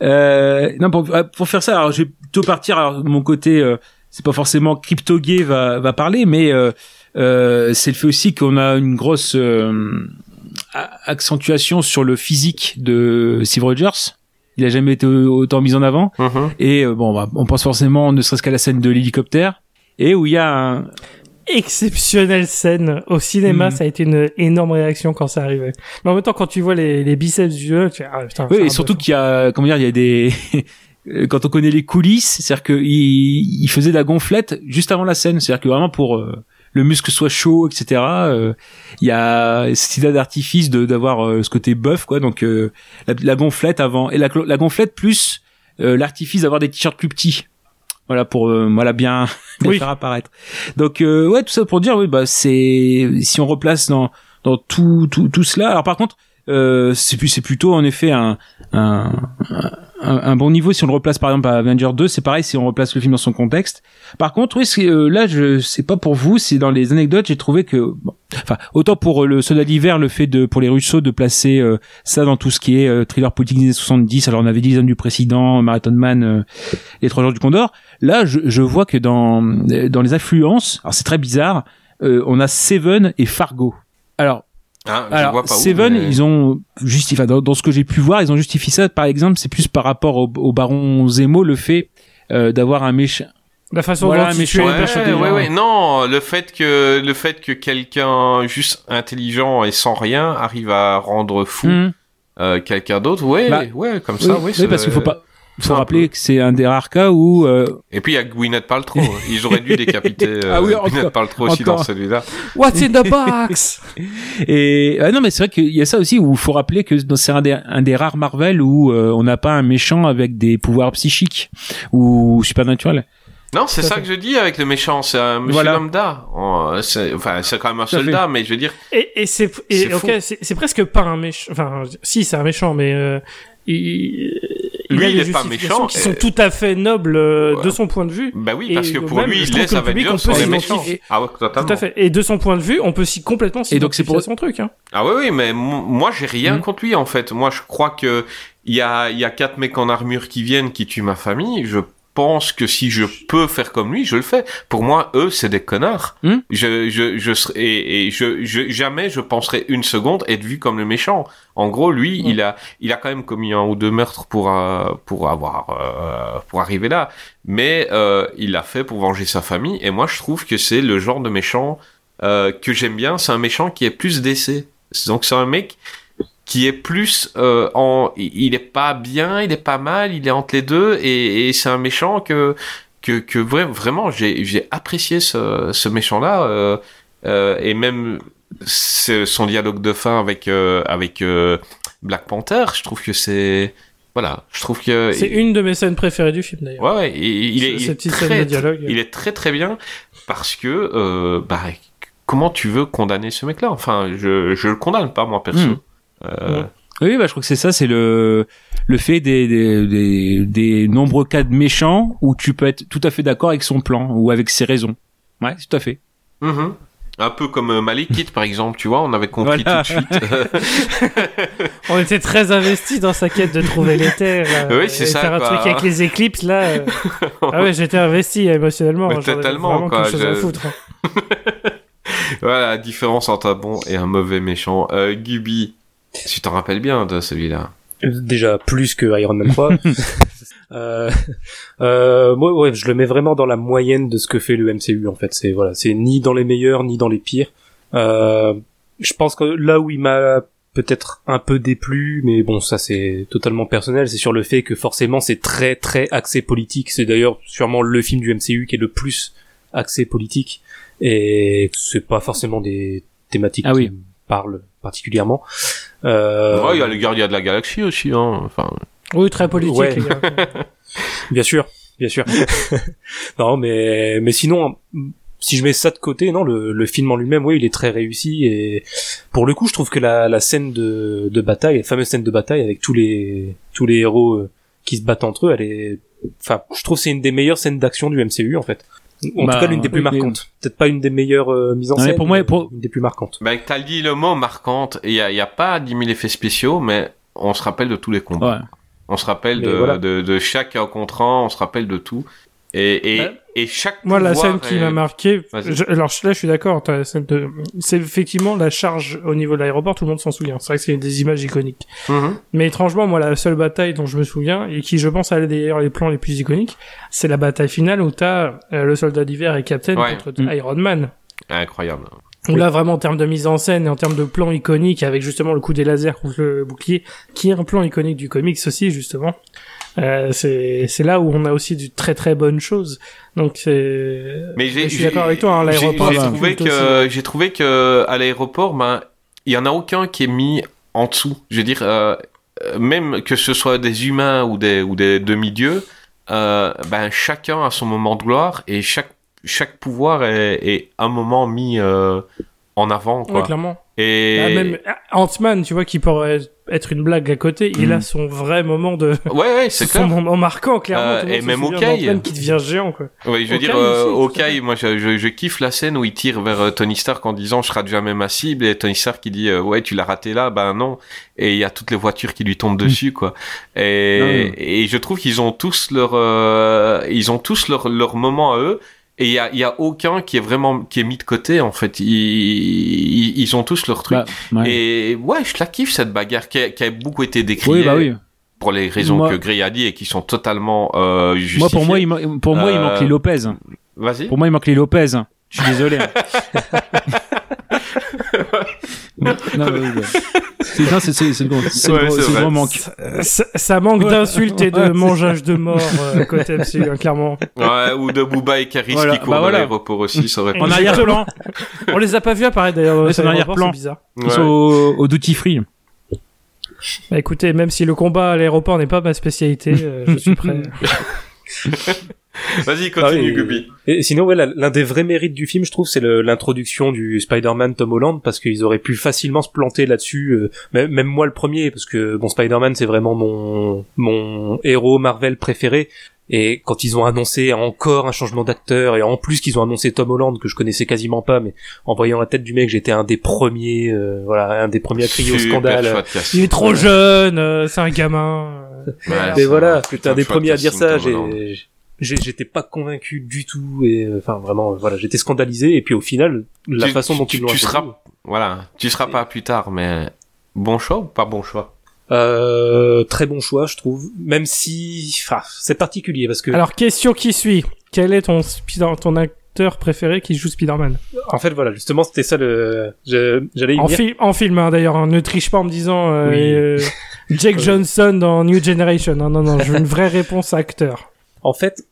Euh, non, pour, pour faire ça, alors je vais plutôt partir. Alors de mon côté, euh, c'est pas forcément crypto gay va, va parler, mais euh, euh, c'est le fait aussi qu'on a une grosse euh, accentuation sur le physique de Steve Rogers. Il a jamais été autant mis en avant. Mhm. Et euh, bon, on va- on pense forcément, ne serait-ce qu'à la scène de l'hélicoptère, et où il y a un, Exceptionnelle scène. Au cinéma, Mhm. ça a été une énorme réaction quand ça arrivait. Mais en même temps, quand tu vois les, les biceps du jeu, tu fais, ah, putain. Oui, et surtout qu'il y a, comment dire, il y a des, quand on connaît les coulisses, c'est-à-dire qu'il il faisait de la gonflette juste avant la scène, c'est-à-dire que vraiment pour euh, le muscle soit chaud, etc. euh, Il y a cette idée d'artifice de d'avoir euh, ce côté buff, quoi. Donc la, la gonflette avant et la, la gonflette plus l'artifice d'avoir des t-shirts plus petits. Voilà pour euh, voilà bien, bien Oui. faire apparaître. Donc euh, ouais, tout ça pour dire oui bah c'est si on replace dans dans tout tout tout cela. Alors par contre euh, c'est c'est plutôt en effet un un, un, bon niveau si on le replace par exemple à Avenger 2. C'est pareil si on replace le film dans son contexte. Par contre, oui, euh, là, je sais pas pour vous, c'est dans les anecdotes, j'ai trouvé que, bon, enfin, autant pour euh, le Soldat d'hiver, le fait de pour les Russo de placer euh, ça dans tout ce qui est euh, thriller politique des années 70. Alors on avait dit les du président, Marathon Man, euh, les trois jours du Condor. Là, je, je vois que dans dans les influences, alors c'est très bizarre, on a Seven et Fargo. Alors Ah, je alors, vois pas où, Seven, mais- ils ont justifié, dans, dans ce que j'ai pu voir, ils ont justifié ça, par exemple, c'est plus par rapport au, au baron Zemo, le fait euh, d'avoir un méchant. La façon Voilà, dont un il méchant. tue les Ouais, personnes ouais, ouais. Non, le fait que le fait que quelqu'un juste intelligent et sans rien arrive à rendre fou Mhm. euh, quelqu'un d'autre, ouais, Bah, ouais, comme ça, oui. oui, parce qu'il faut pas. C'est Faut un rappeler peu- que c'est un des rares cas où euh, Et puis il y a Gwyneth Paltrow. Ils auraient dû décapiter euh, Ah oui, Gwyneth Paltrow aussi encore. dans celui-là. What's in the box? Et ah non mais c'est vrai qu'il y a ça aussi où il faut rappeler que c'est un des, un des rares Marvel où euh, on n'a pas un méchant avec des pouvoirs psychiques ou supernaturels. Non, c'est ça que je dis avec le méchant. C'est un monsieur Voilà. lambda. Oh, Enfin, c'est quand même un fait. soldat, mais je veux dire, Et, et c'est C'est ok, presque pas un méchant. Enfin, si, c'est un méchant, mais euh, il, il Lui, a il des est pas justifications méchant, qui sont tout à fait nobles euh, Ouais. de son point de vue. bah oui, Et parce que pour même, lui, il laisse Avengers on sont peut les méchants. Ah ouais, totalement. Tout à fait. Et de son point de vue, on peut s'y complètement Et donc, c'est pour- à son truc. Hein. Ah oui, oui, mais moi j'ai rien Mhm. contre lui en fait. Moi je crois que il y a, il y a quatre mecs en armure qui viennent qui tuent ma famille. Je pense que si je peux faire comme lui, je le fais. Pour moi, eux, c'est des connards. Mhm. Je, je, je serais, et, et je, je, jamais je penserais une seconde être vu comme le méchant. En gros, lui, il a, il a quand même commis un ou deux meurtres pour, euh, pour avoir, euh, pour arriver là. Mais euh, il l'a fait pour venger sa famille. Et moi, je trouve que c'est le genre de méchant que j'aime bien. C'est un méchant qui est plus d'essai. Donc c'est un mec qui est plus euh, en il est pas bien il est pas mal il est entre les deux et, et c'est un méchant que que, que vra- vraiment j'ai j'ai apprécié ce, ce méchant là et même son dialogue de fin avec euh, avec euh, Black Panther je trouve que c'est voilà je trouve que C'est une de mes scènes préférées du film d'ailleurs. ouais ouais il est, il est très, scène de dialogue. il est très très bien parce que euh, bah comment tu veux condamner ce mec là enfin je je le condamne pas moi perso Mhm. Euh, Oui, bah je crois que c'est ça, c'est le le fait des, des des des nombreux cas de méchants où tu peux être tout à fait d'accord avec son plan ou avec ses raisons. Ouais, tout à fait. Mhm. Un peu comme euh, Malikit par exemple, tu vois, on avait compris Voilà. tout de suite. On était très investis dans sa quête de trouver les terres. euh, Oui, c'est et ça, Faire un quoi. truc avec les éclipses là. euh. ah ouais, j'étais investi émotionnellement. Mais avais totalement, quoi, quelque chose à je- foutre. hein. voilà la différence entre un bon et un mauvais méchant. Euh, Gubi, tu t'en rappelles bien de celui-là déjà plus que Iron Man 3. euh, euh, moi, ouais, je le mets vraiment dans la moyenne de ce que fait le MCU en fait. C'est voilà, c'est ni dans les meilleurs ni dans les pires. Euh, je pense que là où il m'a peut-être un peu déplu, mais bon, ça c'est totalement personnel, c'est sur le fait que forcément c'est très très axé politique. C'est d'ailleurs sûrement le film du MCU qui est le plus axé politique et c'est pas forcément des thématiques Ah oui. qui me parlent particulièrement. Euh, Ouais, il y a le gardien de la galaxie aussi, hein. Enfin, Oui, très politique. Ouais. les. Bien sûr, bien sûr. non, mais mais sinon, si je mets ça de côté, non, le, le film en lui-même, oui, il est très réussi et pour le coup, je trouve que la, la scène de, de bataille, la fameuse scène de bataille avec tous les tous les héros euh, qui se battent entre eux, elle est, enfin, je trouve que c'est une des meilleures scènes d'action du MCU en fait. En Bah, tout cas, l'une des plus marquantes. Peut-être pas une des meilleures euh, mises en Non, mais scène. pour moi, mais pour- une des plus marquantes. bah, t'as dit le mot marquante, et il y a, y a pas 10 000 effets spéciaux, mais on se rappelle de tous les combats. Ouais. On se rappelle de, voilà. de, de chaque rencontrant, on se rappelle de tout. Et, et, Ouais. et chaque Moi, la scène qui est- m'a marqué, je- alors là, je suis d'accord, t'as la scène de- c'est effectivement la charge au niveau de l'aéroport, tout le monde s'en souvient. C'est vrai que c'est des images iconiques. Mhm. Mais étrangement, moi, la seule bataille dont je me souviens, et qui, je pense, a d'ailleurs les plans les plus iconiques, c'est la bataille finale où t'as euh, le soldat d'hiver et Captain Ouais. contre Mm. Iron Man. Incroyable. Où là, vraiment, en termes de mise en scène et en termes de plan iconique, avec justement le coup des lasers contre le bouclier, qui est un plan iconique du comics aussi, justement. Euh, c'est là où on a aussi du très très bonnes choses. Donc c'est. Mais je suis d'accord avec toi. Hein, l'aéroport. J'ai trouvé que, j'ai trouvé que à l'aéroport, ben, il y en a aucun qui est mis en dessous. Je veux dire, euh, même que ce soit des humains ou des ou des demi-dieux, euh, ben chacun a son moment de gloire et chaque chaque pouvoir est, est un moment mis en avant. Quoi. Ouais, clairement. Et Ah, même Ant-Man, tu vois, qui pourrait être une blague à côté, il a son vrai moment de. ouais, ouais, c'est son clair. moment marquant, clairement. Euh, et même Hawkeye. qui devient géant, quoi. Oui, je veux dire, euh, Hawkeye, moi, je, je, je kiffe la scène où il tire vers euh, Tony Stark en disant je rate jamais ma cible et Tony Stark qui dit euh, ouais tu l'as raté là, ben non. Et il y a toutes les voitures qui lui tombent dessus quoi. Et, Ah et je trouve qu'ils ont tous leur, euh, ils ont tous leur leur moment à eux. Et il y a, il y a aucun qui est vraiment qui est mis de côté en fait. Ils, ils, ils ont tous leur truc. Bah, ouais. Et ouais, je la kiffe cette bagarre qui a, qui a beaucoup été décriée Oui, bah oui. pour les raisons Moi- que Gray a dit et qui sont totalement euh, justifiées. Moi, pour moi, il, pour moi, il Euh, manque les Lopez. Vas-y. Pour moi, il manque les Lopez. Je suis désolé. non, non, oui, oui. C'est non, c'est- c'est- c'est le gros, c'est le Ouais, gros- c'est c'est le vrai. gros manque. Ça, ça manque d'insultes et de mangeage de mort euh, côté MCU, hein, clairement. Ouais, ou de Booba et Caris Voilà, qui courent bah dans voilà. l'aéroport aussi, ça aurait En arrière-plan. On les a pas vus apparaître d'ailleurs c'est en arrière-plan. c'est bizarre. Ils sont au, au duty free. Bah écoutez, même si le combat à l'aéroport n'est pas ma spécialité, euh, je suis prêt. Vas-y, Ah continue, oui, Guppy. Et sinon, ouais, l'un des vrais mérites du film, je trouve, c'est l'introduction du Spider-Man Tom Holland, parce qu'ils auraient pu facilement se planter là-dessus. euh, même, même moi le premier, parce que bon, Spider-Man, c'est vraiment mon mon héros Marvel préféré. Et quand ils ont annoncé encore un changement d'acteur, et en plus qu'ils ont annoncé Tom Holland, que je connaissais quasiment pas, mais en voyant la tête du mec, j'étais un des premiers, euh, voilà, un des premiers à crier au scandale. Il est trop jeune, euh, c'est un gamin. Ouais, Et c'est voilà, un des premiers à dire ça. J'ai- J'étais pas convaincu du tout et euh, enfin vraiment voilà j'étais scandalisé et puis au final la Tu- façon dont tu- ils l'ont tu seras- Voilà, tu seras pas plus tard, mais bon choix ou pas bon choix? Euh, très bon choix je trouve même si enfin c'est particulier parce que Alors, question qui suit. Quel est ton, ton acteur préféré qui joue Spider-Man? En fait voilà justement c'était ça le j'allais y en, fi- en film, hein, d'ailleurs. hein. Ne triche pas en me disant euh, Oui. euh, Jake Johnson dans New Generation. Non, non, non. Je veux une vraie réponse acteur. en fait euh,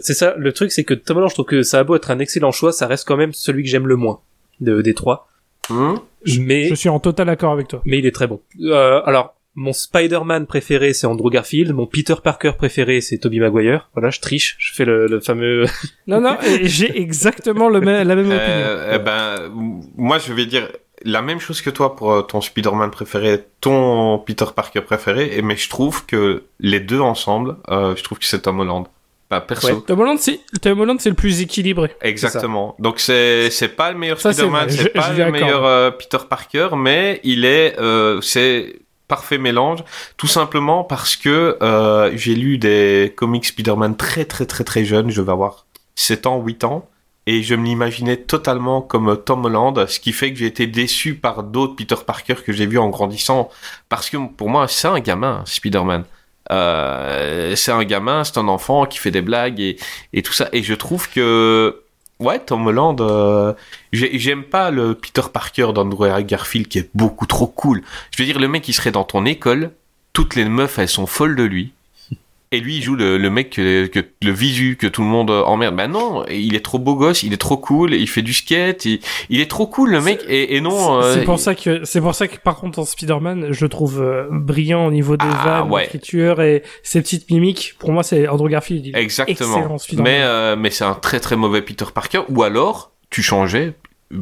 c'est ça le truc c'est que Tom Holland je trouve que ça a beau être un excellent choix ça reste quand même celui que j'aime le moins de, des trois Hum mais Je suis en total accord avec toi. mais il est très bon. Euh, alors, mon Spider-Man préféré, c'est Andrew Garfield. Mon Peter Parker préféré, c'est Tobey Maguire. Voilà, je triche. Je fais le, le fameux... Non, non. J'ai exactement le même- la même opinion. Euh, ben, moi, je vais dire la même chose que toi pour euh, ton Spider-Man préféré, ton Peter Parker préféré, et mais je trouve que les deux ensemble, euh, je trouve que c'est Tom Holland. Pas perso. Ouais. Tom Holland, c'est Tom Holland, c'est le plus équilibré. Exactement. Donc c'est c'est pas le meilleur Spider-Man, c'est pas je le meilleur euh, Peter Parker, mais il est euh, c'est parfait mélange, tout simplement parce que euh, j'ai lu des comics Spider-Man très très très très jeunes, je vais avoir 7 ans, 8 ans, et je me l'imaginais totalement comme Tom Holland, ce qui fait que j'ai été déçu par d'autres Peter Parker que j'ai vus en grandissant, parce que pour moi c'est un gamin, Spider-Man. Euh, c'est un gamin, c'est un enfant qui fait des blagues et, tout ça. Et je trouve que, ouais, Tom Holland, euh, j'ai- j'aime pas le Peter Parker d'Andrew Garfield qui est beaucoup trop cool. Je veux dire, le mec, il serait dans ton école, toutes les meufs, elles sont folles de lui. Et lui, il joue le, le mec, que, que- le visu, que tout le monde emmerde. Ben non, il est trop beau gosse, il est trop cool, il fait du skate, il, il est trop cool, le mec. Et, et non... C'est- euh, pour ça que c'est pour ça que par contre en Spider-Man, je le trouve euh, brillant au niveau des Ah, vannes, ouais. l'écriture et ses petites mimiques. Pour moi, c'est Andrew Garfield. il est Exactement. Mais, euh, mais c'est un très très mauvais Peter Parker. Ou alors, tu changeais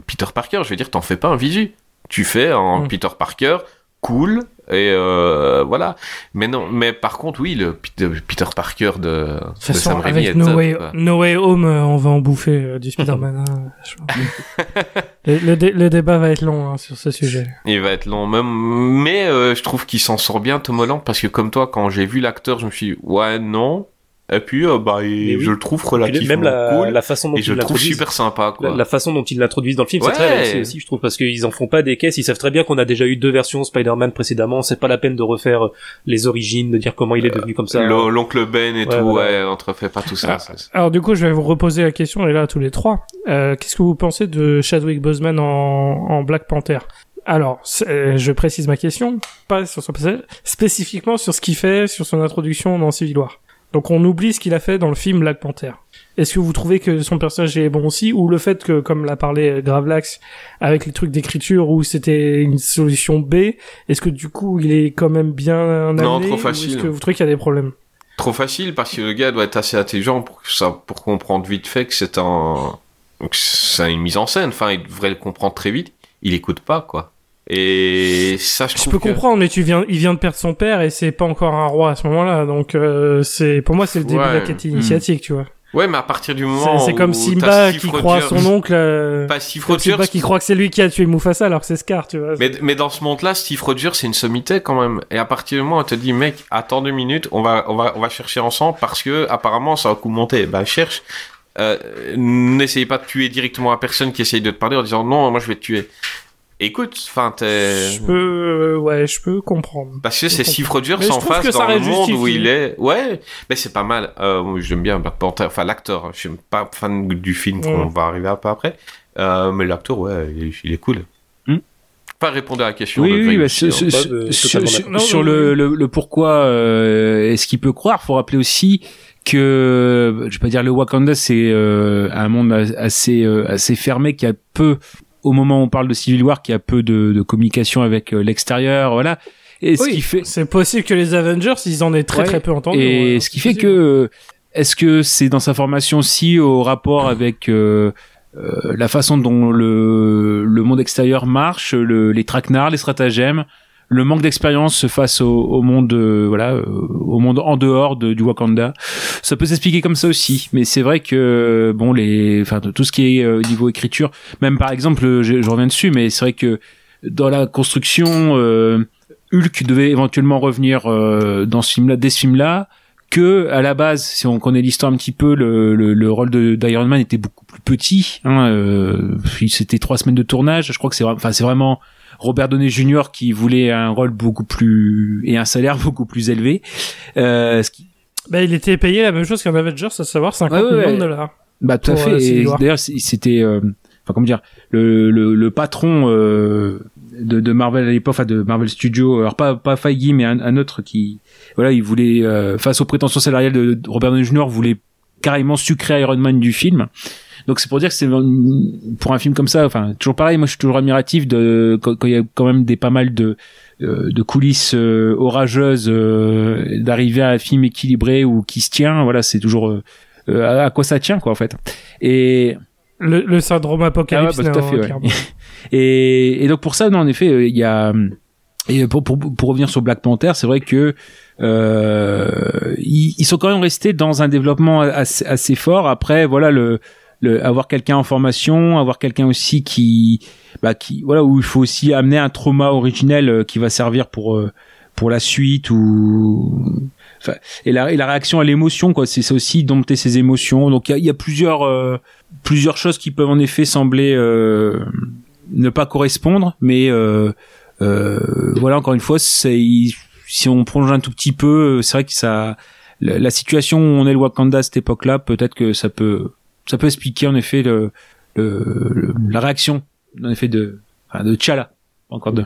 Peter Parker. Je veux dire, t'en fais pas un visu. Tu fais un Mm. Peter Parker cool et euh, voilà. Mais non, mais par contre, oui, le Peter, Peter Parker de, de façon, Sam Raimi avec no, top, way, no Way Home, euh, on va en bouffer euh, du Spider-Man. hein, le dé- le débat va être long hein, sur ce sujet. Il va être long, même. Mais euh, je trouve qu'il s'en sort bien, Tom Holland, parce que comme toi, quand j'ai vu l'acteur, je me suis dit, ouais, non. Et puis, euh, bah, oui. je le trouve relativement même la, cool. la façon dont et je ils le trouve l'introduisent. super sympa, quoi. La, la façon dont ils l'introduisent dans le film, Ouais. c'est très réussi aussi, je trouve, parce qu'ils en font pas des caisses. Ils savent très bien qu'on a déjà eu deux versions Spider-Man précédemment. C'est pas la peine de refaire les origines, de dire comment il est devenu comme ça. Le- L'oncle Ben et Ouais, tout, voilà. ouais, on te refait pas tout ça. Ah. Alors du coup, je vais vous reposer la question, et là, tous les trois. Euh, Qu'est-ce que vous pensez de Chadwick Boseman en, en Black Panther? Alors, euh, je précise ma question, pas sur son passage, spécifiquement sur ce qu'il fait, sur son introduction dans Civil War. Donc on oublie ce qu'il a fait dans le film Black Panther. Est-ce que vous trouvez que son personnage est bon aussi, ou le fait que, comme l'a parlé Gravelax, avec les trucs d'écriture où c'était une solution B, est-ce que du coup il est quand même bien amené Non, trop facile. Est-ce que vous trouvez qu'il y a des problèmes? Trop facile parce que le gars doit être assez intelligent pour que ça, pour comprendre vite fait que c'est un, c'est une mise en scène. Enfin, il devrait le comprendre très vite. il écoute pas, quoi. Et ça, je, peux que- comprendre, mais tu viens, il vient de perdre son père et c'est pas encore un roi à ce moment-là. Donc, euh, c'est, pour moi, c'est le début de la quête initiatique, tu vois. Ouais, mais à partir du C'est, moment c'est où comme Simba qui croit à son oncle, euh, Pas Steve Simba Rogers. qui croit que c'est lui qui a tué Mufasa alors que c'est Scar, tu vois. Mais, mais dans ce monde-là, Steve Rogers, c'est une sommité quand même. Et à partir du moment où on te dit, mec, attends deux minutes, on va, on va, on va chercher ensemble parce que apparemment ça va coup monter. Ben cherche. Euh, N'essayez pas de tuer directement la personne qui essaye de te parler en disant non, moi je vais te tuer. Écoute, enfin, t'es. Je peux, euh, ouais, je peux comprendre. Parce que c'est Steve. Rogers en face dans le monde où justifié. il est. Ouais, mais c'est pas mal. Euh, j'aime bien Black Panther, enfin l'acteur. Je suis pas fan du film qu'on Ouais. va arriver un peu après. Euh, mais l'acteur, ouais, il, il est cool. Hmm. Pas répondre à la question. Oui, de oui, Greg bah, sur, Non, le, le, le pourquoi euh, est-ce qu'il peut croire, faut rappeler aussi que je vais pas dire le Wakanda c'est euh, un monde as- assez euh, assez fermé qui a peu au moment où on parle de Civil War qui a peu de, de communication avec euh, l'extérieur, voilà. Et ce Oui, qui fait c'est possible que les Avengers, ils en aient très Ouais. très peu entendu. Et ouais, ce qui fait possible. que est-ce que c'est dans sa formation aussi au rapport avec euh, euh, la façon dont le, le monde extérieur marche, le, les traquenards, les stratagèmes, le manque d'expérience face au, au monde euh, voilà euh, au monde en dehors de, du Wakanda ça peut s'expliquer comme ça aussi mais c'est vrai que bon les enfin tout ce qui est euh, niveau écriture même par exemple euh, je, je reviens dessus mais c'est vrai que dans la construction euh, Hulk devait éventuellement revenir euh, dans ce film là dès ce film là que à la base, si on connaît l'histoire un petit peu, le, le, le rôle d'Iron Man était beaucoup plus petit. Hein, euh, c'était trois semaines de tournage. Je crois que c'est, enfin c'est vraiment Robert Downey Jr. qui voulait un rôle beaucoup plus et un salaire beaucoup plus élevé. Euh, ce qui, Bah, il était payé la même chose qu'un Avengers, à savoir 50 Ouais, ouais, millions de dollars. bah tout à fait. euh. D'ailleurs, c'était, euh, enfin comment dire, le, le, le patron euh, de, de Marvel à l'époque, enfin de Marvel Studios, alors pas pas Feige, mais un, un autre qui, voilà, il voulait euh, face aux prétentions salariales de de Robert Downey Jr. voulait carrément sucrer Iron Man du film. Donc c'est pour dire que c'est pour un film comme ça, enfin toujours pareil, moi je suis toujours admiratif de quand il y a quand même des pas mal de euh, de coulisses euh, orageuses euh, d'arriver à un film équilibré ou qui se tient, voilà, c'est toujours à à quoi ça tient quoi en fait. Et Le, le syndrome apocalypse. ah ouais, bah, tout à fait, ouais. et, et donc pour ça, non, en effet, il y a et pour, pour, pour revenir sur Black Panther, c'est vrai que euh, ils, ils sont quand même restés dans un développement assez, assez fort. Après, voilà, le, le avoir quelqu'un en formation, avoir quelqu'un aussi qui, bah, qui, voilà, où il faut aussi amener un trauma originel euh, qui va servir pour euh, pour la suite ou Enfin, et la, et la réaction à l'émotion quoi. C'est aussi dompter ses émotions. Donc il y y a plusieurs euh, plusieurs choses qui peuvent en effet sembler euh, ne pas correspondre mais euh, euh, voilà encore une fois c'est si on plonge un tout petit peu c'est vrai que ça la, la situation où on est le Wakanda à cette époque là peut-être que ça peut ça peut expliquer en effet le, le, le- la réaction en effet de enfin, de T'Challa encore de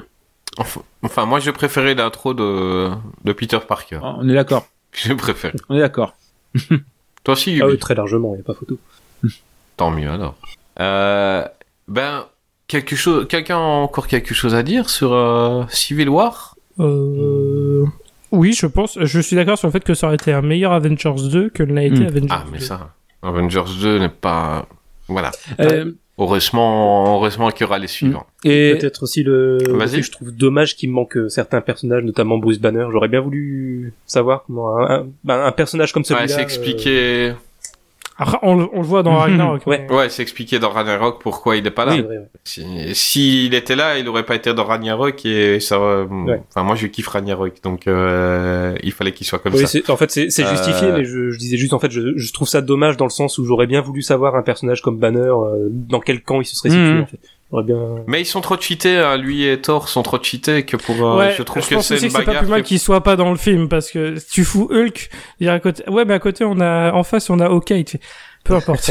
Enfin, enfin, moi, je préférais l'intro de, de Peter Parker. on est d'accord Je préfère. on est d'accord Toi aussi, Ah oui, très largement, il n'y a pas photo. Tant mieux alors. Euh, ben, quelque chose, quelqu'un a encore quelque chose à dire sur euh, Civil War? Euh, Oui, je pense. Je suis d'accord sur le fait que ça aurait été un meilleur Avengers 2 que ne l'a été Hmm. Avengers Ah, mais 2. ça, Avengers 2 n'est pas. Voilà. Euh, Heureusement, heureusement qu'il y aura les suivants. et Peut-être aussi le. Vas-y. Je trouve dommage qu'il manque euh, certains personnages, notamment Bruce Banner. J'aurais bien voulu savoir comment un, un, ben, un personnage comme celui-là. Ouais, c'est euh, expliqué. Après, on, le- on le voit dans Ragnarok. Ouais. mais- Ouais, c'est expliqué dans Ragnarok pourquoi il n'est pas là. c'est vrai, ouais. Si, s'il était là, il aurait pas été dans Ragnarok et ça. euh, Enfin, moi, je kiffe Ragnarok, donc euh, il fallait qu'il soit comme Oui, ça. c'est- en fait, c'est c'est Euh, justifié, mais je, je disais juste, en fait, je, je trouve ça dommage dans le sens où j'aurais bien voulu savoir un personnage comme Banner, euh, dans quel camp il se serait situé, Mhm. en fait. Bien... Mais ils sont trop cheatés, hein, lui et Thor sont trop cheatés que pour. euh, Ouais, je trouve je que c'est c'est pas plus mal qui- qu'il soit pas dans le film parce que si tu fous Hulk, il y a à côté. Ouais, mais à côté on a, en face on a. Tu fais, Peu importe.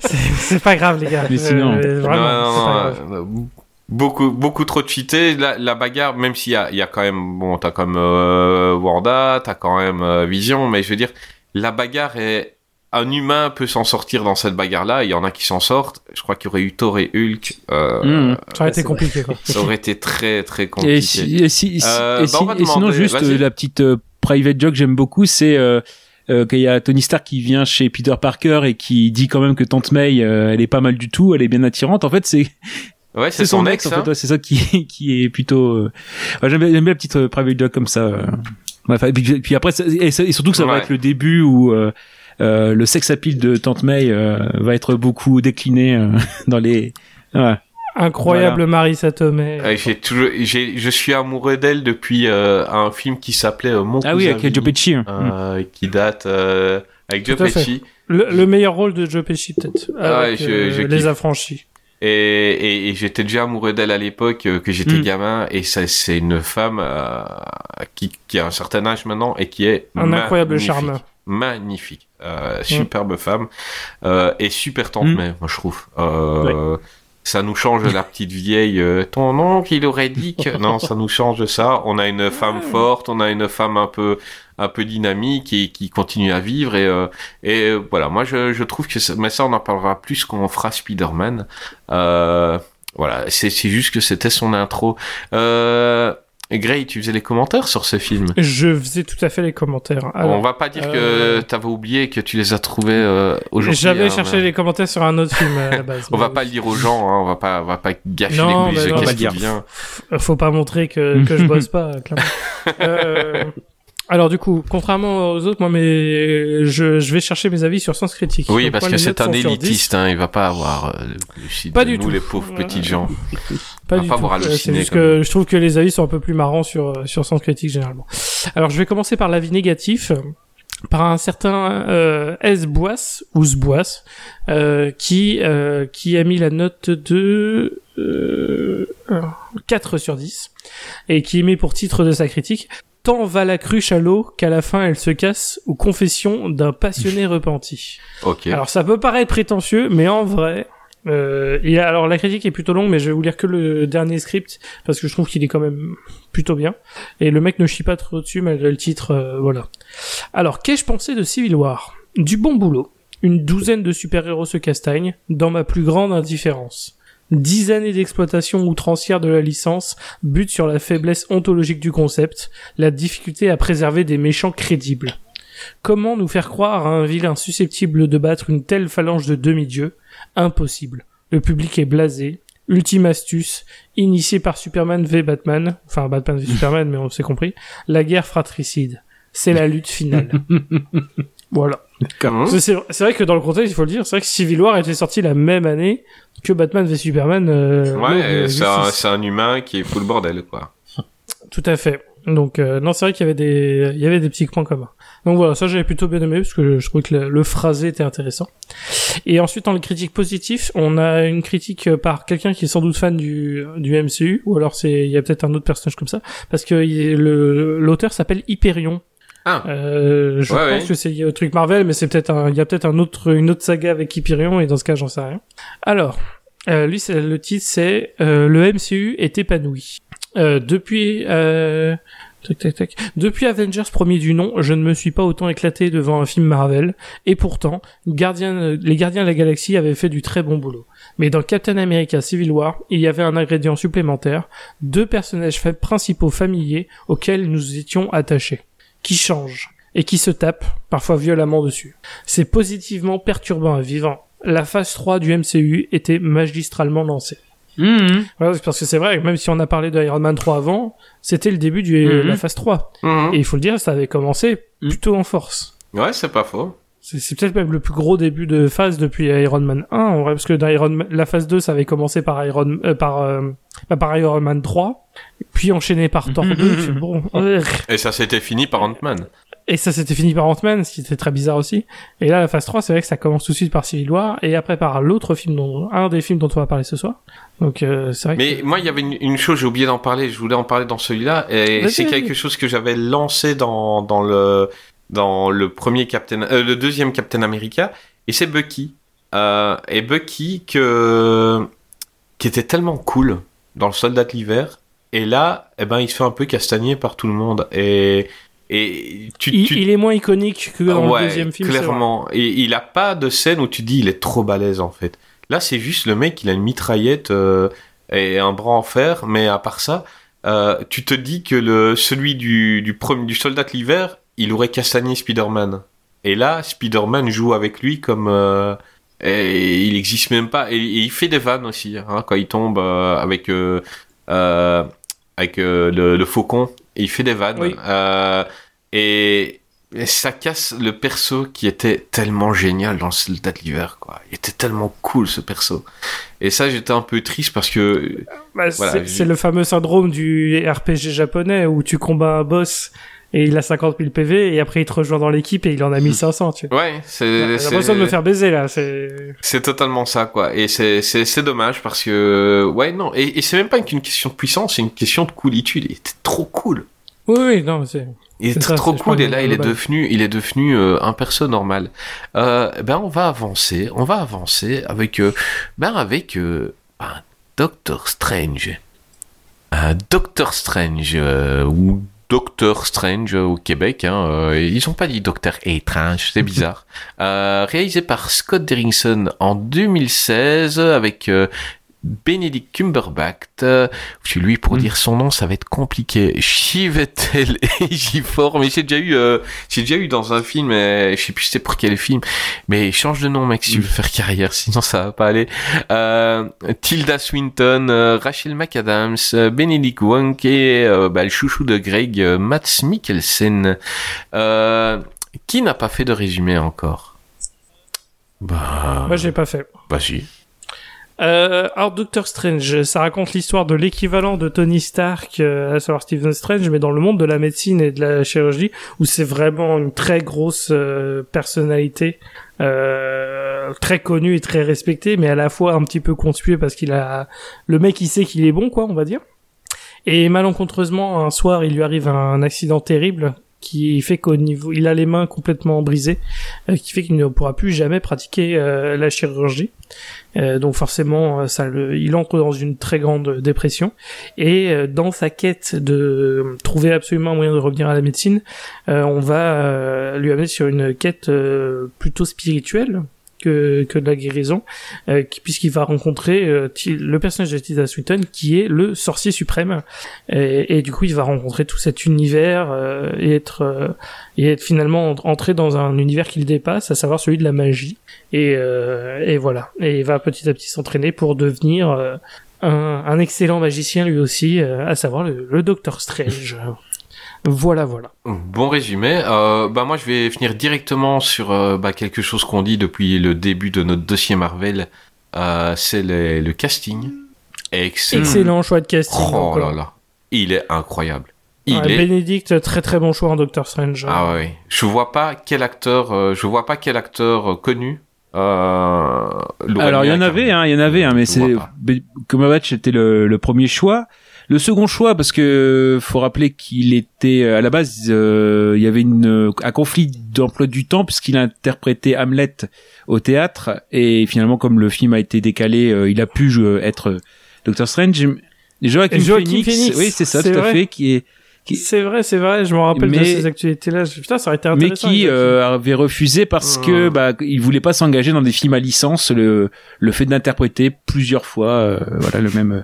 c'est pas grave les gars. Mais sinon- Euh, vraiment, Non, pas grave. euh, beaucoup, beaucoup trop cheaté. La, la bagarre, même s'il y a, il y a quand même, bon, t'as quand même euh, Wanda, t'as quand même euh, Vision, mais je veux dire, la bagarre est, un humain peut s'en sortir dans cette bagarre-là. Il y en a qui s'en sortent. Je crois qu'il y aurait eu Thor et Hulk. Euh, Mhm. Ça aurait été compliqué quoi. Ça aurait été très, très compliqué. Et, si, et, si- si- Euh, et bah, si- et sinon juste euh, la petite euh, private joke que j'aime beaucoup c'est euh, euh, qu'il y a Tony Stark qui vient chez Peter Parker et qui dit quand même que Tante May euh, elle est pas mal du tout elle est bien attirante en fait c'est Ouais, C'est son ex, en fait, ouais, c'est ça qui, qui est plutôt. euh, ouais, j'aime bien, j'aime bien la petite euh, private joke comme ça. euh. Ouais, et puis, puis après, ça- et, surtout que ça va être le début où euh, euh, le sex appeal de Tante May euh, va être beaucoup décliné euh, dans les. Ouais. Incroyable Marissa Tomei. Ouais, j'ai toujours, j'ai, je suis amoureux d'elle depuis euh, un film qui s'appelait euh, Mon Ah oui, avec Joe Pesci. hein. euh, qui date euh, avec Joe. Pesci. Le, le meilleur rôle de Joe Pesci, peut-être. Ah avec, ouais, je- euh, je Les kiffe. affranchis. Et, et, et j'étais déjà amoureux d'elle à l'époque euh, que j'étais Mm. gamin et ça, c'est une femme euh, qui, qui a un certain âge maintenant et qui est Un incroyable charme. Magnifique Euh, superbe femme euh, et super tante Mm. May, moi je trouve. Euh, ça nous change de la petite vieille ton oncle il aurait dit que non ça nous change de ça. On a une femme forte on a une femme un peu un peu dynamique et qui continue à vivre et et voilà. Moi je, je trouve que ça, mais ça on en parlera plus quand on fera Spider-Man. Voilà. C'est c'est juste que c'était son intro. Euh, Gray tu faisais les commentaires sur ce film Je faisais tout à fait les commentaires. Alors, on va pas dire euh, que t'avais oublié que tu les as trouvés euh, aujourd'hui. J'avais hein, cherché mais les commentaires sur un autre film à la base. On va pas le dire aux gens, hein, on va pas, on va pas gâcher Non, les coulisses bah dire. vient. F- Faut pas montrer que, que je bosse pas, clairement. Euh, alors du coup, contrairement aux autres, moi, mais je, je vais chercher mes avis sur Sens Critique. Oui, Donc, parce que c'est un sont sur 10. élitiste, hein, il va pas avoir euh, le Pas de du nous, tout. les pauvres petits gens. Pas va du tout. Euh, C'est juste même. que je trouve que les avis sont un peu plus marrants sur, euh, sur Sens Critique généralement. Alors je vais commencer par l'avis négatif. euh, Par un certain euh, S. Bois, ou Sbois, euh, qui, euh, qui a mis la note de euh, 4 sur 10, et qui met pour titre de sa critique Tant va la cruche à l'eau qu'à la fin elle se casse, ou confession d'un passionné repenti. Ok. Alors ça peut paraître prétentieux, mais en vrai, euh, alors la critique est plutôt longue, mais je vais vous lire que le dernier script parce que je trouve qu'il est quand même plutôt bien. Et le mec ne chie pas trop dessus malgré le titre, euh, voilà. Alors qu'ai-je pensé de Civil War? Du bon boulot. Une douzaine de super-héros se castagnent, dans ma plus grande indifférence. Dix années d'exploitation outrancière de la licence butent sur la faiblesse ontologique du concept, la difficulté à préserver des méchants crédibles. Comment nous faire croire à un vilain susceptible de battre une telle phalange de demi-dieux Impossible. Le public est blasé. Ultime astuce, initiée par Superman v Batman, enfin Batman v Superman, mais on s'est compris, la guerre fratricide. C'est la lutte finale. voilà. C'est- vrai que dans le contexte, il faut le dire, c'est vrai que Civil War était sorti la même année que Batman v Superman. euh, Ouais, c'est un, un humain qui est full bordel, quoi. Tout à fait. Donc euh, non, c'est vrai qu'il y avait des il y avait des petits points communs. Donc voilà, ça j'avais plutôt bien aimé parce que je trouvais que le, le phrasé était intéressant. Et ensuite dans les critiques positifs, on a une critique par quelqu'un qui est sans doute fan du du MCU ou alors c'est il y a peut-être un autre personnage comme ça parce que il- le l'auteur s'appelle Hyperion. Ah. Euh, je Ouais, pense ouais. que c'est au truc Marvel, mais c'est peut-être un, il y a peut-être un autre, une autre saga avec Hyperion, et dans ce cas, j'en sais rien. Alors, euh, lui, c'est, le titre, c'est euh, le MCU est épanoui. Euh, depuis, euh, depuis Avengers premier du nom, je ne me suis pas autant éclaté devant un film Marvel, et pourtant, les Gardiens de la Galaxie avaient fait du très bon boulot. Mais dans Captain America Civil War, il y avait un ingrédient supplémentaire, deux personnages principaux familiers auxquels nous étions attachés qui change et qui se tape, parfois violemment dessus. C'est positivement perturbant à vivre. La phase 3 du MCU était magistralement lancée. Voilà, c'est parce que c'est vrai, même si on a parlé de Iron Man 3 avant, c'était le début de Mhm. la phase 3. Mhm. Et il faut le dire, ça avait commencé plutôt en force. Ouais, c'est pas faux. C'est c'est peut-être même le plus gros début de phase depuis Iron Man 1, en vrai, parce que dans Iron Man- la phase 2, ça avait commencé par Iron, euh, par, euh, bah, par Iron Man 3, puis enchaîné par Thor 2, tu fais, bon, euh, Et ça s'était fini par Ant-Man. Et ça s'était fini par Ant-Man, ce qui était très bizarre aussi. Et là, la phase 3, c'est vrai que ça commence tout de suite par Civil War, et après par l'autre film dont, un des films dont on va parler ce soir. Donc, euh, c'est vrai Mais que... moi, il y avait une, une chose, j'ai oublié d'en parler, je voulais en parler dans celui-là, et c'est quelque chose que j'avais lancé dans, dans le, dans le premier Captain, euh, le deuxième Captain America, et c'est Bucky. Euh, et Bucky que, qui était tellement cool dans le Soldat de l'hiver, et là, eh ben, il se fait un peu castagner par tout le monde, et, et tu, il, tu- il est moins iconique que dans ouais, le deuxième film. clairement. Et il a pas de scène où tu dis il est trop balèze en fait. Là, c'est juste le mec, il a une mitraillette euh, et un bras en fer, mais à part ça, euh, tu te dis que le celui du du premier du soldat de l'hiver, il aurait castagné Spider-Man. Et là, Spider-Man joue avec lui comme euh, et il existe même pas. Et, et il fait des vannes aussi hein, quand il tombe euh, avec euh, avec le, le faucon. Et il fait des vannes. Oui. Et, et ça casse le perso qui était tellement génial dans Soldat de l'hiver. Quoi. Il était tellement cool ce perso. Et ça j'étais un peu triste parce que Bah, Voilà, c'est le fameux syndrome du RPG japonais où tu combats un boss et il a 50 000 PV et après il te rejoint dans l'équipe et il en a 1500, tu vois. ouais, c'est J'ai l'impression de me faire baiser là. C'est C'est totalement ça, quoi. Et c'est, c'est, c'est dommage parce que, ouais, non. Et, et c'est même pas qu'une question de puissance, c'est une question de coolitude. Il était trop cool. oui, oui, non, mais c'est. Il ça, trop cool et là, il est devenu, il est devenu euh, un perso normal. Euh, ben, on va avancer, on va avancer avec, euh, ben, avec un Doctor Strange. Un Doctor Strange ou Doctor Strange au Québec. Hein, euh, ils ont pas dit Docteur Étrange, c'est bizarre. Euh, réalisé par Scott Derrickson en 2016 avec euh, Benedict Cumberbatch. Euh, lui, pour dire son nom, ça va être compliqué. Chivetel Ejiofor. Mais j'ai déjà eu, euh, j'ai déjà eu dans un film, euh, je sais plus c'est pour quel film, mais change de nom, mec, si tu veux faire carrière, sinon ça va pas aller. Euh, Tilda Swinton, Rachel McAdams, Benedict Wong et bah, le chouchou de Greg, Mats Mikkelsen. Qui n'a pas fait de résumé encore? Bah, Moi, j'ai pas fait. vas-y. Euh, alors, Doctor Strange, ça raconte l'histoire de l'équivalent de Tony Stark, euh, à savoir Stephen Strange, mais dans le monde de la médecine et de la chirurgie, où c'est vraiment une très grosse euh, personnalité, euh, très connue et très respectée, mais à la fois un petit peu conspué parce qu'il a le mec, il sait qu'il est bon, quoi, on va dire. Et malencontreusement, un soir, il lui arrive un accident terrible qui fait qu'au niveau, il a les mains complètement brisées, euh, qui fait qu'il ne pourra plus jamais pratiquer euh, la chirurgie. Euh, donc forcément, euh, ça le, il entre dans une très grande dépression. Et euh, dans sa quête de trouver absolument un moyen de revenir à la médecine, euh, on va lui amener sur une quête plutôt spirituelle que, que de la guérison, euh, qui- puisqu'il va rencontrer euh, le personnage de Tilda Swinton, qui est le sorcier suprême. Et, et du coup, il va rencontrer tout cet univers euh, et être euh, et être finalement entré dans un univers qu'il dépasse, à savoir celui de la magie. Et, euh, et voilà. Et il va petit à petit s'entraîner pour devenir euh, un, un excellent magicien lui aussi, à savoir le, le Docteur Strange. voilà, voilà. Bon résumé. Euh, bah moi je vais finir directement sur euh, bah, quelque chose qu'on dit depuis le début de notre dossier Marvel. Euh, c'est le, le casting. Excellent. Excellent choix de casting. Oh encore. là là. Il est incroyable. Il Ouais, est. Bénédicte, très très bon choix en Doctor Strange. Ah ouais. Je vois pas quel acteur. euh, je vois pas quel acteur euh, connu. Euh, Alors il y en avait, hein, il y en avait, hein, mais c'est. Cumberbatch était le, le premier choix. Le second choix, parce que faut rappeler qu'il était à la base, euh, il y avait une, euh, un conflit d'emploi du temps puisqu'il a interprété Hamlet au théâtre et finalement comme le film a été décalé, euh, il a pu jouer- être Doctor Strange. Joaquin, Joaquin Phoenix, Phoenix, oui c'est ça, tout à vrai. fait, qui est qui- C'est vrai, c'est vrai, je me rappelle de Mais- ces actualités-là. Putain, ça aurait été mais intéressant. qui exactement. euh, avait refusé parce que Mmh. bah il voulait pas s'engager dans des films à licence le le fait d'interpréter plusieurs fois euh, voilà le même euh,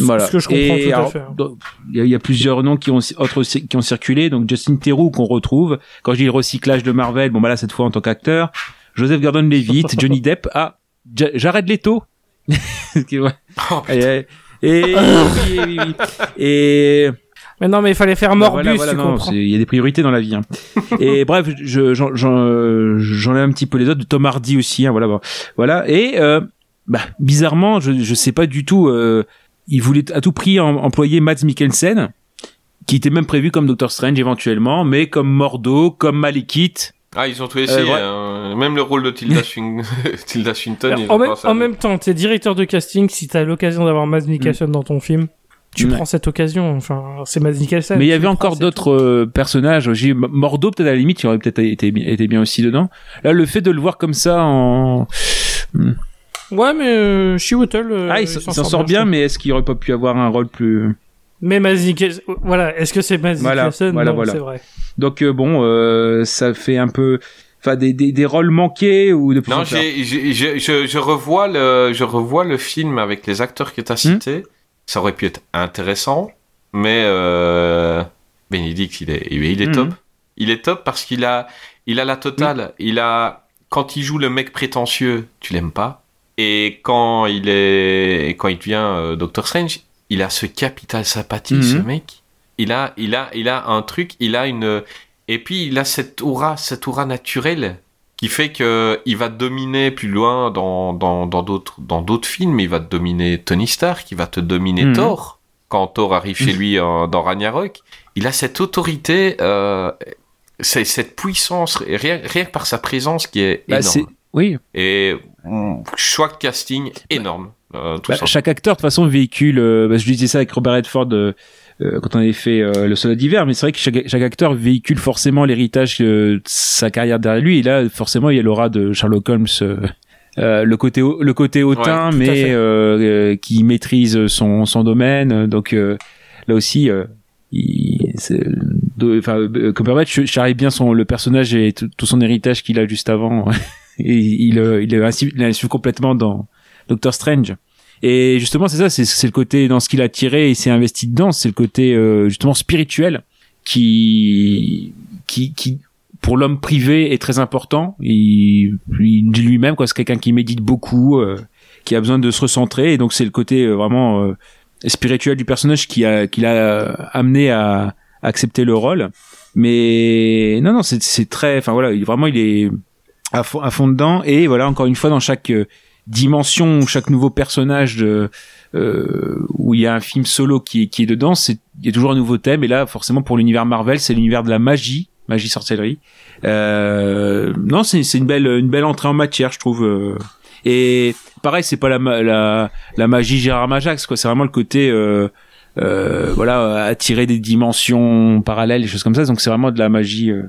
voilà Ce que je comprends Et tout à alors, fait. donc, il y, a- il y a plusieurs noms qui ont autres qui ont circulé donc Justin Theroux qu'on retrouve quand je dis le recyclage de Marvel bon bah là cette fois en tant qu'acteur Joseph Gordon-Levitt Johnny Depp ah Ja- Jared Leto. Oh, et, et, et- oui, oui, oui. et Mais non, mais il fallait faire bah Morbus, voilà, voilà, tu non, comprends. c'est- Il y a des priorités dans la vie. hein. et bref, je- j'en j'en j'en ai un petit peu les autres de Tom Hardy aussi. Hein, voilà, voilà. Et euh, bah, bizarrement, je je sais pas du tout. Euh, il voulait à tout prix em- employer Mads Mikkelsen, qui était même prévu comme Doctor Strange éventuellement, mais comme Mordo, comme Malekith. Ah, ils ont tout essayé. Euh, ouais. hein. Même le rôle de Tilda, Swin- Tilda Swinton. en, même, en même temps, t'es directeur de casting, si t'as l'occasion d'avoir Mads Mikkelsen dans ton film, tu Mm. prends cette occasion. Enfin, c'est Mads Mikkelsen. Mais il y avait encore d'autres euh, personnages. J'ai Mordo peut-être à la limite, il aurait peut-être été, été bien aussi dedans. Là, le fait de le voir comme ça en tout. Ouais, mais euh, Chiwetel, euh, ah, il, s'en sort bien, mais est-ce qu'il aurait pas pu avoir un rôle plus Mais Mads Mikkelsen, voilà, est-ce que c'est Mads Voilà, voilà, Non, voilà. c'est vrai. Donc euh, bon, euh, ça fait un peu, enfin des, des, des rôles manqués ou de plus en Non, plus- j'ai, j'ai- je, je, je revois le, je revois le film avec les acteurs que tu as cités. Ça aurait pu être intéressant, mais euh, Bénédicte, il est, il est, Mhm. top. Il est top parce qu'il a, il a la totale. Il a, quand il joue le mec prétentieux, tu l'aimes pas? Et quand il est, quand il devient euh, Doctor Strange, il a ce capital sympathie, Mhm. ce mec. Il a, il a, il a un truc, il a une, et puis il a cette aura, cette aura naturelle qui fait que il va te dominer plus loin dans dans d'autres dans d'autres films. Il va te dominer Tony Stark, il va te dominer Mhm. Thor quand Thor arrive chez lui euh, dans Ragnarok. Il a cette autorité, euh, cette puissance rien, rien que par sa présence qui est Bah, énorme. c'est- oui. Et choix de casting énorme. Euh, tout Bah, chaque acteur, de toute façon, véhicule. euh, bah, je disais ça avec Robert Redford euh, quand on avait fait le soldat d'hiver, mais c'est vrai que chaque, chaque acteur véhicule forcément l'héritage de sa carrière derrière lui. Et là, forcément, il y a l'aura de Sherlock Holmes. euh, le côté le côté hautain Ouais, mais euh, euh, qui maîtrise son son domaine donc euh, là aussi euh, il enfin euh, Cumberbatch charrie bien son le personnage et tout, son héritage qu'il a juste avant. Et il euh, il l'insuffle complètement dans Doctor Strange. Et justement c'est ça c'est c'est le côté dans ce qu'il a tiré et s'est investi dedans c'est le côté euh, justement spirituel qui qui qui pour l'homme privé est très important. Il, il dit lui-même quoi c'est quelqu'un qui médite beaucoup euh, qui a besoin de se recentrer. Et donc c'est le côté euh, vraiment euh, spirituel du personnage qui a qui l'a amené à accepter le rôle. Mais non non c'est très enfin voilà il, vraiment il est à fond, dedans. Et voilà encore une fois dans chaque euh, dimension chaque nouveau personnage de euh, où il y a un film solo qui est, qui est dedans c'est il y a toujours un nouveau thème. Et là forcément pour l'univers Marvel c'est l'univers de la magie magie sorcellerie. Euh, non c'est une belle une belle entrée en matière je trouve et pareil c'est pas la la la magie Gérard Majax quoi. C'est vraiment le côté euh, voilà attirer des dimensions parallèles et choses comme ça donc c'est vraiment de la magie euh,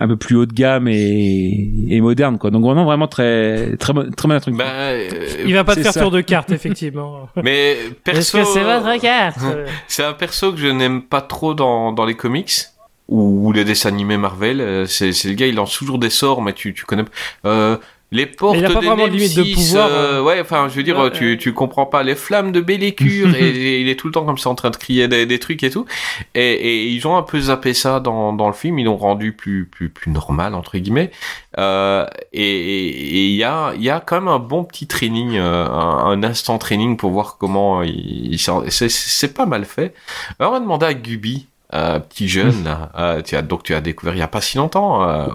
un peu plus haut de gamme et, et moderne quoi donc vraiment vraiment très très bon- très bon truc Bah, euh, Il va pas te faire ça. tour de carte, effectivement. Mais Est-ce perso, que c'est votre carte? c'est un perso que je n'aime pas trop dans, dans les comics ou, ou les dessins animés Marvel. Euh, C'est, c'est le gars, il lance toujours des sorts, mais tu, tu connais. Euh, les portes il a pas des vraiment de limite de Nemesis, pouvoir, euh, hein. ouais, enfin, je veux dire, Ouais, tu, ouais. tu comprends pas les flammes de Bellécure et, et il est tout le temps comme ça en train de crier des, des trucs et tout. Et, et ils ont un peu zappé ça dans, dans le film. Ils l'ont rendu plus, plus, plus normal entre guillemets. Euh, et et- et il y a, il y a quand même un bon petit training, euh, un, un instant training pour voir comment il, il s'en- c'est, c'est pas mal fait. Alors, on va demander à Gubi, euh, petit jeune, là, euh, tu as, donc tu as découvert il y a pas si longtemps. euh,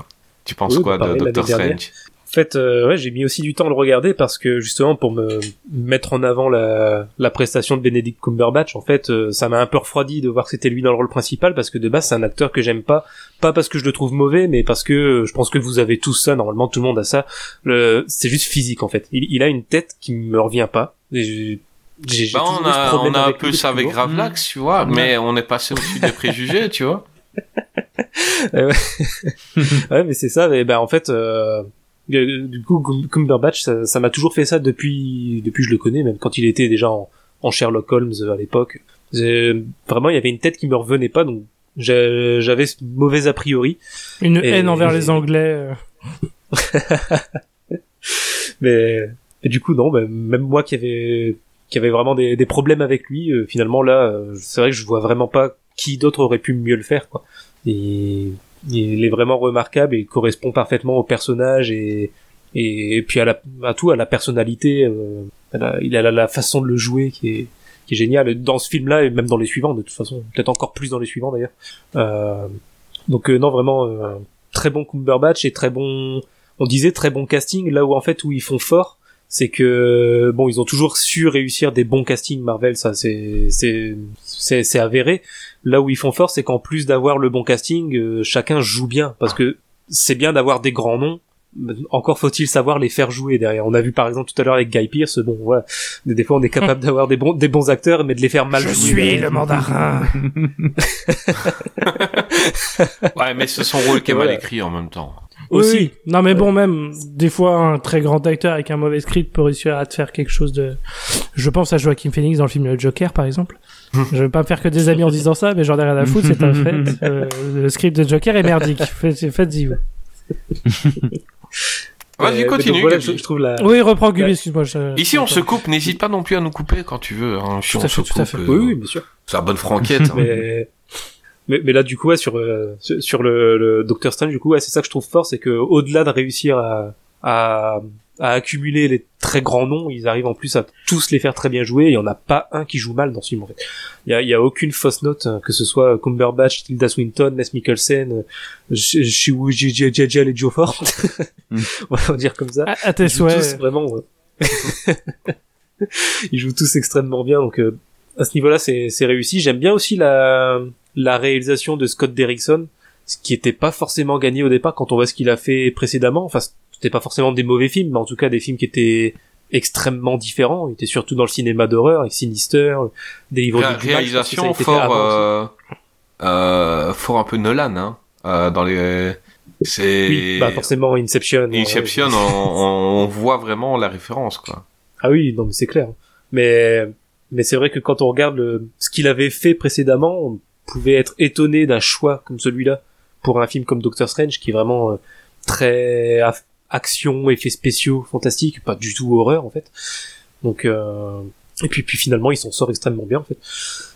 tu penses Oui, quoi de Doctor. Strange? Fait, euh, ouais, j'ai mis aussi du temps à le regarder parce que justement pour me mettre en avant la, la prestation de Benedict Cumberbatch, en fait, euh, ça m'a un peu refroidi de voir que c'était lui dans le rôle principal parce que de base c'est un acteur que j'aime pas, pas parce que je le trouve mauvais, mais parce que euh, je pense que vous avez tous ça, normalement tout le monde a ça. Le- C'est juste physique en fait. Il, il a une tête qui me revient pas. Et j'ai- j'ai- j'ai Bah, on a, on a un peu ça avec. Gravelax, tu vois, mais on est passé au-dessus des préjugés, tu vois. Ouais. mais c'est ça. Mais ben en fait, euh, du coup, Cum- Cumberbatch, ça ça m'a toujours fait ça depuis depuis que je le connais, même quand il était déjà en, en Sherlock Holmes euh, à l'époque. C'est- Vraiment, il y avait une tête qui me revenait pas, donc j'avais ce mauvais a priori. Une Et- haine envers les Anglais. euh. Mais, mais du coup, non, même moi qui avait qui avait vraiment des, des problèmes avec lui, euh, finalement là, euh, c'est vrai que je vois vraiment pas qui d'autre aurait pu mieux le faire, quoi. Et il est vraiment remarquable et il correspond parfaitement au personnage et et, puis à, la, à tout, à la personnalité. euh, il a la, façon de le jouer qui est qui est géniale dans ce film-là et même dans les suivants de toute façon, peut-être encore plus dans les suivants d'ailleurs. Euh, donc euh, non, vraiment euh, très bon Cumberbatch et très bon on disait très bon casting là où en fait où ils font fort c'est que bon ils ont toujours su réussir des bons castings Marvel ça c'est c'est c'est avéré là où ils font fort c'est qu'en plus d'avoir le bon casting euh, chacun joue bien parce que c'est bien d'avoir des grands noms mais encore faut-il savoir les faire jouer derrière. On a vu par exemple tout à l'heure avec Guy Pearce, bon voilà, des, des fois on est capable d'avoir des bons des bons acteurs mais de les faire mal Je jouer suis derrière. le mandarin. Ouais, mais c'est son rôle qui est mal écrit en même temps. Aussi. Oui. Non, mais bon, même, des fois, un très grand acteur avec un mauvais script peut réussir à te faire quelque chose de... Je pense à Joaquin Phoenix dans le film Le Joker, par exemple. Je vais pas me faire que des amis en disant ça, mais j'en ai rien à foutre, c'est un fait. Euh, le script de Joker est merdique. Faites- Faites-y, vous. Vas-y, Euh, continue. donc voilà, Gabi. je, je trouve la Oui, reprends Gubi, excuse-moi. je- Ici, on se coupe. N'hésite pas non plus à nous couper quand tu veux. Hein. Si Tout on à fait, se tout à coupe, fait. euh, Oui, oui, bien sûr. C'est la bonne franquette. hein. mais, mais mais là du coup ouais, sur euh, sur sur le, le Doctor Strange du coup ouais, c'est ça que je trouve fort c'est que au-delà de réussir à à, à accumuler les très grands noms, ils arrivent en plus à tous les faire très bien jouer. Il y en a pas un qui joue mal dans ce film en fait. Il y a, il y a aucune fausse note, hein, que ce soit Cumberbatch, Tilda Swinton, Les Mikkelsen, Shiwu Jajal et Joe Ford. On va dire comme ça. À, à tes Ils jouent souhaits. tous vraiment. Ils jouent tous extrêmement bien, donc euh, à ce niveau-là, c'est réussi. J'aime bien aussi la la réalisation de Scott Derrickson, ce qui était pas forcément gagné au départ quand on voit ce qu'il a fait précédemment. Enfin, c'était pas forcément des mauvais films, mais en tout cas des films qui étaient extrêmement différents. Il était surtout dans le cinéma d'horreur, avec Sinister, des livres Ré- du réalisation fort, euh, euh, fort un peu Nolan, hein. Euh, dans les, c'est Oui, bah forcément Inception. Inception, euh, on, on voit vraiment la référence, quoi. Ah oui, non mais c'est clair. Mais mais c'est vrai que quand on regarde le, ce qu'il avait fait précédemment, on pouvait être étonné d'un choix comme celui-là pour un film comme Doctor Strange qui est vraiment euh, très action, effets spéciaux, fantastiques, pas du tout horreur en fait. Donc euh, et puis puis finalement il s'en sort extrêmement bien en fait.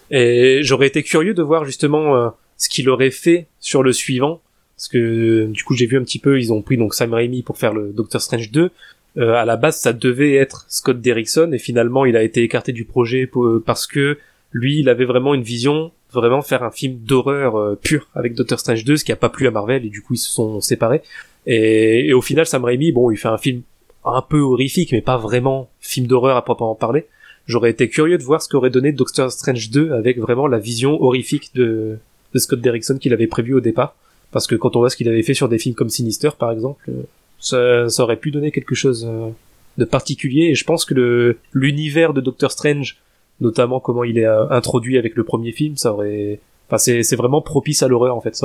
Et j'aurais été curieux de voir justement euh, ce qu'il aurait fait sur le suivant parce que du coup j'ai vu un petit peu ils ont pris donc Sam Raimi pour faire le Doctor Strange 2 euh, à la base, ça devait être Scott Derrickson et finalement, il a été écarté du projet pour- parce que lui, il avait vraiment une vision, vraiment faire un film d'horreur euh, pur avec Doctor Strange 2, ce qui a pas plu à Marvel et du coup, ils se sont séparés. Et, et au final, Sam Raimi, bon, il fait un film un peu horrifique, mais pas vraiment film d'horreur à proprement parler. J'aurais été curieux de voir ce qu'aurait donné Doctor Strange 2 avec vraiment la vision horrifique de, Scott Derrickson qu'il avait prévu au départ. Parce que quand on voit ce qu'il avait fait sur des films comme Sinister, par exemple, euh, ça, ça aurait pu donner quelque chose euh, de particulier. Et je pense que l'univers de Doctor Strange, notamment comment il est euh, introduit avec le premier film, ça aurait, enfin c'est vraiment propice à l'horreur en fait.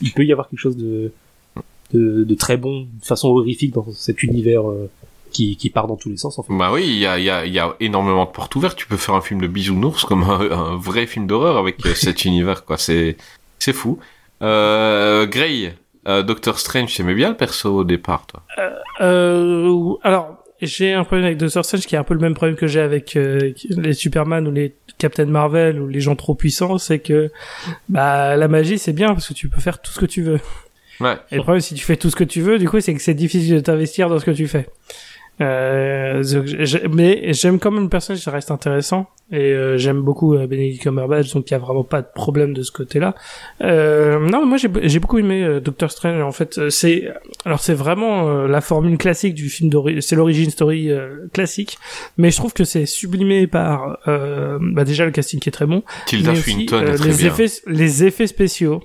Il peut y avoir quelque chose de de, de très bon, de façon horrifique dans cet univers euh, qui qui part dans tous les sens en fait. Bah oui, il y a, il y, a, il y a énormément de portes ouvertes. Tu peux faire un film de bisounours comme un, un vrai film d'horreur avec euh, cet univers, quoi. C'est, c'est fou. Euh, Grey, euh, Doctor Strange, t'aimais bien le perso au départ, toi? Euh, alors, j'ai un problème avec Doctor Strange qui est un peu le même problème que j'ai avec euh, les Superman ou les Captain Marvel ou les gens trop puissants, c'est que bah la magie c'est bien parce que tu peux faire tout ce que tu veux. Ouais. Et le problème si tu fais tout ce que tu veux, du coup c'est que c'est difficile de t'investir dans ce que tu fais. Euh, mais j'aime quand même le personnage, ça reste intéressant et euh, j'aime beaucoup euh, Benedict Cumberbatch, donc il y a vraiment pas de problème de ce côté-là. Euh, non, mais moi j'ai j'ai beaucoup aimé euh, Doctor Strange. En fait, Euh, c'est alors c'est vraiment la formule classique du film d'origine, c'est l'origine story classique, mais je trouve que c'est sublimé par euh, bah déjà le casting qui est très bon, Tilda Swinton les bien. effets les effets spéciaux.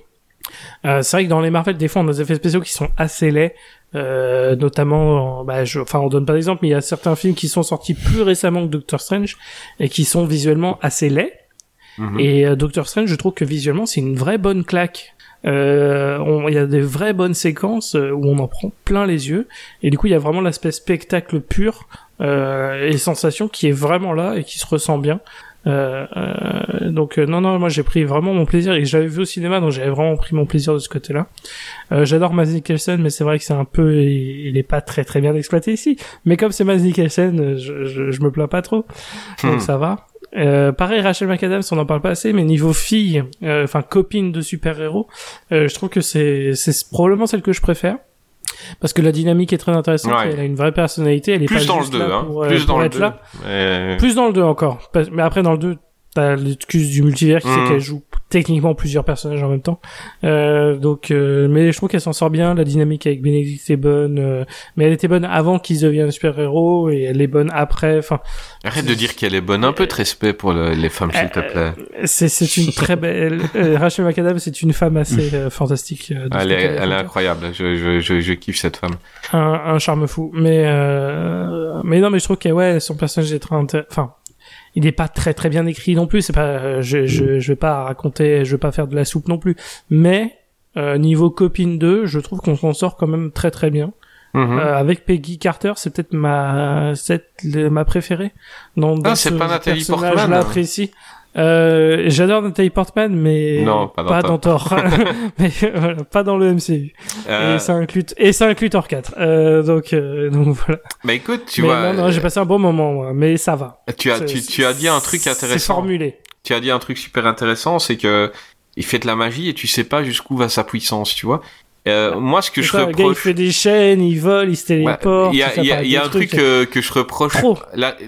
Euh, c'est vrai que dans les Marvel, des fois, on a des effets spéciaux qui sont assez laids, euh, notamment, en- bah, je, enfin, on donne pas d'exemple, mais il y a certains films qui sont sortis plus récemment que Doctor Strange et qui sont visuellement assez laids. Mhm. Et euh, Doctor Strange, je trouve que visuellement, c'est une vraie bonne claque. Il y a des vraies bonnes séquences où on en prend plein les yeux. Et du coup, il y a vraiment l'aspect spectacle pur euh, et sensation qui est vraiment là et qui se ressent bien. Euh, euh, donc euh, non non moi j'ai pris vraiment mon plaisir et j'avais vu au cinéma donc j'avais vraiment pris mon plaisir de ce côté-là. Euh, J'adore Mads Mikkelsen mais c'est vrai que c'est un peu il, il est pas très très bien exploité ici. Mais comme c'est Mads Mikkelsen je, je, je me plains pas trop donc Hmm. ça va. Euh, pareil Rachel McAdams on en parle pas assez mais niveau fille euh, enfin copine de super héros euh, je trouve que c'est c'est probablement celle que je préfère. Parce que la dynamique est très intéressante, Ouais. elle a une vraie personnalité, elle est Plus pas dans le juste 2, là hein. pour, euh, Plus pour dans le être 2. là. Plus dans le 2 encore. Mais après, dans le 2, t'as l'excuse du multivers qui Mhm. fait qu'elle joue techniquement plusieurs personnages en même temps. Euh, donc, euh, mais je trouve qu'elle s'en sort bien. La dynamique avec Benedict est bonne. euh, mais elle était bonne avant qu'ils deviennent super-héros et elle est bonne après. Enfin, Arrête de dire qu'elle est bonne. Un peu de respect pour le- les femmes, s'il te Euh, plaît. c'est, c'est une très belle... euh, Rachel McAdams, c'est une femme assez fantastique. euh, de ce Elle est, elle est incroyable. Je, je, je, je kiffe cette femme. un, un charme fou. Mais euh, mais non, mais je trouve que ouais, son personnage est très enfin. Il est pas très très bien écrit non plus. C'est pas, euh, je, je je vais pas raconter, je vais pas faire de la soupe non plus. Mais euh, niveau copine 2, je trouve qu'on s'en sort quand même très très bien. Mhm. Euh, avec Peggy Carter, c'est peut-être ma c'est ma préférée. Non, Ah, c'est pas Nathalie Portman, Là hein. Euh, j'adore Nathalie Portman, mais Non, pas dans dans Thor. Mais voilà, pas dans le MCU. Euh, Et ça inclut et ça inclut Thor 4. Euh, donc euh, donc voilà. Bah écoute, tu Mais vois, non, non, j'ai passé un bon moment, moi, mais ça va. tu as, C'est- tu, tu as dit un truc C'est intéressant. formulé. Tu as dit un truc super intéressant, c'est que il fait de la magie et tu sais pas jusqu'où va sa puissance, tu vois. Euh, moi, ce que C'est je ça, le gars, il reproche, fait des chaînes, il vole, il se téléporte. il y a, y y un truc euh, que je reproche. Trop.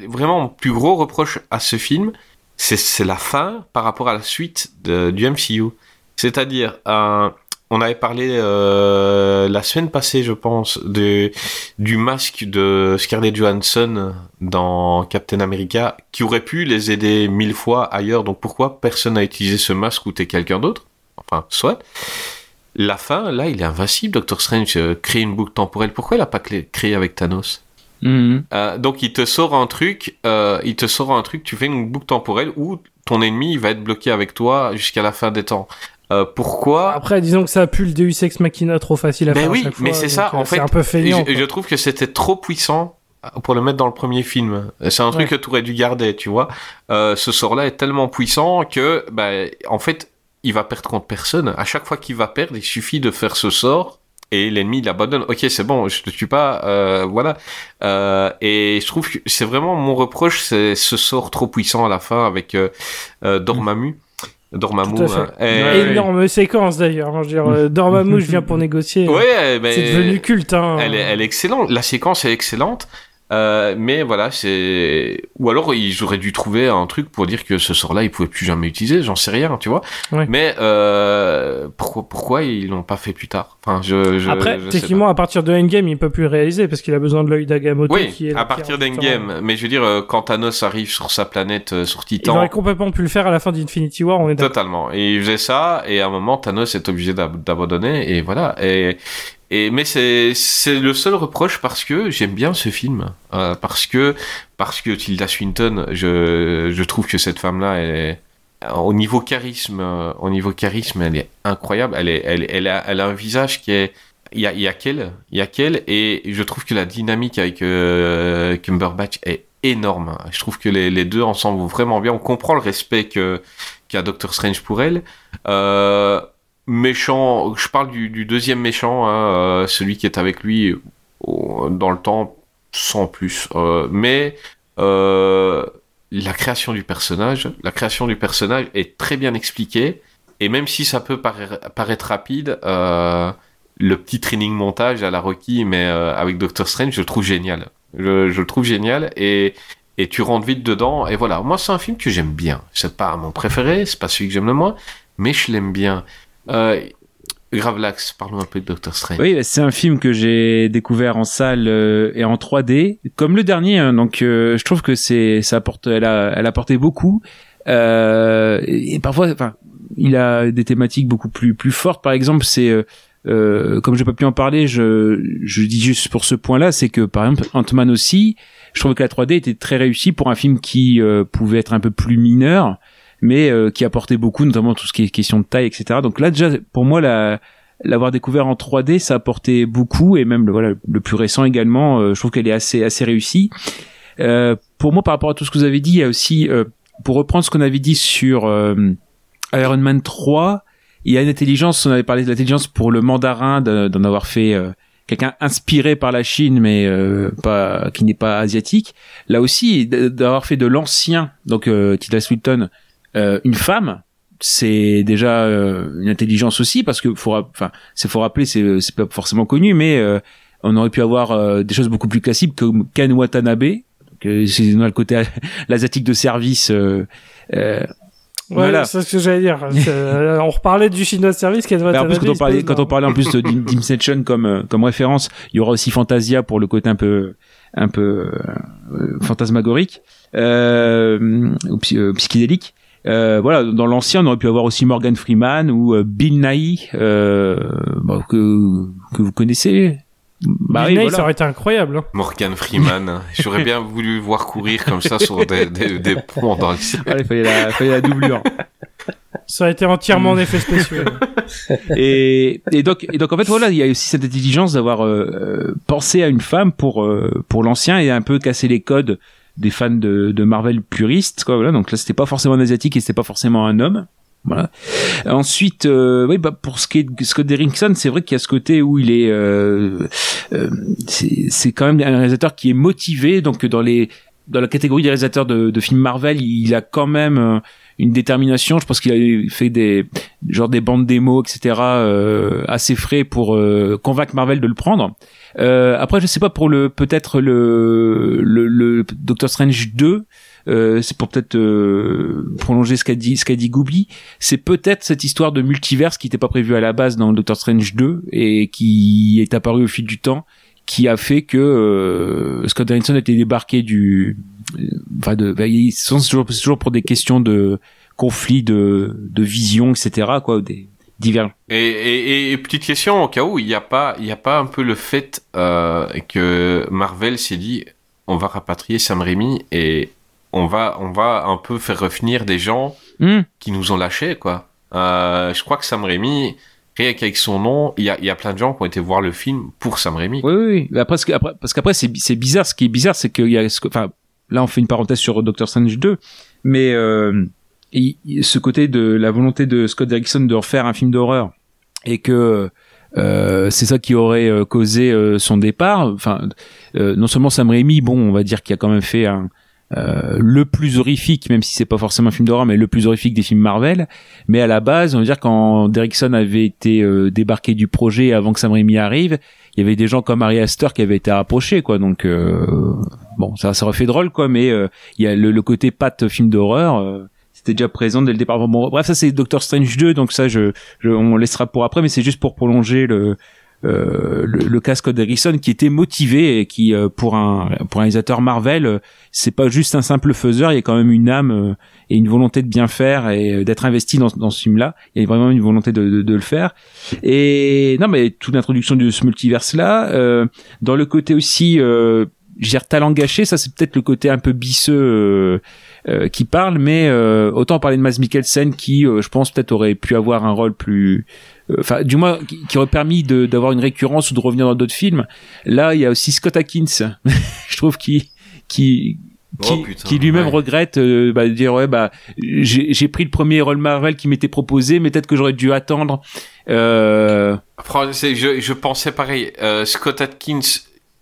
Vraiment, mon plus gros reproche à ce film, c'est la fin par rapport à la suite de- du MCU. C'est-à-dire, euh, on avait parlé euh, la semaine passée, je pense, du masque de Scarlett Johansson dans Captain America, qui aurait pu les aider mille fois ailleurs. Donc pourquoi personne n'a utilisé ce masque ou t'es quelqu'un d'autre? Enfin, soit. La fin, là, il est invincible. Doctor Strange euh, crée une boucle temporelle. Pourquoi il a pas créé avec Thanos? Mhm. euh, donc il te sort un truc, euh, il te sort un truc, tu fais une boucle temporelle où ton ennemi il va être bloqué avec toi jusqu'à la fin des temps. Euh, pourquoi Après, disons que ça a pu le Deus Ex Machina trop facile à Ben faire. à oui, chaque fois, mais c'est ça. En fait, c'est un peu feignant. je, je trouve que c'était trop puissant pour le mettre dans le premier film. C'est un truc que tu aurais dû garder, tu vois. Euh, ce sort-là est tellement puissant que, ben, en fait, il va perdre contre personne. À chaque fois qu'il va perdre, il suffit de faire ce sort et l'ennemi il abandonne. Ok, c'est bon, je te tue pas, euh, voilà. Euh, et je trouve que c'est vraiment mon reproche, c'est ce sort trop puissant à la fin avec euh, euh, Dormammu. Dormammu. Hein. Et- Énorme séquence d'ailleurs. hein, Je veux dire, Dormammu, je viens pour négocier. Ouais, C'est devenu culte. Hein. Elle est, elle est excellente. La séquence est excellente. Euh, mais voilà, c'est ou alors ils auraient dû trouver un truc pour dire que ce sort-là ils pouvaient plus jamais utiliser, j'en sais rien, tu vois. Ouais. Mais euh, pourquoi pourquoi ils l'ont pas fait plus tard? Enfin, je, je Après, je techniquement, à partir de Endgame, il peut plus le réaliser parce qu'il a besoin de l'œil d'Agamotto. Oui, qui est à partir d'Endgame. Mais je veux dire, euh, quand Thanos arrive sur sa planète, euh, sur Il Titan, aurait complètement pu le faire à la fin d'Infinity War, on est. Totalement. Et il faisait ça, et à un moment, Thanos est obligé d'ab- d'abandonner, et voilà. Et, et mais c'est le seul reproche parce que j'aime bien ce film, Euh, parce que parce que Tilda Swinton, je je trouve que cette femme-là, elle est au niveau charisme, euh, au niveau charisme, elle est incroyable. Elle est elle elle a elle a un visage qui est il y a, il y a qu'elle, il y a qu'elle, et je trouve que la dynamique avec euh, Cumberbatch est énorme. Je trouve que les, les deux ensemble vont vraiment bien. On comprend le respect qu'a Doctor Strange pour elle. Euh, méchant, je parle du, deuxième méchant, hein, euh, celui qui est avec lui dans le temps, sans plus. Euh, mais euh, la création du personnage, la création du personnage est très bien expliquée. Et même si ça peut paraître, rapide, le petit training montage à la Rocky, mais avec Doctor Strange, je le trouve génial. Je, je le trouve génial et et tu rentres vite dedans. Et voilà, moi c'est un film que j'aime bien. C'est pas mon préféré, c'est pas celui que j'aime le moins, mais je l'aime bien. Euh, Gravelax, parlons un peu de Doctor Strange. Oui, c'est un film que j'ai découvert en salle euh, et en 3D, comme le dernier. hein, donc, euh, je trouve que c'est, ça apporte, elle a, elle a apporté beaucoup. Euh, et parfois, enfin, il a des thématiques beaucoup plus plus fortes. Par exemple, c'est euh, euh, comme j'ai pas pu en parler, je je dis juste pour ce point-là, c'est que par exemple Ant-Man aussi, je trouve que la 3D était très réussie pour un film qui euh, pouvait être un peu plus mineur, mais euh, qui apportait beaucoup, notamment tout ce qui est question de taille, etc. Donc là déjà, pour moi, la l'avoir découvert en 3D, ça apportait beaucoup, et même le voilà le plus récent également, euh, je trouve qu'elle est assez assez réussie. Euh, pour moi, par rapport à tout ce que vous avez dit, il y a aussi, euh, pour reprendre ce qu'on avait dit sur euh, Iron Man 3, il y a une intelligence, on avait parlé de l'intelligence pour le mandarin, de- d'en avoir fait euh, quelqu'un inspiré par la Chine, mais euh, pas qui n'est pas asiatique. Là aussi, d'avoir fait de l'ancien, donc euh, Tilda Swinton, euh, une femme, c'est déjà euh, une intelligence aussi, parce que faut, enfin, c'est faut rappeler, c'est c'est pas forcément connu, mais euh, on aurait pu avoir euh, des choses beaucoup plus classiques comme Ken Watanabe, donc, euh, c'est le côté l'asiatique de service. Euh, euh, Ouais, voilà. c'est ce que j'allais dire. Euh, on reparlait du chinois de service qui est Bah, en plus, quand on parlait, quand on parlait en plus d'Inception comme euh, comme référence, il y aura aussi Fantasia pour le côté un peu un peu euh, fantasmagorique euh, ou psy- euh, psychédélique. Euh, voilà, dans l'ancien, on aurait pu avoir aussi Morgan Freeman ou euh, Bill Nighy euh, bon, que que vous connaissez. Bah oui, Disney, voilà. ça aurait été incroyable. hein. Morgan Freeman, j'aurais bien voulu voir courir comme ça sur des, des, des ponts dans le ciel. Voilà, il fallait la, fallait la doublure. Ça aurait été entièrement en effet spéciaux. et, et donc et donc en fait voilà il y a aussi cette intelligence d'avoir euh, euh, pensé à une femme pour euh, pour l'ancien et un peu casser les codes des fans de, de Marvel puristes quoi voilà donc là c'était pas forcément un asiatique et c'était pas forcément un homme voilà ensuite euh, oui bah pour ce qui est de Scott Derrickson c'est vrai qu'il y a ce côté où il est euh, euh, c'est quand même un réalisateur qui est motivé donc dans les dans la catégorie des réalisateurs de, de films Marvel il a quand même euh, une détermination. Je pense qu'il a fait des genre des bandes démos, etc. euh, assez frais pour euh, convaincre Marvel de le prendre. Euh, après, je sais pas pour le peut-être le, le le Doctor Strange 2. Euh, c'est pour peut-être euh, prolonger ce qu'a dit ce qu'a dit Goobly. C'est peut-être cette histoire de multiverse qui n'était pas prévue à la base dans Doctor Strange 2 et qui est apparue au fil du temps, qui a fait que euh, Scott Derrickson a été débarqué du, enfin de, bah, ils sont toujours, toujours pour des questions de conflit de de vision, etc. Quoi, des divers. Et, et, et petite question au cas où il n'y a pas, il y a pas un peu le fait euh, que Marvel s'est dit, on va rapatrier Sam Raimi et on va, on va un peu faire revenir des gens Hmm. qui nous ont lâchés quoi. Euh, je crois que Sam Raimi, rien qu'avec son nom, il y a, y a plein de gens qui ont été voir le film pour Sam Raimi. Oui, oui, Après, après- parce qu'après, c'est, c'est bizarre. Ce qui est bizarre, c'est qu'il y a, enfin, là, on fait une parenthèse sur Doctor Strange 2, mais euh, ce côté de la volonté de Scott Derrickson de refaire un film d'horreur et que euh, c'est ça qui aurait euh, causé euh, son départ. Enfin, euh, non seulement Sam Raimi, bon, on va dire qu'il a quand même fait un euh, le plus horrifique, même si c'est pas forcément un film d'horreur, mais le plus horrifique des films Marvel. Mais à la base, on va dire quand Derrickson avait été débarqué du projet avant que Sam Raimi arrive, il y avait des gens comme Ari Aster qui avaient été approchés, quoi. Donc euh, bon, ça, ça aurait fait drôle, quoi. Mais il y a le, le côté patte film d'horreur. C'était déjà présent dès le départ. Bon, bref, ça c'est Doctor Strange 2, donc ça, je, je on laissera pour après, mais c'est juste pour prolonger le euh, le, le cas Scott Derrickson qui était motivé et qui euh, pour un pour un réalisateur Marvel euh, c'est pas juste un simple faiseur il y a quand même une âme euh, et une volonté de bien faire et euh, d'être investi dans, dans ce film là il y a vraiment une volonté de, de, de le faire et non mais toute l'introduction de ce multiverse là dans le côté aussi euh, je gâché ça c'est peut-être le côté un peu bisseux euh, qui parle mais euh, autant parler de Mads Mikkelsen qui euh, je pense peut-être aurait pu avoir un rôle plus euh, enfin du moins qui, qui aurait permis de- d'avoir une récurrence ou de revenir dans d'autres films là il y a aussi Scott Atkins je trouve qui qui qui, Oh, qui lui-même ouais. regrette euh, bah, de dire ouais bah j'ai pris le premier rôle Marvel qui m'était proposé mais peut-être que j'aurais dû attendre euh, Je, je pensais pareil. Euh, Scott Atkins,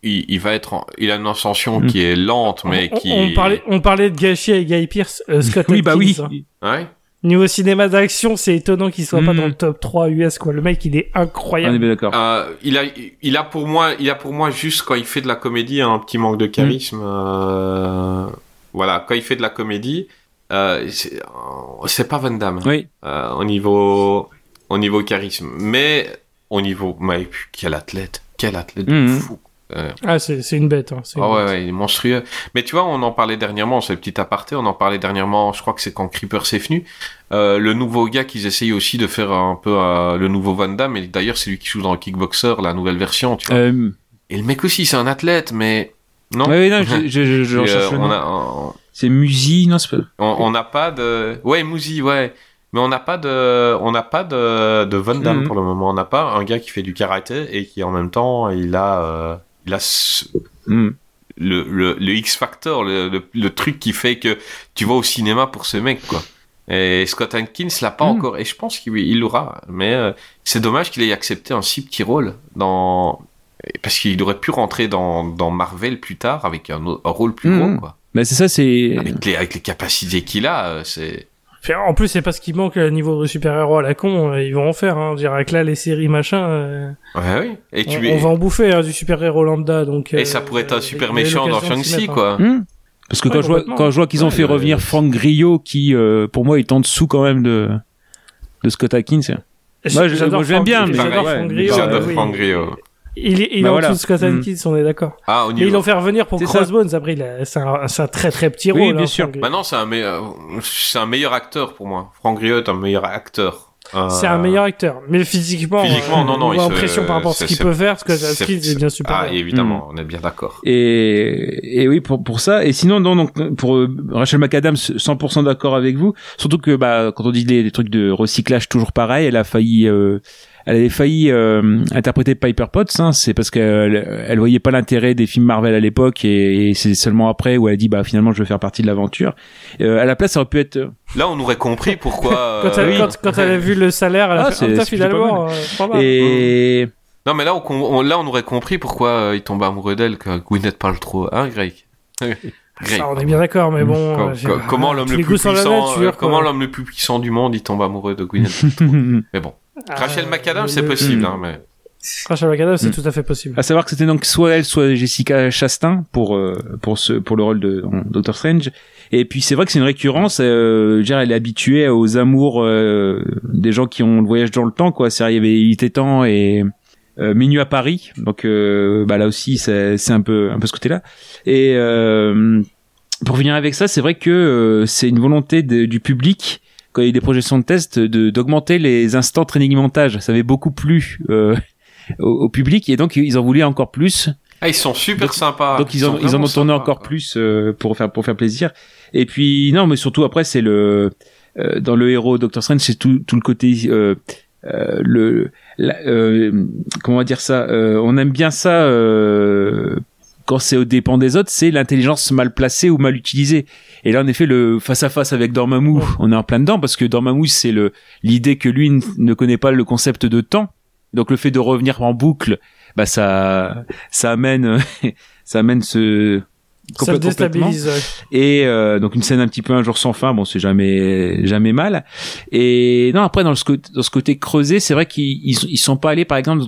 il, il va être, en- il a une ascension Mm. qui est lente, mais on, qui. on parlait, on parlait de gâchis avec Guy Pierce, euh, Scott oui bah oui hein. Ouais. Niveau cinéma d'action, c'est étonnant qu'il soit pas Mm. dans le top 3 US, quoi. Le mec, il est on est incroyable. d'accord Euh, il a, il a pour moi, il a pour moi juste quand il fait de la comédie un petit manque de charisme. euh, voilà, quand il fait de la comédie, euh, c'est pas Van Damme oui euh, au niveau, au niveau charisme, mais au niveau, mais quel athlète, quel athlète de fou. Euh, Ah, c'est c'est une bête. Hein. c'est une Ah ouais, bête. ouais, il est monstrueux. Mais tu vois, on en parlait dernièrement, c'est petit aparté, on en parlait dernièrement, je crois que c'est quand Creeper s'est venu. Euh, le nouveau gars qu'ils essayent aussi de faire un peu euh, le nouveau Van Damme, et d'ailleurs c'est lui qui joue dans Kickboxer, la nouvelle version, tu vois. euh, Et le mec aussi, c'est un athlète, mais... Non ouais, ouais, non je, je, je, je Et, recherche euh, le on nom. a, on- c'est Musi non c'est pas on on n'a pas de... Ouais, Mouzi, ouais. Mais on n'a pas de, on n'a pas de, de Van Damme Mhm. pour le moment. On n'a pas un gars qui fait du karaté et qui en même temps, il a, euh, il a ce- Hmm. le, le, le X Factor, le, le, truc qui fait que tu vas au cinéma pour ce mec, quoi. Et Scott Atkins l'a pas Mm. encore, et je pense qu'il il l'aura. Mais euh, c'est dommage qu'il ait accepté un si petit rôle dans. Parce qu'il aurait pu rentrer dans, dans Marvel plus tard avec un, rôle plus Mm. gros, quoi. bah c'est ça c'est Avec les, avec les capacités qu'il a, euh, c'est. En plus, c'est pas ce qui manque à niveau de super-héros à la con. euh, Ils vont en faire. Hein. Dirais que là, les séries machin, euh, Ouais, oui. Et on, va en bouffer hein, du super-héros lambda. Donc, Et euh, ça pourrait être un super méchant dans Shang-Chi, mettre, hein. quoi. Hmm. Parce que Ouais, quand, je vois, complètement. quand je vois qu'ils ont Ouais, fait revenir Frank Grillo, qui euh, pour moi est en dessous quand même de, de Scott Atkins. Moi, Frank- bien, mais- j'adore ouais, Frank euh, oui. Il est, il est Bah en voilà. dessous de Scott Mm. On est d'accord. Ah, au Mais ils l'ont fait revenir pour C'est ça. Crossbones. Après, il a- c'est un, c'est un très très petit Oui, rôle. bien hein, sûr. Maintenant, c'est un meilleur, c'est un meilleur acteur pour moi. Frank Grillo est un meilleur acteur. Euh, C'est un meilleur acteur. Mais physiquement, Physiquement, euh, non, non, on il a se- par rapport à ce qu'il peut faire, Scott c'est- Atkins est bien super. Ah, évidemment, on est bien d'accord. Et, et oui, pour, pour ça. Et sinon, non, donc, pour euh, Rachel McAdams, 100% d'accord avec vous. Surtout que, bah, quand on dit des, des trucs de recyclage toujours pareil, elle a failli, euh, elle avait failli euh, interpréter Piper Potts. Hein, c'est parce qu'elle elle voyait pas l'intérêt des films Marvel à l'époque, et, et c'est seulement après où elle a dit, bah, finalement, je veux faire partie de l'aventure. Euh, à la place, ça aurait pu être. Là, on aurait compris pourquoi. Quand, elle, euh, quand, quand elle a vu le salaire, elle a Ah, fait c'est- oh, finalement, euh, pas mal. Et Non, mais là, on, on- là, on aurait compris pourquoi euh, il tombe amoureux d'elle, que Gwyneth parle trop. Hein, Greg? Ça, on est bien d'accord, mais bon. Euh, comment l'homme le plus puissant, nature, euh, comment l'homme le plus puissant du monde, il tombe amoureux de Gwyneth. Mais bon, Rachel Ah, McAdams, le- c'est le- possible, Mm. hein, mais Rachel McAdams, c'est Mm. tout à fait possible. À savoir que c'était donc soit elle, soit Jessica Chastain pour euh, pour ce pour le rôle de Doctor Strange. Et puis c'est vrai que c'est une récurrence. Euh, je veux dire, elle est habituée aux amours euh, des gens qui ont le voyage dans le temps, quoi. C'est il y avait Il était temps et euh, Minuit à Paris. Donc euh, bah là aussi c'est c'est un peu un peu ce côté-là. Et euh, pour finir avec ça, c'est vrai que euh, c'est une volonté de- du public quand il y a eu des projections de test de d'augmenter les instants training montage. Ça avait beaucoup plu euh, au, au public et donc ils en voulaient encore plus. ah, ils sont super sympas. donc ils en, ils en vraiment ont tourné sympas, encore quoi. plus euh, pour faire pour faire plaisir. Et puis non, mais surtout après c'est le euh, dans le héros Doctor Strange, c'est tout tout le côté euh, le la- euh, comment on va dire ça euh, on aime bien ça quand c'est au dépend des autres c'est l'intelligence mal placée ou mal utilisée et là en effet le face à face avec Dormammu on est en plein dedans parce que Dormammu c'est le l'idée que lui ne connaît pas le concept de temps donc le fait de revenir en boucle bah ça ça amène ça amène ce Ça le déstabilise. Et euh, donc une scène un petit peu un jour sans fin, bon c'est jamais jamais mal. Et non après dans ce côté, dans ce côté creusé, c'est vrai qu'ils ils, ils sont pas allés par exemple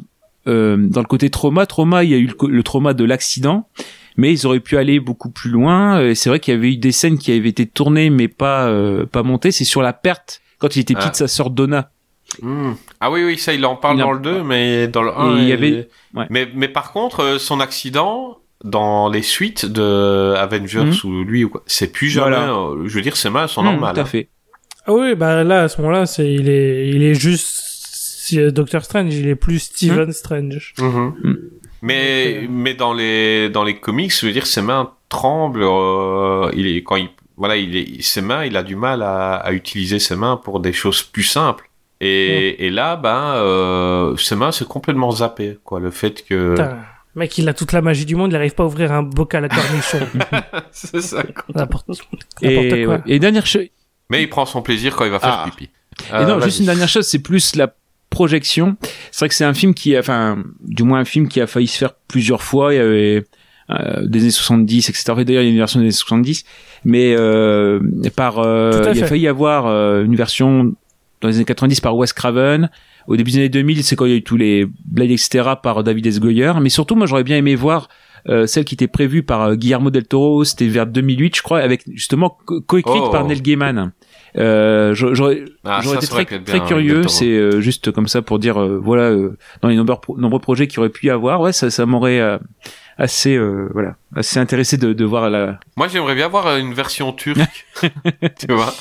euh, dans le côté trauma. Trauma, il y a eu le, trauma de l'accident, mais ils auraient pu aller beaucoup plus loin. Et C'est vrai qu'il y avait eu des scènes qui avaient été tournées mais pas euh, pas montées. C'est sur la perte quand il était petit Ah. de sa sœur Donna. Hmm. Ah oui, oui, ça, il en parle Il en- dans le 2, mais dans le 1. Et il y avait- ouais. mais, mais par contre, euh, son accident, dans les suites de Avengers Mhm. ou lui, ou quoi, c'est plus jamais, Voilà. euh, je veux dire, ses mains sont Hmm, normales. Tout à hein. fait. Ah oui, bah là, à ce moment-là, c'est, il est, il est juste euh, Doctor Strange, il est plus Stephen Strange. Mhm. Mm. Mais, mais dans les, dans les comics, je veux dire, ses mains tremblent, euh, il est, quand il, voilà, il est, ses mains, il a du mal à, à utiliser ses mains pour des choses plus simples. Et, et là, ben, euh, ses mains, c'est complètement zappé, quoi. Le fait que. Putain, mec, il a toute la magie du monde, il arrive pas à ouvrir un bocal à cornichon. c'est ça, quoi. N'importe n'importe Et, quoi. ouais. et dernière chose. Mais il prend son plaisir quand il va faire Ah. pipi. Et Euh, non, vas-y. juste une dernière chose, c'est plus la projection. C'est vrai que c'est un film qui, a- enfin, du moins un film qui a failli se faire plusieurs fois. Il y avait euh, des années 70, etc. D'ailleurs, il y a une version des années 70, mais euh, par, euh, il a failli y avoir euh, une version dans les années 90 par Wes Craven. Au début des années 2000, c'est quand il y a eu tous les Blade, etc. par David S. Goyer. Mais surtout, moi, j'aurais bien aimé voir euh, celle qui était prévue par euh, Guillermo del Toro. C'était vers 2008, je crois, avec justement co- coécrite Oh. par Neil Gaiman. Euh, j'aurais- j'aurais Ah, été très, bien, curieux, c'est euh, juste comme ça pour dire, euh, voilà, euh, dans les nombreux, pro- nombreux projets qu'il aurait pu y avoir, ouais, ça, ça m'aurait euh, assez, euh, voilà, assez intéressé de, de voir la. Moi, j'aimerais bien voir une version turque. tu vois.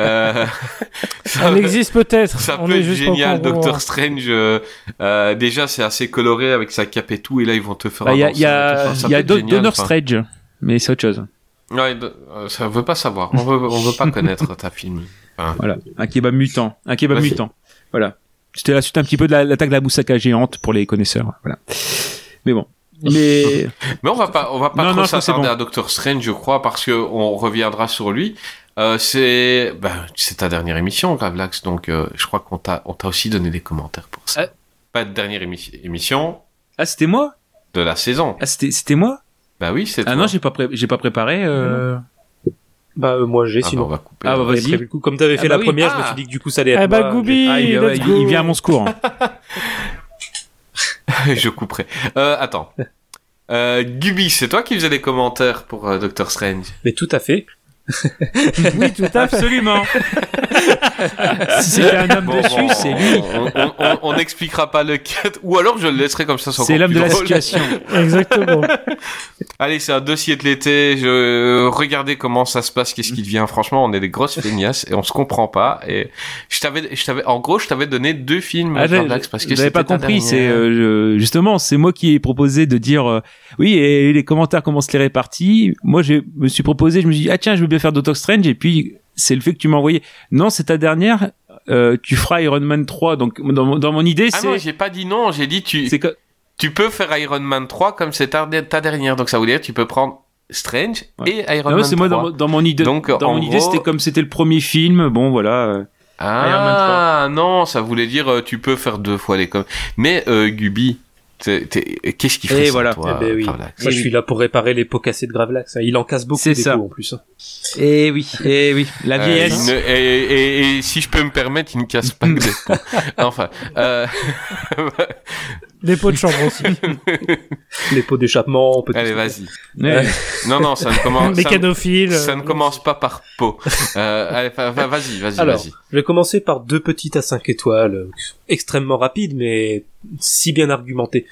Euh, ça- existe peut-être. Ça on peut est être juste génial. Doctor Strange. euh, euh, déjà, c'est assez coloré avec sa cape et tout, et là, ils vont te faire. Bah, Il y a, y a, y a peut être Do- génial, Donor enfin. Strange, mais c'est autre chose. Ouais, euh, ça veut pas savoir. On veut, on veut pas connaître ta film. Enfin, Voilà, un kebab mutant, un kebab Vas-y. mutant. Voilà. C'était la suite un petit peu de la- l'attaque de la moussaka géante pour les connaisseurs. Voilà. Mais bon. Mais Mais on va pas, on va pas Non, trop s'attarder bon. à Doctor Strange, je crois, parce que on reviendra sur lui. Euh, c'est, ben, c'est ta dernière émission, Gravelax, donc euh, je crois qu'on t'a, on t'a aussi donné des commentaires pour ça. Euh. Pas de dernière émi- émission ah, c'était moi? de la saison. Ah, c'était, c'était moi? Bah oui, c'est Ah toi. non, j'ai pas, pré- j'ai pas préparé. Euh... Bah euh, moi j'ai Ah, bah, sinon. on va couper. Ah, bah, vas-y. le coup. Comme t'avais fait Ah, bah la oui. première, je me Ah. suis dit que du coup ça allait être. Eh bah, moi. Goubi, Ah, il, let's il- go. il vient à mon secours. je couperai. Euh, attends. Euh, Gubi, c'est toi qui faisais les commentaires pour euh, Doctor Strange? Mais tout à fait. Oui, tout à fait. Absolument. si c'était un homme Bon, dessus, bon, c'est lui. On, n'expliquera pas le quête, ou alors je le laisserai comme ça. C'est l'homme de la situation. Exactement. Allez, c'est un dossier de l'été. Je regardez comment ça se passe, qu'est-ce qui devient. Franchement, on est des grosses feignasses et on se comprend pas. Et je t'avais, je t'avais, en gros, je t'avais donné deux films. Ah, Dax, parce que j'avais pas compris. C'est euh, justement, c'est moi qui ai proposé de dire euh, oui et les commentaires comment se les répartis. Moi, je me suis proposé, je me suis dit ah tiens, je veux bien faire Doctor Strange et puis c'est le fait que tu m'as envoyé. Non, c'est ta dernière. euh, tu feras Iron Man 3. Donc dans, mon- dans mon idée, Ah non, c'est j'ai pas dit non. J'ai dit tu, c'est que tu peux faire Iron Man 3 comme c'est ta, ta dernière. Donc ça veut dire tu peux prendre Strange Ouais. et Iron non, Man c'est moi 3. dans, mon- dans mon idée. Donc, dans mon idée, c'était comme c'était le premier film. Bon, voilà. euh, Ah non, ça voulait dire euh, tu peux faire deux fois les com. Mais euh, Gubi, Qu'est-ce qu'il Et fait voilà. toi, Eh ben oui. Gravelax Moi, je suis là pour réparer les pots cassés de Gravelax. hein. Il en casse beaucoup des ça. pots en plus. hein. Eh oui, eh oui, la Euh, vieillesse. il ne- et, et- et si je peux me permettre, il ne casse pas que des pots. Enfin, euh, Des pots de chambre aussi. Les pots d'échappement, on peut tout allez, ça. vas-y. Ouais. Non, non, ça ne commence. ça, Mécanophile. ça ne commence pas par pot. Euh, allez, va- va- vas-y, vas-y, Alors, vas-y. je vais commencer par deux petites à 5 étoiles, euh, extrêmement rapides, mais si bien argumentées.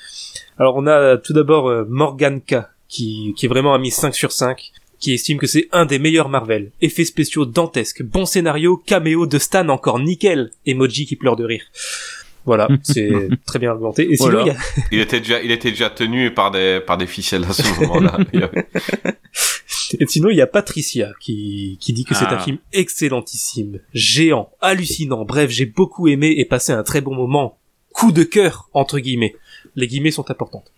Alors, on a tout d'abord euh, Morgan K, qui, qui est vraiment a mis 5 sur 5, qui estime que c'est un des meilleurs Marvel. Effets spéciaux dantesques, bon scénario, caméo de Stan encore nickel, emoji qui pleure de rire. Voilà, c'est très bien argumenté. Et sinon, Voilà. il y a- Il était déjà, il était déjà tenu par des, par des ficelles à ce moment-là. Et sinon, il y a Patricia qui, qui dit que c'est Ah. un film excellentissime, géant, hallucinant. Bref, j'ai beaucoup aimé et passé un très bon moment. Coup de cœur, entre guillemets. Les guillemets sont importantes.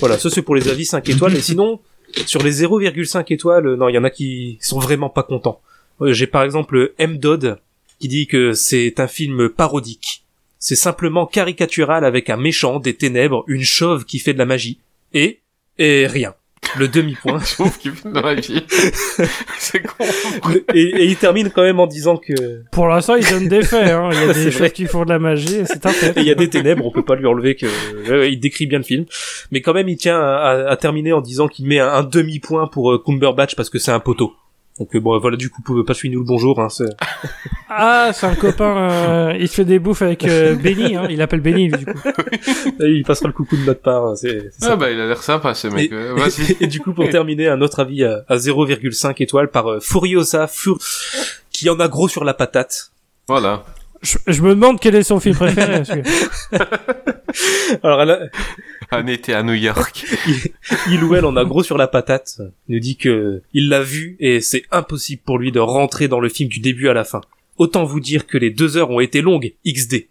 Voilà, ça c'est pour les avis 5 étoiles. Et sinon, sur les 0,5 étoiles, non, il y en a qui sont vraiment pas contents. Euh, J'ai par exemple M. Dodd qui dit que c'est un film parodique. C'est simplement caricatural avec un méchant, des ténèbres, une chauve qui fait de la magie. Et, et rien. Le demi-point. Je trouve qu'il fait dans la vie. c'est con. et, et il termine quand même en disant que Pour l'instant, il donne des faits. Hein. Il y a des choses qui font de la magie c'est un fait. et il y a des ténèbres, on peut pas lui enlever que ouais, ouais, il décrit bien le film, mais quand même il tient à, à- à terminer en disant qu'il met un, un demi-point pour euh, Cumberbatch parce que c'est un poteau. Donc euh, bon voilà du coup pas nous le bonjour hein, c'est- Ah, c'est un copain. euh, il se fait des bouffes avec euh, Benny. Hein. Il appelle Benny, lui, du coup. il passera le coucou de notre part, hein, c'est c'est Ah bah, il a l'air sympa, ce mec. Et, Euh, Vas-y. et du coup pour terminer un autre avis à, à 0,5 étoiles par euh, Furiosa Fur qui en a gros sur la patate. Voilà. Je, je me demande quel est son film préféré. que- Alors elle a- Un été à New York. il ou elle en a gros sur la patate. Il nous dit que il l'a vu et c'est impossible pour lui de rentrer dans le film du début à la fin. Autant vous dire que les deux heures ont été longues, XD.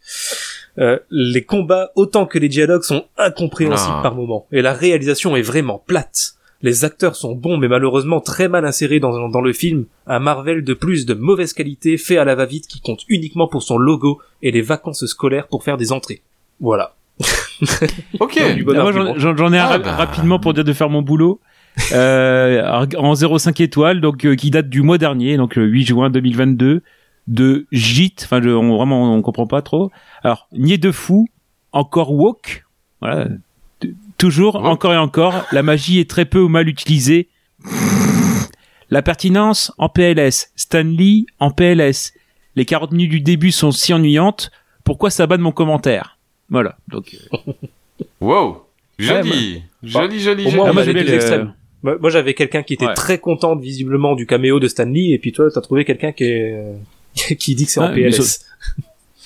Euh, les combats autant que les dialogues sont incompréhensibles Ah. par moments et la réalisation est vraiment plate. Les acteurs sont bons mais malheureusement très mal insérés dans, dans le film. Un Marvel de plus de mauvaise qualité fait à la va-vite qui compte uniquement pour son logo et les vacances scolaires pour faire des entrées. Voilà. Ok. Bon j'en- ai un Ah, ra- bah. rapidement pour dire de faire mon boulot. Euh, en 0,5 étoiles, donc euh, qui date du mois dernier, donc le 8 juin 2022, de JIT. Enfin, on, vraiment, on comprend pas trop. Alors, nier de fou, encore woke. Voilà. Toujours, Woke. encore et encore, la magie est très peu ou mal utilisée. La pertinence en PLS. Stanley en PLS. Les 40 minutes du début sont si ennuyantes. Pourquoi ça bat de mon commentaire? Voilà. Donc, euh, Wow. Joli. Ouais, Joli, joli, Au joli. moins, Ah, moi, les j'avais quelqu'un qui était Ouais. très content visiblement du caméo de Stanley, et puis toi, t'as trouvé quelqu'un qui est, qui dit que c'est en Ouais, mais PLS.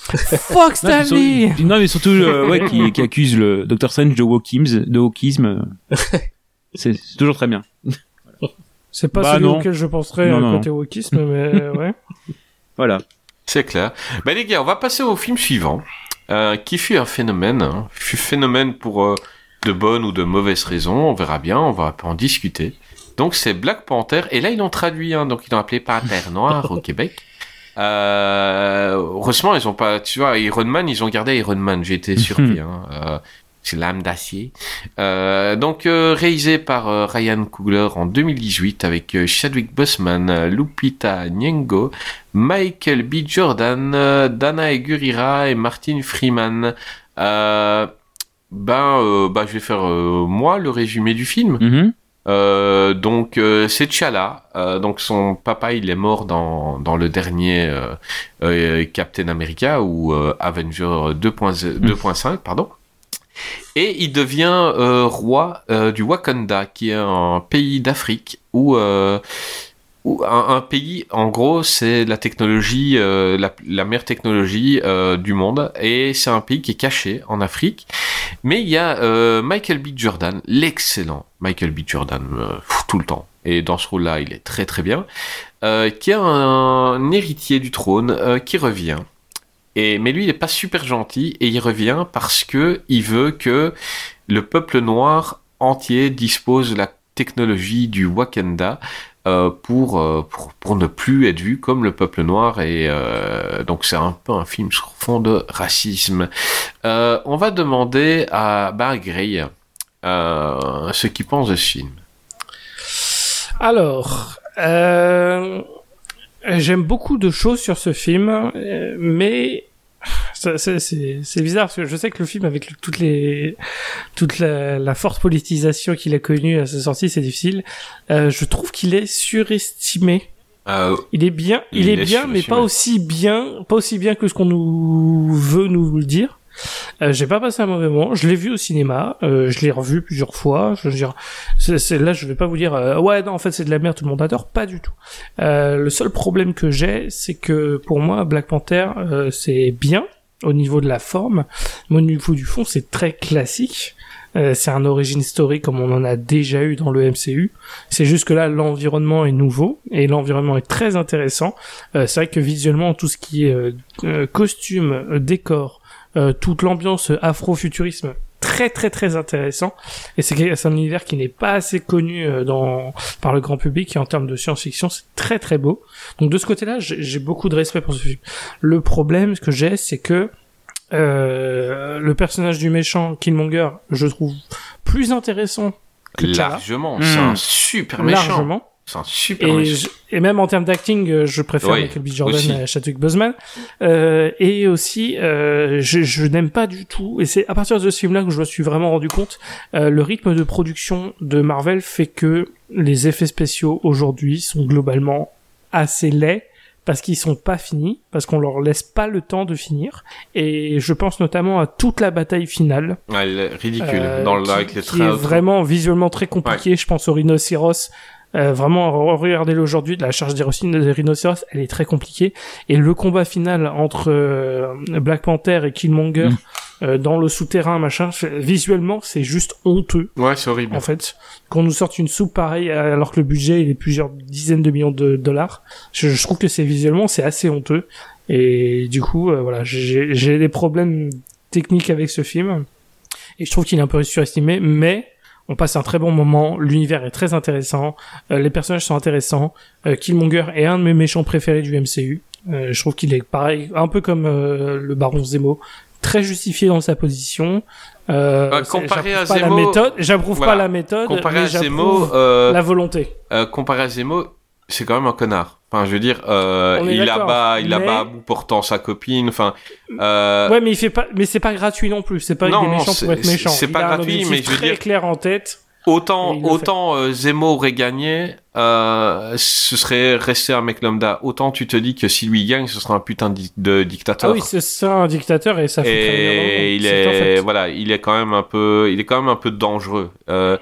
Fuck Stanley sur- non, mais surtout, euh, ouais, qui, qui accuse le Dr. Strange de wokisme, de wokisme. C'est toujours très bien. C'est pas Bah, celui non. auquel je penserais Non, euh, non, côté wokisme, mais ouais. Voilà. C'est clair. Bah les gars, on va passer au film suivant, euh, qui fut un phénomène, hein. fut phénomène pour euh, de bonnes ou de mauvaises raisons, on verra bien, on va en discuter. Donc c'est Black Panther, et là ils l'ont traduit, hein, donc ils l'ont appelé Panther Noir au Québec. Euh, heureusement ils ont pas, tu vois, Iron Man, ils ont gardé Iron Man, j'ai été surpris. hein. Euh, c'est l'âme d'acier. Euh, donc euh, réalisé par euh, Ryan Coogler en 2018 avec euh, Chadwick Boseman, Lupita Nyong'o, Michael B. Jordan, Dana Egurira et Martin Freeman. Ben, bah, je vais faire moi le résumé du film. Mhm. Donc c'est T'Challa. Donc son papa il est mort dans dans le dernier Captain America ou Avenger 2.0 2.5 pardon. Et il devient euh, roi euh, du Wakanda, qui est un pays d'Afrique où, euh, un, pays, en gros, c'est la technologie, la, meilleure technologie du monde, et c'est un pays qui est caché en Afrique. Mais il y a Michael B. Jordan, l'excellent Michael B. Jordan, tout le temps. Et dans ce rôle-là, il est très très bien. Qui est un, héritier du trône qui revient. Mais lui, il n'est pas super gentil et il revient parce que il veut que le peuple noir entier dispose de la technologie du Wakanda euh, pour, euh, pour pour ne plus être vu comme le peuple noir et euh, donc c'est un peu un film sur fond de racisme. On va demander à Barry Gray ce qu'il pense de ce film. Alors, j'aime beaucoup de choses sur ce film, mais c'est bizarre parce que je sais que le film avec le- toutes les toute la, la forte politisation qu'il a connue à sa sortie, c'est difficile. Euh, je trouve qu'il est surestimé. Euh, Il est bien, il, Il est, est bien, mais pas aussi bien, pas aussi bien que ce qu'on nous veut nous le dire. Euh, j'ai pas passé un mauvais moment. Je l'ai vu au cinéma. euh, je l'ai revu plusieurs fois. Je veux dire, c'est, c'est- là, je vais pas vous dire, euh, ouais, non, en fait, c'est de la merde, tout le monde adore. Pas du tout. Euh, le seul problème que j'ai, c'est que pour moi, Black Panther, euh, c'est bien au niveau de la forme, mais au niveau du fond, c'est très classique. Euh, c'est un origin story comme on en a déjà eu dans le MCU. C'est juste que là, l'environnement est nouveau et l'environnement est très intéressant. Euh, c'est vrai que visuellement, tout ce qui est euh, euh, costume, décor, toute l'ambiance afro-futurisme, très très très intéressant. Et c'est un univers qui n'est pas assez connu euh, dans par le grand public et en termes de science-fiction, c'est très très beau. Donc de ce côté-là, j'ai j'ai beaucoup de respect pour ce film. Le problème que j'ai, c'est que euh, le personnage du méchant Killmonger, je trouve plus intéressant que largement, Hmm. c'est un super méchant. largement. C'est un super Et, je- et même en termes d'acting, euh, je préfère Oui, Michael B. Jordan aussi. à Chadwick Boseman. Euh, et aussi, euh, je, je n'aime pas du tout, et c'est à partir de ce film-là que je me suis vraiment rendu compte, euh, le rythme de production de Marvel fait que les effets spéciaux aujourd'hui sont globalement assez laids parce qu'ils sont pas finis, parce qu'on leur laisse pas le temps de finir. Et je pense notamment à toute la bataille finale, Ouais, ridicule. euh, dans le, qui, avec les qui est vraiment visuellement très compliqué. Je pense au rhinocéros. Euh, vraiment, re- regardez-le aujourd'hui, la charge des rhinocéros, elle est très compliquée. Et le combat final entre euh, Black Panther et Killmonger Mm. euh, dans le souterrain, machin, visuellement, c'est juste honteux, Ouais, c'est horrible. en fait. Qu'on nous sorte une soupe pareille alors que le budget, il est plusieurs dizaines de millions de dollars. Je, je trouve que c'est visuellement, c'est assez honteux. Et du coup, euh, voilà, j'ai des problèmes techniques avec ce film. Et je trouve qu'il est un peu surestimé, mais on passe un très bon moment, l'univers est très intéressant, euh, les personnages sont intéressants, euh, Killmonger est un de mes méchants préférés du MCU. Euh, je trouve qu'il est pareil, un peu comme euh, le Baron Zemo, très justifié dans sa position. Comparé à la Zemo- méthode, j'approuve Voilà. pas la méthode, Comparé mais à j'approuve Zemo, euh, la volonté. euh, comparé à Zemo, c'est quand même un connard. Enfin, je veux dire, euh, est il abat, il mais- abat à bout portant sa copine. Enfin, euh, ouais, mais il fait pas, mais c'est pas gratuit non plus. C'est pas non, des méchants pour être méchants. c'est pas a un gratuit, objectif mais je veux très dire- clair en tête. autant, Et autant euh, Zemo aurait gagné, euh, ce serait resté un mec lambda. Autant tu te dis que si lui gagne, ce sera un putain de, di- de dictateur. Ah oui, c'est ça un dictateur et ça fait très bien. et il est, fait. voilà, il est quand même un peu, il est quand même un peu dangereux. Euh,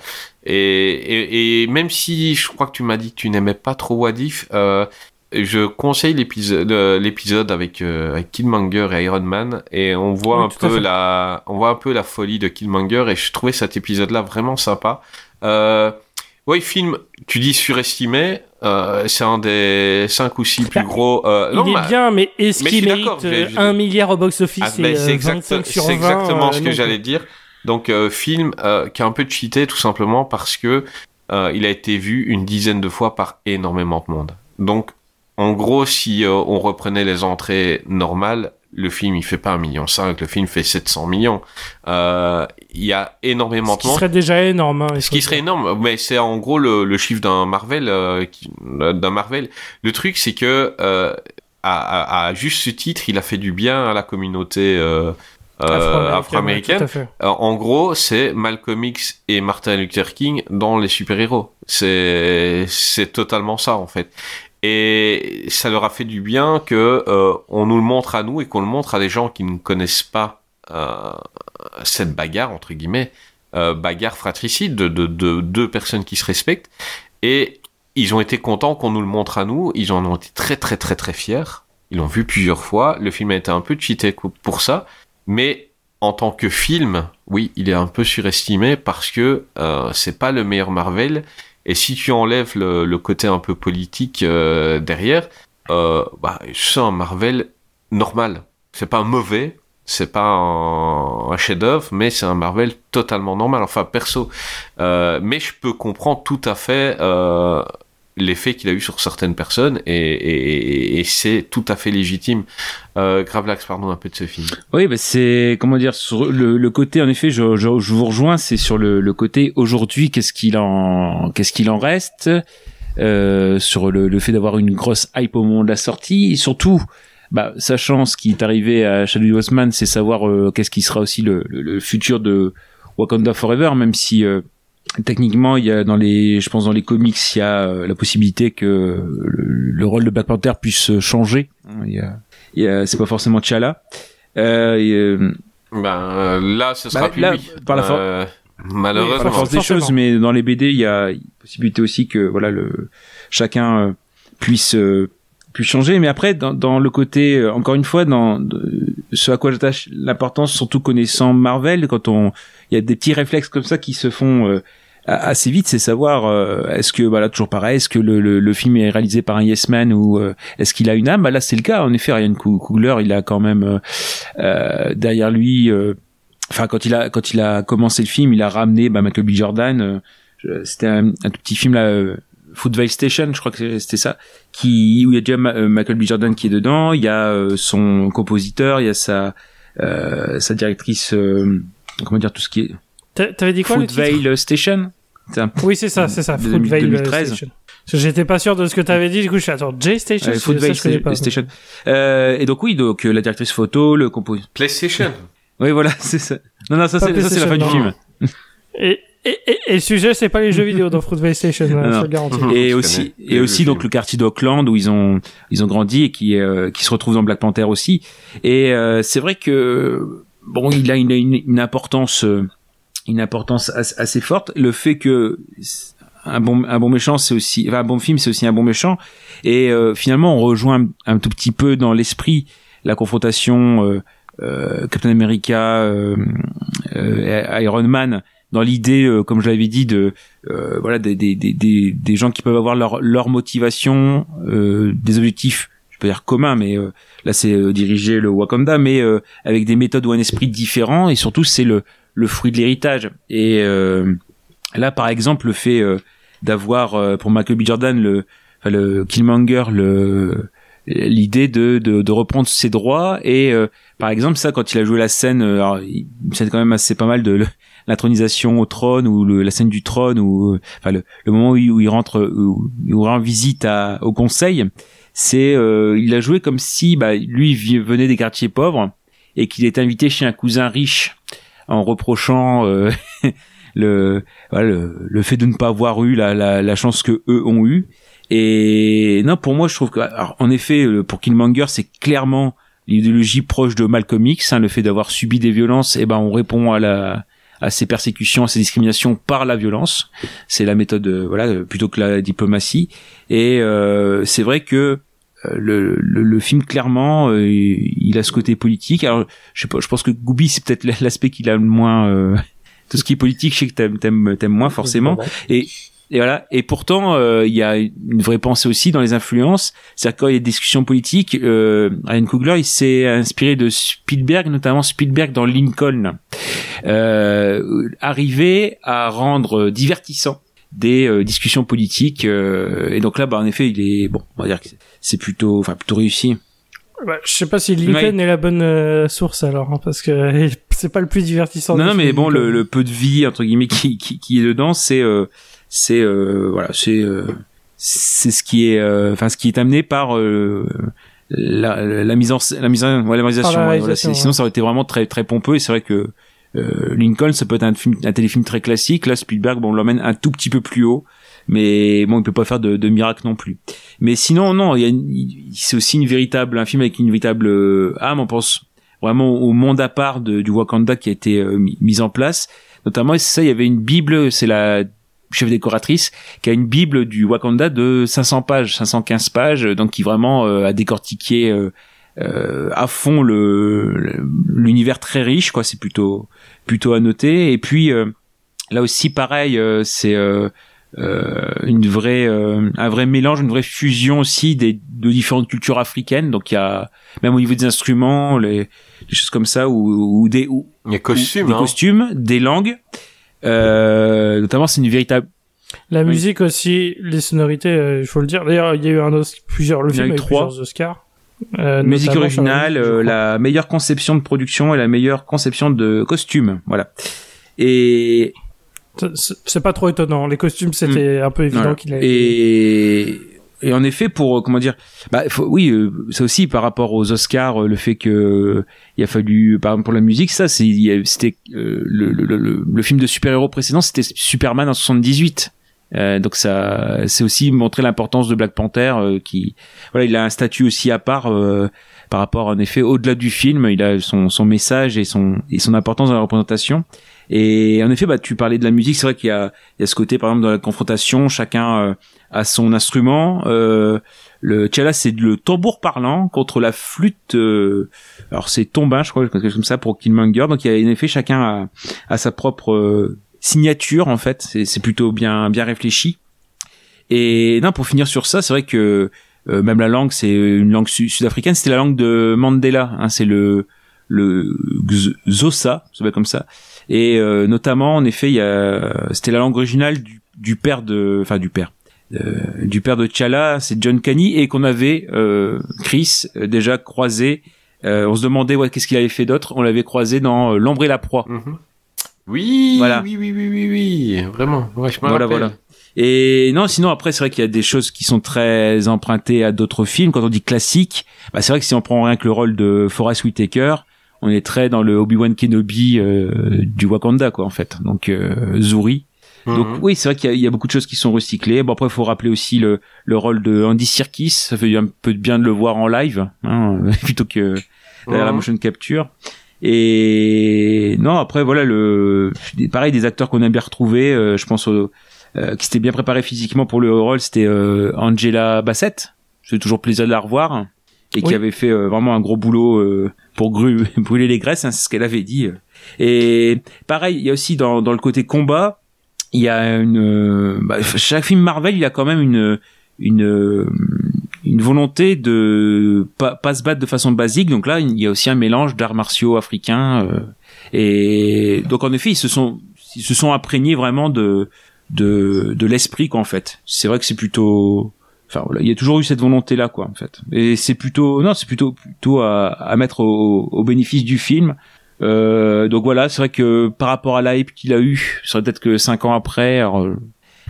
et, et, et même si je crois que tu m'as dit que tu n'aimais pas trop Wadif, euh, je conseille l'épisode, euh, l'épisode avec, euh, avec Killmonger et Iron Man et on voit Oui, un peu la, on voit un peu la folie de Killmonger et je trouvais cet épisode-là vraiment sympa. Euh, ouais, film, tu dis surestimé, euh, c'est un des cinq ou six plus Bah, gros. Euh, Il non, est bah, bien, mais est-ce je qu'il mérite euh, j'ai- un milliard au box-office ah, c'est exact- 25 sur c'est 20 exactement euh, ce que j'allais dire. Donc, euh, film euh, qui est un peu cheaté tout simplement parce que euh, il a été vu une dizaine de fois par énormément de monde. Donc, en gros, si on reprenait les entrées normales, le film il fait pas un million cinq, le film fait 700 millions. Euh, Il y a énormément Ce de qui monde. serait déjà énorme. hein, Ce qui serait énorme, mais c'est en gros le, le chiffre d'un Marvel, euh, d'un Marvel. Le truc, c'est que euh, à, à, à juste ce titre, il a fait du bien à la communauté euh, Afro-américaine, ouais. Euh, en gros, c'est Malcolm X et Martin Luther King dans les super-héros. C'est c'est totalement ça en fait. Et ça leur a fait du bien que euh, on nous le montre à nous et qu'on le montre à des gens qui ne connaissent pas euh, cette bagarre entre guillemets, euh, bagarre fratricide de, de, de deux personnes qui se respectent. Et ils ont été contents qu'on nous le montre à nous. Ils en ont été très très très très fiers. Ils l'ont vu plusieurs fois. Le film a été un peu cheaté pour ça, mais en tant que film, oui, il est un peu surestimé parce que euh, c'est pas le meilleur Marvel. Et si tu enlèves le, côté un peu politique euh, derrière, euh, bah, c'est un Marvel normal. C'est pas mauvais, c'est pas un, chef-d'œuvre, mais c'est un Marvel totalement normal. Enfin, perso. Euh, mais je peux comprendre tout à fait l'effet qu'il a eu sur certaines personnes et, et, et c'est tout à fait légitime. Euh, Gravelax, pardon un peu de ce film. Oui, bah c'est comment dire sur le, le côté en effet, je, je, je vous rejoins, c'est sur le, le côté aujourd'hui, qu'est-ce qu'il en qu'est-ce qu'il en reste euh, sur le, le fait d'avoir une grosse hype au moment de la sortie, et surtout. Bah, sachant ce qui est arrivé à Chadwick Boseman, c'est savoir euh, qu'est-ce qui sera aussi le, le, le futur de Wakanda Forever, même si euh, techniquement il y a dans les je pense dans les comics il y a euh, la possibilité que le, le rôle de Black Panther puisse changer il y a, il y a c'est pas forcément T'Challa euh, euh, Ben euh, là, ce sera Bah, plus là, lui. par la for- Euh, par malheureusement. la force des choses mais dans les BD il y a possibilité aussi que voilà le chacun euh, puisse puisse changer mais après dans, dans le côté euh, encore une fois dans de- ce à quoi j'attache l'importance surtout connaissant Marvel quand on il y a des petits réflexes comme ça qui se font euh, assez vite, c'est savoir euh, est-ce que voilà toujours pareil, est-ce que le, le, le film est réalisé par un yes man ou euh, est-ce qu'il a une âme? Bah Là, c'est le cas. En effet, Ryan Coogler, il a quand même euh, euh, derrière lui. Enfin, quand il a quand il a commencé le film, il a ramené bah, Michael B. Jordan. C'était un, un tout petit film là. Foodville Station, je crois que c'était ça, qui où il y a déjà Ma- euh, Michael B. Jordan qui est dedans, il y a euh, son compositeur, il y a sa euh, sa directrice, euh, comment dire tout ce qui est T'a- T'avais dit quoi le titre? Foodville Station. Un- Oui, c'est ça, c'est ça. euh, 2013. Station. J'étais pas sûr de ce que t'avais dit, du coup je suis attends, J Station, Ouais, pas. Station. Euh, et donc oui, donc la directrice photo, le compositeur. PlayStation. Oui, voilà, c'est ça. Non, non, ça c'est ça c'est la fin du film. Et, et, et, et le sujet, c'est pas les jeux vidéo dans Fruitvale Station, Non, euh, je garantis. Et Je aussi, connais. et Le aussi film. donc le quartier d'Auckland où ils ont ils ont grandi et qui euh, qui se retrouve dans Black Panther aussi. Et euh, c'est vrai que bon, il a une, une, une importance euh, une importance as- assez forte. Le fait que un bon un bon méchant c'est aussi enfin, un bon film c'est aussi un bon méchant et euh, finalement on rejoint un, un tout petit peu dans l'esprit la confrontation euh, euh, Captain America euh, euh, Iron Man dans l'idée euh, comme je l'avais dit de euh, voilà des, des, des, des, gens qui peuvent avoir leur leur motivation euh, des objectifs je peux dire communs mais euh, là c'est euh, diriger le Wakanda mais euh, avec des méthodes ou un esprit différent et surtout c'est le le fruit de l'héritage. Et là par exemple le fait d'avoir pour Michael B. Jordan le le Killmonger le l'idée de, de de reprendre ses droits et euh, par exemple ça quand il a joué la scène alors il- c'est quand même assez pas mal de l'intronisation au trône ou le, la scène du trône ou euh, enfin le, le moment où il, où il rentre où il rend visite à, au conseil c'est euh, il a joué comme si bah, lui venait des quartiers pauvres et qu'il était invité chez un cousin riche en reprochant euh, le, voilà, le le fait de ne pas avoir eu la, la, la chance que eux ont eu. Et non pour moi je trouve que alors, en effet euh, pour Killmonger c'est clairement l'idéologie proche de Malcolm X hein, le fait d'avoir subi des violences et ben on répond à la à ces persécutions, à ces discriminations par la violence. C'est la méthode, euh, voilà, euh, plutôt que la diplomatie. Et euh, c'est vrai que euh, le, le, le film clairement, euh, il a ce côté politique. Alors, je sais pas, je pense que Gooby c'est peut-être l'aspect qu'il a le moins. euh, tout ce qui est politique, je sais que t'aimes t'aimes t'aimes moins forcément. Et et voilà. Et pourtant, euh, il y a une vraie pensée aussi dans les influences. C'est-à-dire quand il y a des discussions politiques, euh, Ryan Coogler, il s'est inspiré de Spielberg, notamment Spielberg dans Lincoln, euh, arriver à rendre divertissant des euh, discussions politiques. euh, et donc là, bah, en effet, il est bon. On va dire que c'est- plutôt, enfin, plutôt réussi. Bah, je sais pas si Lincoln est la bonne euh, source alors, hein, parce que c'est pas le plus divertissant. Non, non, mais bon, le, le peu de vie entre guillemets qui, qui, qui est dedans, c'est euh, c'est euh, voilà, c'est euh, c'est ce qui est euh, enfin ce qui est amené par euh, la, la mise en la mise en ouais, la réalisation. La ouais, voilà, Sinon, ça aurait été vraiment très très pompeux. Et c'est vrai que euh, Lincoln, ça peut être un film, un téléfilm très classique. Là, Spielberg, bon, on l'emmène un tout petit peu plus haut. Mais bon, il peut pas faire de, de miracle non plus. Mais sinon, non, il y a c'est aussi une véritable, un film avec une véritable euh, âme. On pense vraiment au monde à part de, du Wakanda qui a été euh, mis, mis en place. Notamment, et ça, il y avait une bible, c'est la chef décoratrice qui a une bible du Wakanda de 500 pages, 515 pages, donc qui vraiment euh, a décortiqué euh, euh, à fond le l'univers très riche, quoi. C'est plutôt plutôt à noter. Et puis euh, là aussi, pareil, euh, c'est euh, euh, une vraie euh, un vrai mélange, une vraie fusion aussi des de différentes cultures africaines. Donc il y a même au niveau des instruments, les, des choses comme ça, ou, ou des ou, costumes, des hein. costumes, des langues. Euh, notamment, c'est une véritable La musique aussi, les sonorités, euh, il faut le dire. D'ailleurs, il y a eu un plusieurs, le Il y en a film eu a eu trois. plusieurs Oscars. Euh, Musique originale, euh, la meilleure conception de production et la meilleure conception de costume. Voilà. Et C'est- pas trop étonnant. Les costumes, c'était un peu évident Hmm. Voilà. qu'il a. Et, et en effet, pour euh, comment dire, bah, faut- oui, euh, c'est aussi par rapport aux Oscars, euh, le fait que il a fallu, par exemple pour la musique, ça, c'était euh, le, le, le, le film de super-héros précédent, c'était Superman en 78. Euh, donc ça, c'est aussi montrer l'importance de Black Panther, euh, qui, voilà, il a un statut aussi à part par rapport, en effet, au-delà du film, il a son, son message et son et son importance dans la représentation. Et en effet, bah, tu parlais de la musique, c'est vrai qu'il y a, il y a ce côté, par exemple, dans la confrontation, chacun euh, a son instrument. Euh, le Tchala, c'est le tambour parlant contre la flûte. euh, alors c'est tombin, je crois, quelque chose comme ça pour Killmonger. Donc il y a en effet chacun a, a sa propre euh, signature en fait. C'est plutôt bien bien réfléchi. Et non, pour finir sur ça, c'est vrai que euh, même la langue, c'est une langue su- sud-africaine. C'était la langue de Mandela. Hein, c'est le le Xhosa, ça s'appelle comme ça. Et euh, notamment, en effet, il y a, c'était la langue originale du, du père de, enfin du père, euh, du père de T'Challa, c'est John Canny, et qu'on avait euh, Chris euh, déjà croisé. Euh, on se demandait ouais, qu'est-ce qu'il avait fait d'autre? On l'avait croisé dans euh, L'ombre et la proie. Oui, Voilà. oui, oui, oui, oui, oui, vraiment. Ouais, je Voilà, rappelle. voilà. Et non, sinon après c'est vrai qu'il y a des choses qui sont très empruntées à d'autres films. Quand on dit classique, bah, c'est vrai que si on prend rien que le rôle de Forrest Whitaker, on est très dans le Obi-Wan Kenobi euh, du Wakanda quoi en fait. Donc euh, Zuri. Donc Mhm. oui, c'est vrai qu'il y, y a beaucoup de choses qui sont recyclées. Bon après, il faut rappeler aussi le, le rôle de Andy Serkis. Ça fait un peu de bien de le voir en live, hein, plutôt que derrière la Mhm. motion capture. Et non, après voilà le pareil des acteurs qu'on a bien retrouvés. euh, je pense au, euh, qui s'était bien préparé physiquement pour le rôle, c'était euh, Angela Bassett. C'est toujours plaisir de la revoir et qui avait fait euh, vraiment un gros boulot euh, pour gru- brûler les graisses, hein, c'est ce qu'elle avait dit. Et pareil, il y a aussi dans, dans le côté combat, il y a une euh, bah, chaque film Marvel, il a quand même une une euh, une volonté de pas, pas se battre de façon basique. Donc là, il y a aussi un mélange d'arts martiaux africains euh, et donc en effet, ils se sont ils se sont imprégnés vraiment de de de l'esprit quoi en fait. C'est vrai que c'est plutôt enfin voilà, il y a toujours eu cette volonté là quoi en fait. Et c'est plutôt non, c'est plutôt plutôt à, à mettre au, au bénéfice du film. Euh, donc voilà, c'est vrai que par rapport à la hype qu'il a eu, ce serait peut-être que cinq ans après, alors, euh,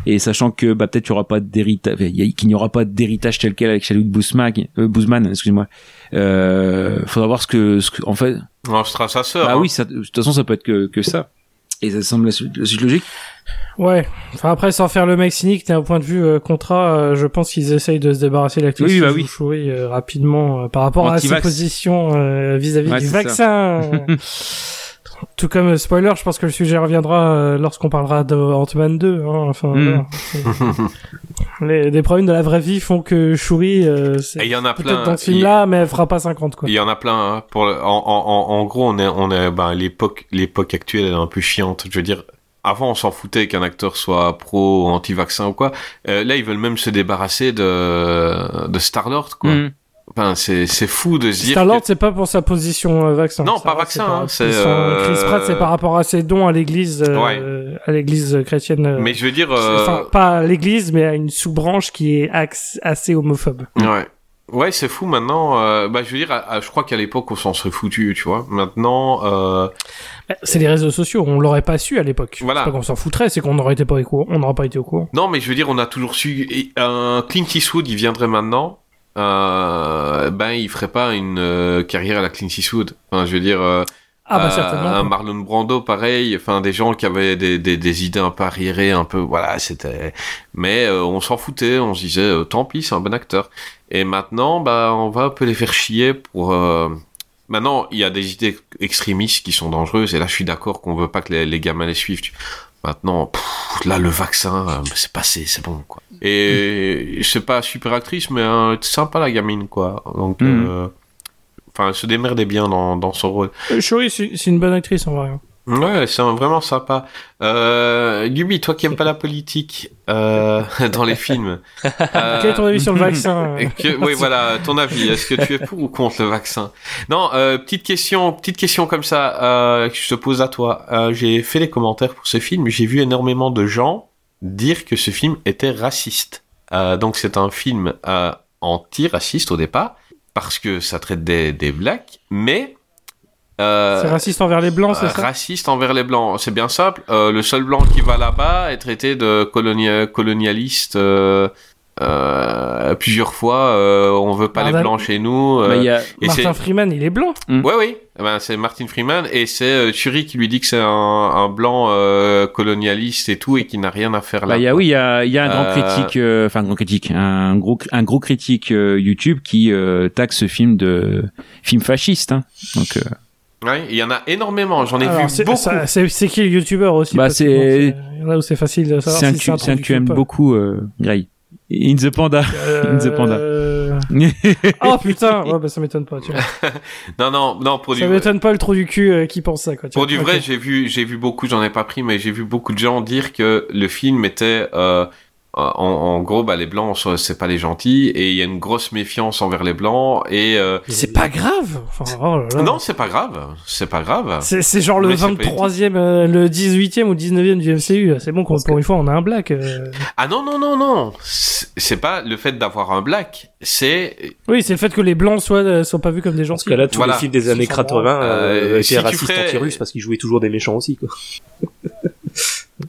et sachant que bah peut-être il y aura pas d'héritage, qu'il n'y aura pas d'héritage tel quel avec Chadwick Boseman, euh, Boseman, excuse-moi. Euh, faudra voir ce que, ce que en fait. Non, ce sera sa sœur. Bah hein. oui, ça, de toute façon ça peut être que, que ça. Et ça semble la suite la suite logique. Ouais. Enfin après, sans faire le mec cynique, d'un point de vue euh, contrat, euh, je pense qu'ils essayent de se débarrasser de l'actrice Oui, bah oui. euh, rapidement euh, par rapport à ses positions euh, vis-à-vis Ouais, du vaccin. Tout comme euh, spoiler, je pense que le sujet reviendra euh, lorsqu'on parlera de Ant-Man 2. Hein, enfin, Mm. voilà. C'est- les, des problèmes de la vraie vie font que Shuri, euh, c'est Et il y en a peut-être plein. dans ce Il- film-là, mais elle fera pas 50 quoi. Il y en a plein. Hein. Pour le- en, en, en, en gros, on est, on est, ben, l'époque, l'époque actuelle elle est un peu chiante. Je veux dire, avant, on s'en foutait qu'un acteur soit pro ou anti-vaccin ou quoi. Euh, là, ils veulent même se débarrasser de, de Star-Lord, quoi. Mm. Enfin, c'est, c'est fou de se dire. Star-Lord, que- c'est pas pour sa position euh, vaccin. Non, pas vaccin, hein, c'est, son- Chris euh, Pratt, c'est par rapport à ses dons à l'église, euh, à l'église chrétienne. euh, Mais je veux dire. euh, Enfin, pas à l'église, mais à une sous-branche qui est assez homophobe. Ouais. Ouais, c'est fou maintenant. euh, bah, je veux dire, à- à- je crois qu'à l'époque, on s'en serait foutu, tu vois. Maintenant, euh, Bah, C'est les réseaux sociaux, on l'aurait pas su à l'époque. Voilà. C'est pas qu'on s'en foutrait, c'est qu'on n'aurait été pas au courant, on n'aurait pas été au courant. non, mais je veux dire, on a toujours su. et Un Clint Eastwood, il viendrait maintenant. Euh, ben, il ferait pas une euh, carrière à la Clint Eastwood. Enfin, je veux dire. euh, Ah bah euh. Un Marlon Brando, pareil. Enfin, des gens qui avaient des, des, des idées un peu arriérées, un peu. Voilà, c'était. Mais on s'en foutait. On se disait, tant pis, c'est un bon acteur. Et maintenant, bah, on va un peu les faire chier pour. euh, Maintenant, il y a des idées extrémistes qui sont dangereuses, et là, je suis d'accord qu'on veut pas que les, les gamins les suivent. Maintenant, pff, là, le vaccin, euh, c'est passé, c'est bon, quoi. Et c'est pas super actrice, mais euh, sympa la gamine, quoi. Donc, Mhm. euh, enfin, elle se démerdait bien dans, dans son rôle. Euh, Shuri, c'est c'est une bonne actrice en vrai. Ouais, c'est vraiment sympa. Euh, Gubi, toi qui aimes pas la politique euh, dans les films. euh, Quel est ton avis sur le vaccin que, oui, voilà, ton avis. Est-ce que tu es pour ou contre le vaccin? Non, euh, petite question, petite question comme ça euh, que je te pose à toi. Euh, j'ai fait les commentaires pour ce film. J'ai vu énormément de gens dire que ce film était raciste. Euh, donc c'est un film euh, anti-raciste au départ, parce que ça traite des, des blacks, mais... euh, C'est raciste envers les blancs, c'est euh, ça Raciste envers les blancs, c'est bien simple. Euh, le seul blanc qui va là-bas est traité de colonia- colonialiste euh, euh, plusieurs fois. euh, on veut pas les Martin- blancs chez nous. euh, Bah, a- Martin Freeman, il est blanc. Ouais, oui. Eh Ben, c'est Martin Freeman et c'est euh, Turi qui lui dit que c'est un, un blanc euh, colonialiste et tout et qui n'a rien à faire là. Bah, il y a, oui, il y a, il y a un grand Euh, critique, enfin un grand critique, un gros, un gros critique euh, YouTube qui euh, taxe ce film de film fasciste. Hein. Donc, euh, Ouais, il y en a énormément. J'en ai Alors, vu beaucoup. C'est c'est qui le youtubeur aussi Bah, parce que c'est- bon, a où c'est facile de savoir c'est un, si c'est un que tu aimes beaucoup, euh, Gray. In the Panda. In the Panda. Euh, oh putain, ouais, bah, ça m'étonne pas. Tu vois. Non, non, non. Pour Ça du, m'étonne pas le trou du cul euh, qui pense ça. Quoi, tu pour vois. du vrai, j'ai vu, j'ai vu beaucoup. J'en ai pas pris, mais j'ai vu beaucoup de gens dire que le film était. euh, en, en gros, bah, les blancs, c'est pas les gentils, et il y a une grosse méfiance envers les blancs, et euh, C'est pas grave. Enfin, oh là là. non, c'est pas grave, c'est pas grave. C'est c'est genre le Mais c'est pas 23e, euh, le 18e ou 19e du MCU. C'est bon qu'on pour une fois on a un black. euh. Ah non, non, non, non. C'est pas le fait d'avoir un black, c'est Oui, c'est le fait que les blancs soient, euh, soient pas vus comme des gens. Dans ce cas-là, tous Voilà. les films des années Ça, ça 80 euh, Euh, étaient si racistes ferais- anti-russes parce qu'ils jouaient toujours des méchants aussi, quoi.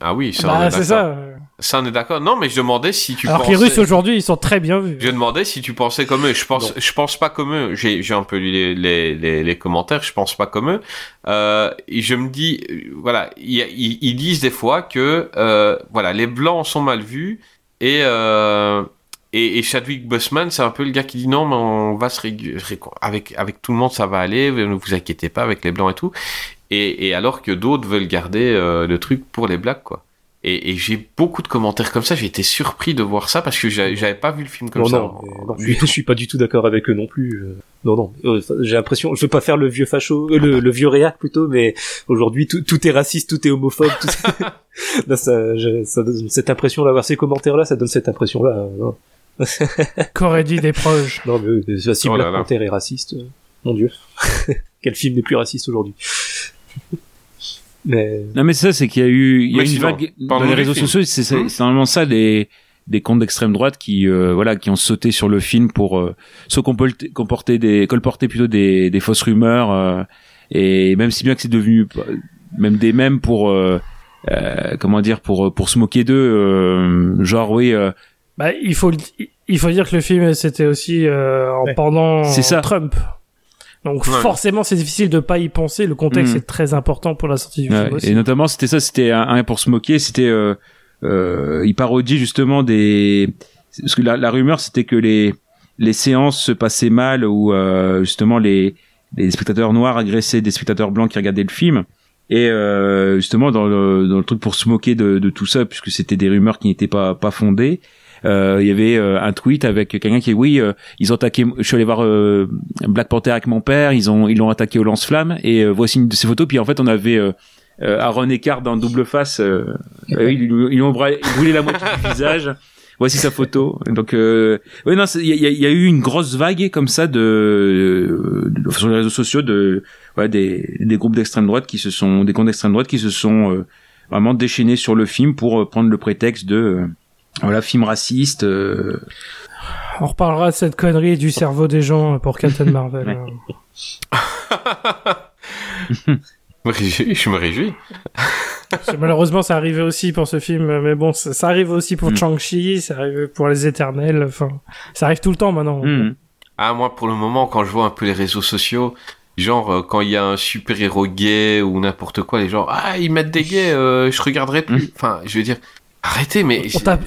Ah oui, ça, on Bah, est c'est ça. Ça, on est d'accord. Non, mais je demandais si tu Alors que pensais... les Russes aujourd'hui, ils sont très bien vus. Je demandais si tu pensais comme eux. Je pense, je pense pas comme eux. J'ai, un peu lu les, les, les, les commentaires. Je pense pas comme eux. Euh, et je me dis, euh, voilà, ils, disent des fois que, euh, voilà, les blancs sont mal vus et euh, et, et Chadwick Boseman, c'est un peu le gars qui dit non, mais on va se réco- avec avec tout le monde, ça va aller. Ne vous inquiétez pas avec les blancs et tout. Et, et alors que d'autres veulent garder euh, le truc pour les blacks, quoi. Et, et j'ai beaucoup de commentaires comme ça. J'ai été surpris de voir ça parce que j'avais pas vu le film comme non, ça. non, mais non, je, suis, je suis pas du tout d'accord avec eux non plus. euh, Non, non. euh, J'ai l'impression, je veux pas faire le vieux facho, euh, le, le vieux réac plutôt, mais aujourd'hui tout, tout est raciste, tout est homophobe. Tout... Non, ça, je- ça donne cette impression-là, voir ces commentaires-là, ça donne cette impression-là. Non, Qu'aurait dit des proches non mais si Oh Black. Panther est raciste, euh, mon dieu, quel film n'est plus raciste aujourd'hui? Mais Non mais c'est ça, c'est qu'il y a eu, il y a Mais une sinon, vague dans les réseaux film. sociaux. C'est c'est- c'est normalement ça des des comptes d'extrême droite qui euh, voilà qui ont sauté sur le film pour euh, se comporter, comporter des colporter plutôt des, des fausses rumeurs euh, et même si bien que c'est devenu euh, même des mêmes pour euh, euh, comment dire pour pour se moquer d'eux euh, genre oui euh, Bah, il faut il faut dire que le film c'était aussi euh, en Ouais. pendant. Trump. Donc Ouais. forcément c'est difficile de pas y penser. Le contexte Mhm. est très important pour la sortie du Ouais, film aussi. et notamment c'était ça c'était un, pour se moquer c'était euh, euh, il parodie justement des parce que la, la rumeur c'était que les les séances se passaient mal ou euh, justement les les spectateurs noirs agressaient des spectateurs blancs qui regardaient le film et euh, justement dans le dans le truc pour se moquer de, de tout ça puisque c'était des rumeurs qui n'étaient pas pas fondées il y avait euh, un tweet avec quelqu'un qui oui euh, ils ont attaqué je suis allé voir euh, Black Panther avec mon père ils ont ils l'ont attaqué au lance-flamme et euh, voici une de ces photos puis en fait on avait euh, euh, Aaron Eckhart dans double face euh, euh, ils, lui- ont brûlé la moitié du visage. Voici sa photo. Donc euh, oui non il y y a- eu une grosse vague comme ça de, de- sur les réseaux sociaux de ouais, des, des groupes d'extrême droite qui se sont des comptes d'extrême droite qui se sont euh, vraiment déchaînés sur le film pour euh, prendre le prétexte de euh, voilà film raciste euh, On reparlera de cette connerie du cerveau des gens pour Captain Marvel. Ouais. Je me réjouis. Je me réjouis. Parce que malheureusement, ça arrivait aussi pour ce film, mais bon, ça, ça arrive aussi pour Mm. Shang-Chi, ça arrive pour les Éternels, enfin, ça arrive tout le temps maintenant. hmm. Ah, moi, pour le moment, quand je vois un peu les réseaux sociaux, genre, euh, quand il y a un super-héros gay ou n'importe quoi, les gens, ah, ils mettent des gays, euh, je regarderai plus. Enfin, je veux dire, arrêtez, mais...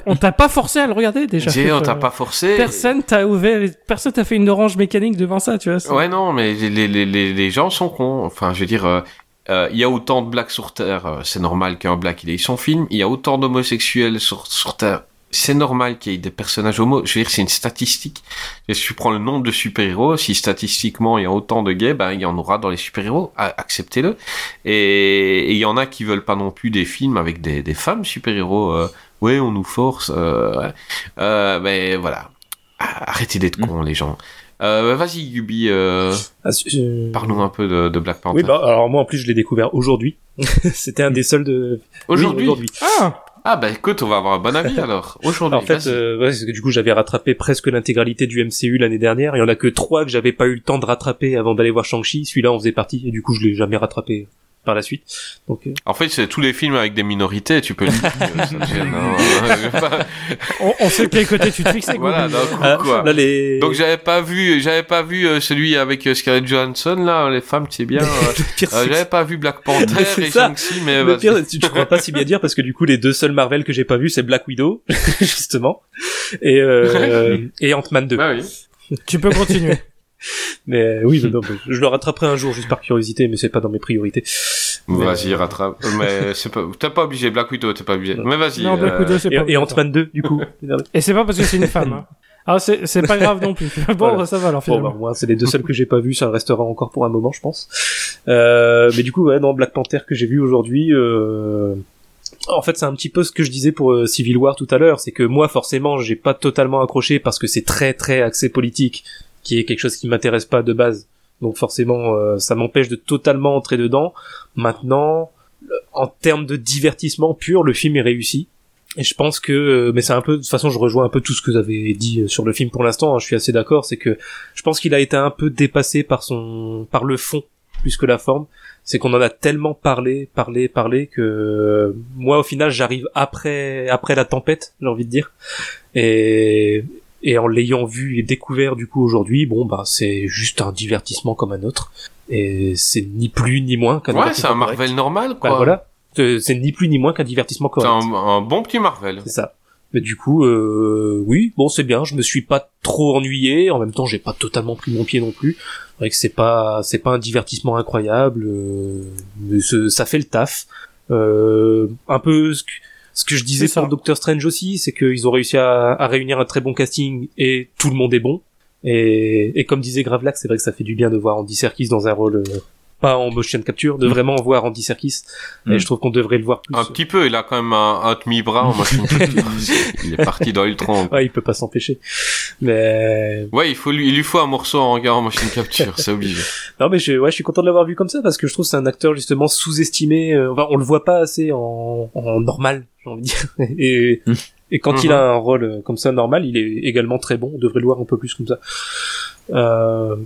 On t'a- pas forcé à le regarder déjà. J'ai- on t'a Euh, pas forcé. Personne t'a ouvert, personne t'a fait une orange mécanique devant ça, tu vois. Ouais, non, mais les, les, les, les- gens sont cons. Enfin, je veux dire, euh, euh, il y a autant de blacks sur Terre, c'est normal qu'un black il ait son film. Il y a autant d'homosexuels sur, sur Terre, c'est normal qu'il y ait des personnages homo. Je veux dire, c'est une statistique. Et si tu prends le nombre de super-héros, si statistiquement il y a autant de gays, ben il y en aura dans les super-héros. A- Acceptez-le. Et et il y en a qui veulent pas non plus des films avec des, des femmes super-héros. Euh, ouais, on nous force. Euh, ouais. euh, mais voilà. Arrêtez d'être cons, les gens. Euh, Vas-y, Yubi, euh, Ah, je- parle-nous un peu de, de Black Panther. Oui, bah alors moi en plus je l'ai découvert aujourd'hui. C'était un des seuls de Aujourd'hui Oui, aujourd'hui. Ah Ah bah écoute, on va avoir un bon avis alors. Aujourd'hui, En fait, euh, ouais, c'est que du coup, j'avais rattrapé presque l'intégralité du MCU l'année dernière. Il y en a que trois que j'avais pas eu le temps de rattraper avant d'aller voir Shang-Chi. Celui-là, on faisait partie, et du coup, je l'ai jamais rattrapé par la suite. Donc, euh, En fait, c'est tous les films avec des minorités, tu peux le dire. ça te gêne, hein. Je vais pas- On, on sait de quel côté tu te fixes. Voilà, d'un coup, ah, quoi. là, les... Donc j'avais pas vu, j'avais pas vu euh, celui avec euh, Scarlett Johansson là, les femmes, c'est bien. euh, euh, j'avais pas vu Black Panther et ça. Shang-Chi, mais le pire, tu, tu crois pas si bien dire parce que du coup, les deux seuls Marvel que j'ai pas vus, c'est Black Widow, justement, et, euh, et Ant-Man 2. Bah oui. Tu peux continuer. Mais oui, mais non, mais je le rattraperai un jour juste par curiosité, mais c'est pas dans mes priorités. Mais- Vas-y, rattrape. Mais c'est pas, t'es pas obligé, Black Widow, t'es pas obligé. Mais vas-y. Non, Black euh, Widow, c'est Et, pas. et Ant-Man 2, du coup. Et c'est pas parce que c'est une femme. Hein. Ah, c'est pas grave non plus. Bon, Voilà. ça va alors Bon, finalement. bah, moi, c'est les deux seuls que j'ai pas vus, ça restera encore pour un moment, je pense. Euh, mais du coup, ouais, dans Black Panther que j'ai vu aujourd'hui, euh... en fait, c'est un petit peu ce que je disais pour euh, Civil War tout à l'heure, c'est que moi, forcément, j'ai pas totalement accroché parce que c'est très très axé politique, qui est quelque chose qui m'intéresse pas de base. Donc forcément, euh, ça m'empêche de totalement entrer dedans. Maintenant, en termes de divertissement pur, le film est réussi. Et je pense que, euh, mais c'est un peu, de toute façon, je rejoins un peu tout ce que vous avez dit euh, sur le film pour l'instant. hein, je suis assez d'accord. C'est que je pense qu'il a été un peu dépassé par son, par le fond plus que la forme. C'est qu'on en a tellement parlé, parlé, parlé que euh, moi, au final, j'arrive après, après la tempête, j'ai envie de dire. Et et en l'ayant vu et découvert du coup aujourd'hui, bon bah c'est juste un divertissement comme un autre. Et c'est ni plus ni moins qu'un Ouais, c'est un correct. Marvel normal, quoi. Bah, voilà. C'est c'est ni plus ni moins qu'un divertissement C'est correct. un, un bon petit Marvel. C'est ça. Mais du coup, euh, oui, bon, c'est bien. Je me suis pas trop ennuyé. En même temps, j'ai pas totalement pris mon pied non plus. C'est vrai que c'est pas, c'est pas un divertissement incroyable. euh, mais ça fait le taf. Euh, un peu ce que, je disais pour Doctor Strange aussi, c'est qu'ils ont réussi à, à réunir un très bon casting et tout le monde est bon. Et, et comme disait Gravelax, c'est vrai que ça fait du bien de voir Andy Serkis dans un rôle euh, pas en motion capture, de vraiment voir Andy Serkis. Mm. Et je trouve qu'on devrait le voir plus. Un petit peu, il a quand même un, un demi-bras en machine capture. il est parti dans Ultron. Ouais, il peut pas s'empêcher. Mais Ouais, il faut lui, il lui faut un morceau en regard en machine capture, c'est obligé. non, mais je, ouais, je suis content de l'avoir vu comme ça parce que je trouve que c'est un acteur justement sous-estimé. euh, Enfin, on le voit pas assez en, en normal, j'ai envie de dire. Et, Mm. et quand il a un rôle euh, comme ça normal, il est également très bon. On devrait le voir un peu plus comme ça. Euh,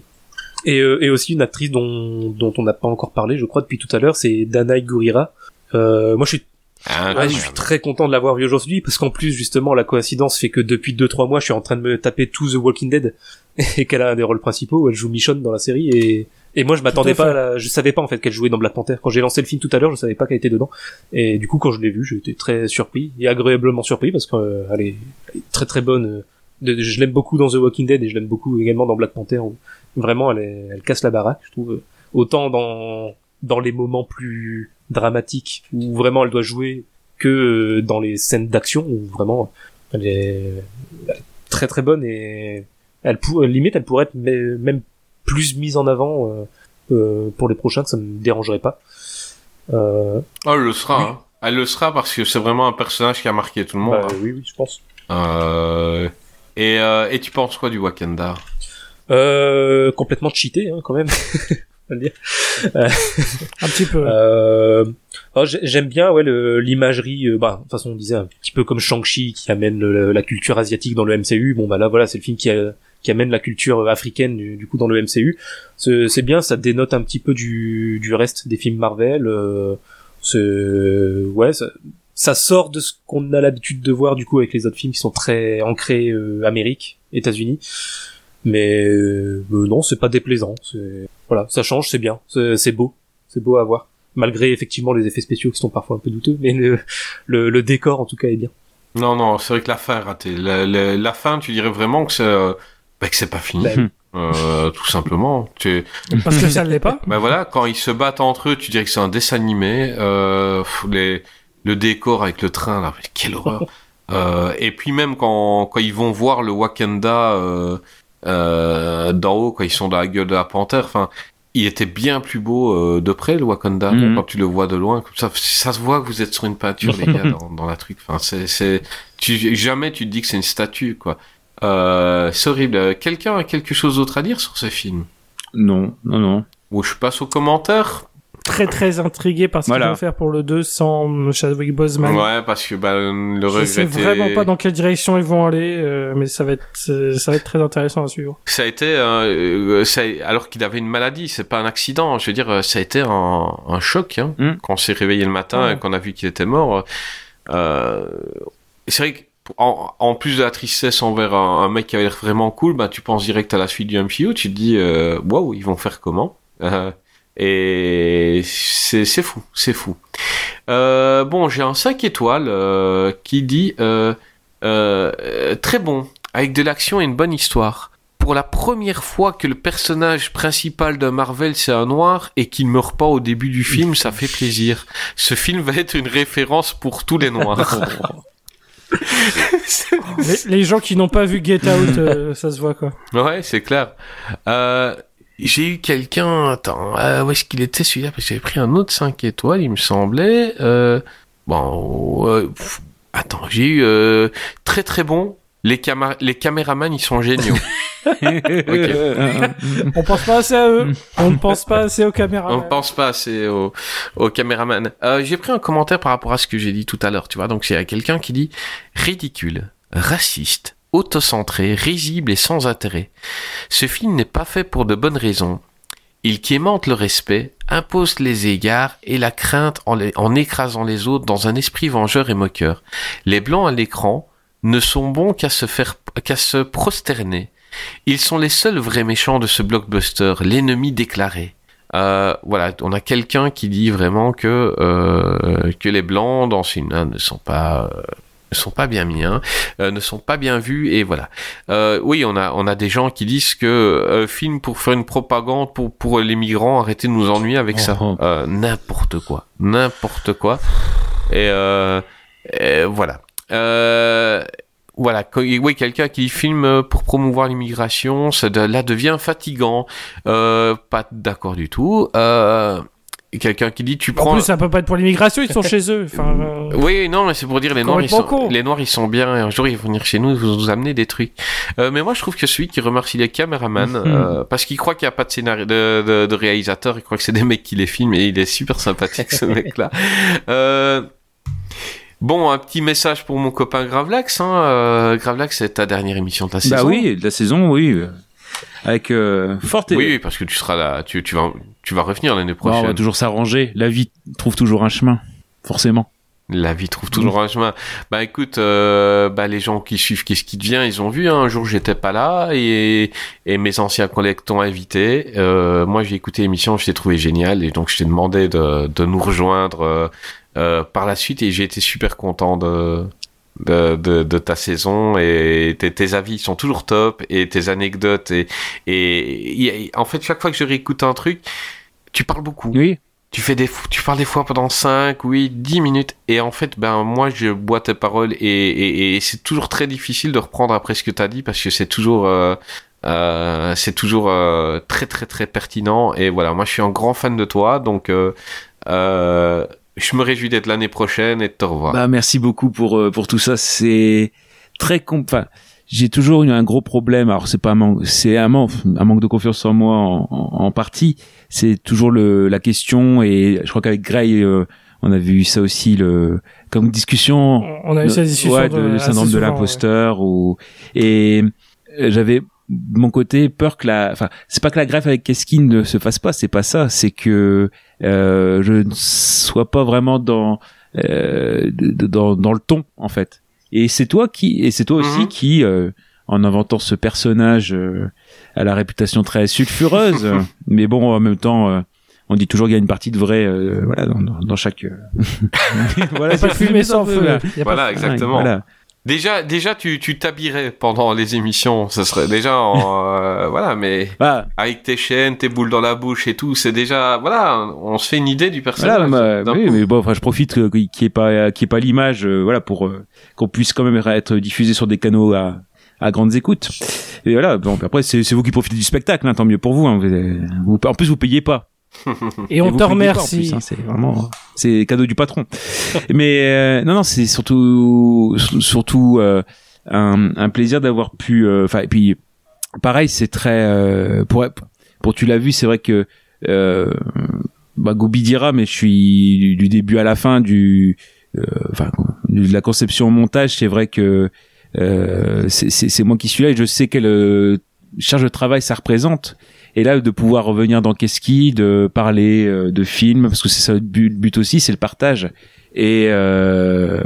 et, euh, et aussi une actrice dont, dont on n'a pas encore parlé, je crois, depuis tout à l'heure, c'est Danae Gurira. Euh, moi, je suis Ah, Ouais, je suis très content de l'avoir vu aujourd'hui parce qu'en plus justement la coïncidence fait que depuis 2-3 mois je suis en train de me taper tout The Walking Dead et qu'elle a un des rôles principaux où elle joue Michonne dans la série et et moi je m'attendais pas à la- je savais pas en fait qu'elle jouait dans Black Panther. Quand j'ai lancé le film tout à l'heure je savais pas qu'elle était dedans. Et du coup quand je l'ai vu j'ai été très surpris et agréablement surpris parce qu'elle est, elle est très très bonne euh, je l'aime beaucoup dans The Walking Dead et je l'aime beaucoup également dans Black Panther où vraiment elle, est- elle casse la baraque je trouve autant dans dans les moments plus dramatiques où vraiment elle doit jouer que euh, dans les scènes d'action où vraiment elle est, elle est très très bonne et elle pour, limite elle pourrait être mê- même plus mise en avant euh, euh, pour les prochains que ça me dérangerait pas euh, Oh, elle le sera. hein. Elle le sera parce que c'est vraiment un personnage qui a marqué tout le monde. bah, hein. oui oui je pense Euh, et, euh, et tu penses quoi du Wakanda? Euh, complètement cheaté hein, quand même le dire. Un petit peu. Euh, oh, j'ai- j'aime bien ouais l'imagerie. euh, bah, de toute façon, on disait un petit peu comme Shang-Chi qui amène le- la culture asiatique dans le MCU. Bon bah là voilà, c'est le film qui, a- qui amène la culture africaine du, du coup dans le MCU. C'est bien, ça dénote un petit peu du, du reste des films Marvel. Euh, ouais, ça, ça sort de ce qu'on a l'habitude de voir du coup avec les autres films qui sont très ancrés euh, Amérique, États-Unis. Mais euh, euh, non, c'est pas déplaisant. C'est voilà, ça change, c'est bien, c'est c'est beau, c'est beau à voir. Malgré effectivement les effets spéciaux qui sont parfois un peu douteux, mais le, le, le décor en tout cas est bien. Non, non, c'est vrai que la fin est ratée. La, la- la fin, tu dirais vraiment que c'est euh, bah, que c'est pas fini. Oui. Euh, tout simplement. Tu... Parce que ça ne l'est pas. Ben voilà, quand ils se battent entre eux, tu dirais que c'est un dessin animé. Euh, les, le décor avec le train, là, quelle horreur. Euh, et puis même quand, quand ils vont voir le Wakanda euh, d'en haut, quand ils sont dans la gueule de la panthère, enfin, il était bien plus beau euh, de près le Wakanda Mhm. quand tu le vois de loin. Comme ça, ça se voit que vous êtes sur une peinture, les gars, dans, dans la truc. Enfin, c'est, tu, jamais tu te dis que c'est une statue, quoi. Euh, c'est horrible. Quelqu'un a quelque chose d'autre à dire sur ce film? Non, non, non. Ou je passe aux commentaires très très intrigué par ce Voilà. qu'ils vont faire pour le 2 sans Chadwick Boseman. Ouais, parce que bah, le Je sais vraiment pas dans quelle direction ils vont aller, euh, mais ça va être euh, ça va être très intéressant à suivre. Ça a été, euh, euh, ça a- alors qu'il avait une maladie, c'est pas un accident. Je veux dire, euh, ça a été un, un choc hein, Mm. quand on s'est réveillé le matin Ouais. et qu'on a vu qu'il était mort. Euh, c'est vrai que en, en plus de la tristesse envers un, un mec qui avait l'air vraiment cool, bah tu penses direct à la suite du MCU. Tu te dis, euh, waouh, ils vont faire comment? Euh, Et c'est c'est fou, c'est fou. Euh, bon, j'ai un 5 étoiles euh, qui dit euh, très bon, avec de l'action et une bonne histoire. Pour la première fois que le personnage principal de Marvel c'est un noir et qu'il meurt pas au début du film, ça fait plaisir. Ce film va être une référence pour tous les noirs. Les, les gens qui n'ont pas vu Get Out, euh, ça se voit quoi. Ouais, c'est clair. Euh, j'ai eu quelqu'un. Attends, euh, où est-ce qu'il était celui-là? Parce que j'avais pris un autre 5 étoiles, il me semblait. Euh, bon, euh, pff, attends, j'ai eu euh, très très bon. Les, cama- les caméramans, ils sont géniaux. On pense pas assez à eux. On ne pense pas assez aux caméras. On pense pas assez au, au caméraman. Euh, j'ai pris un commentaire par rapport à ce que j'ai dit tout à l'heure, tu vois. Donc, c'est quelqu'un qui dit ridicule, raciste, autocentré, risible et sans intérêt. Ce film n'est pas fait pour de bonnes raisons. Il quémante le respect, impose les égards et la crainte en écrasant les autres dans un esprit vengeur et moqueur. Les blancs à l'écran ne sont bons qu'à se faire, qu'à se prosterner. Ils sont les seuls vrais méchants de ce blockbuster, l'ennemi déclaré. Euh, voilà, on a quelqu'un qui dit vraiment que euh, que les blancs dans ce film ne sont pas euh, ne sont pas bien mis, hein, euh, ne sont pas bien vus et voilà. Euh, oui, on a on a des gens qui disent que euh, film pour faire une propagande pour pour les migrants, arrêtez de nous ennuyer avec ça. Oh, n'importe quoi, n'importe quoi. Et, et voilà. Voilà, oui, quelqu'un qui filme pour promouvoir l'immigration, ça de- là devient fatigant. Pas d'accord du tout. Euh, quelqu'un qui dit tu En prends. plus, ça peut pas être pour l'immigration, ils sont chez eux. Enfin, euh, Oui, non, mais c'est pour dire les noirs, ils sont, les noirs, ils sont bien. Et un jour, ils vont venir chez nous, ils vont nous amener des trucs. Euh, mais moi, je trouve que celui qui remercie les caméramans, Mhm. euh, parce qu'il croit qu'il n'y a pas de scénario, de, de, de réalisateur, il croit que c'est des mecs qui les filment et il est super sympathique, ce mec-là. Euh, Bon, un petit message pour mon copain Gravelax. Hein. Euh, Gravelax, c'est ta dernière émission de la saison. Bah oui, de la saison, oui. Avec euh, forte. Oui, oui, parce que tu seras là, tu, tu vas, tu vas revenir l'année Bon, on prochaine. va toujours s'arranger. La vie trouve toujours un chemin, forcément. La vie trouve toujours un chemin. Bah écoute, euh, bah les gens qui suivent Qu'est-ce qui devient, ils ont vu. Hein, un jour j'étais pas là et, et mes anciens collègues t'ont invité. Euh, moi j'ai écouté l'émission, je t'ai trouvé génial et donc je t'ai demandé de, de nous rejoindre euh, euh, par la suite et j'ai été super content de de, de, de ta saison et tes, tes avis sont toujours top et tes anecdotes et et, en fait chaque fois que je réécoute un truc, tu parles beaucoup. Oui. Tu fais des, tu parles des fois pendant 5, oui, 10 minutes, et en fait, ben, moi, je bois tes paroles, et, et, et c'est toujours très difficile de reprendre après ce que t'as dit, parce que c'est toujours, euh, euh, c'est toujours euh, très, très, très pertinent, et voilà, moi, je suis un grand fan de toi, donc, euh, euh, je me réjouis d'être l'année prochaine et de te revoir. Bah merci beaucoup pour euh, pour tout ça. C'est très com- enfin, j'ai toujours eu un gros problème. Alors c'est pas un manque, c'est un manque, un manque de confiance en moi en, en, en partie. C'est toujours le la question et je crois qu'avec Gray euh, on a vu ça aussi le comme discussion. On a eu cette discussion ouais, de- de, le syndrome de l'imposteur ou et euh, j'avais de mon côté peur que la enfin c'est pas que la greffe avec Keskin ne se fasse pas c'est pas ça c'est que euh, je ne sois pas vraiment dans euh, dans dans le ton en fait et c'est toi qui et c'est toi aussi Mhm. qui euh, en inventant ce personnage euh, à la réputation très sulfureuse mais bon en même temps euh, on dit toujours qu'il y a une partie de vrai euh, voilà dans, dans, dans chaque euh, voilà Y a pas de fumée sans feu. Y pas Voilà, exactement. voilà. Déjà, déjà, tu, tu t'habillerais pendant les émissions, ce serait déjà, en, euh, voilà, mais Bah, avec tes chaînes, tes boules dans la bouche et tout, c'est déjà, voilà, on se fait une idée du personnage. Voilà, bah, oui, mais bon, enfin, je profite qu'il n'y ait pas, qu'il y ait pas l'image, euh, voilà, pour euh, qu'on puisse quand même être diffusé sur des canaux à, à grandes écoutes. Et voilà, bon, après, c'est c'est vous qui profitez du spectacle, hein, tant mieux pour vous, hein, vous, vous- En plus, vous payez pas. Et on te remercie. hein, c'est vraiment, c'est cadeau du patron. mais euh, non, non, c'est surtout, surtout euh, un, un plaisir d'avoir pu, euh, enfin, et puis, pareil, c'est très, pour, pour tu l'as vu, c'est vrai que bah Gobi dira, mais je suis du, du début à la fin du, enfin, de la conception au montage. C'est vrai que euh, c'est- moi qui suis là et je sais quelle euh, charge de travail ça représente. Et là, de pouvoir revenir dans Keski, de parler euh, de films, parce que c'est ça le but, aussi, c'est le partage. Et euh,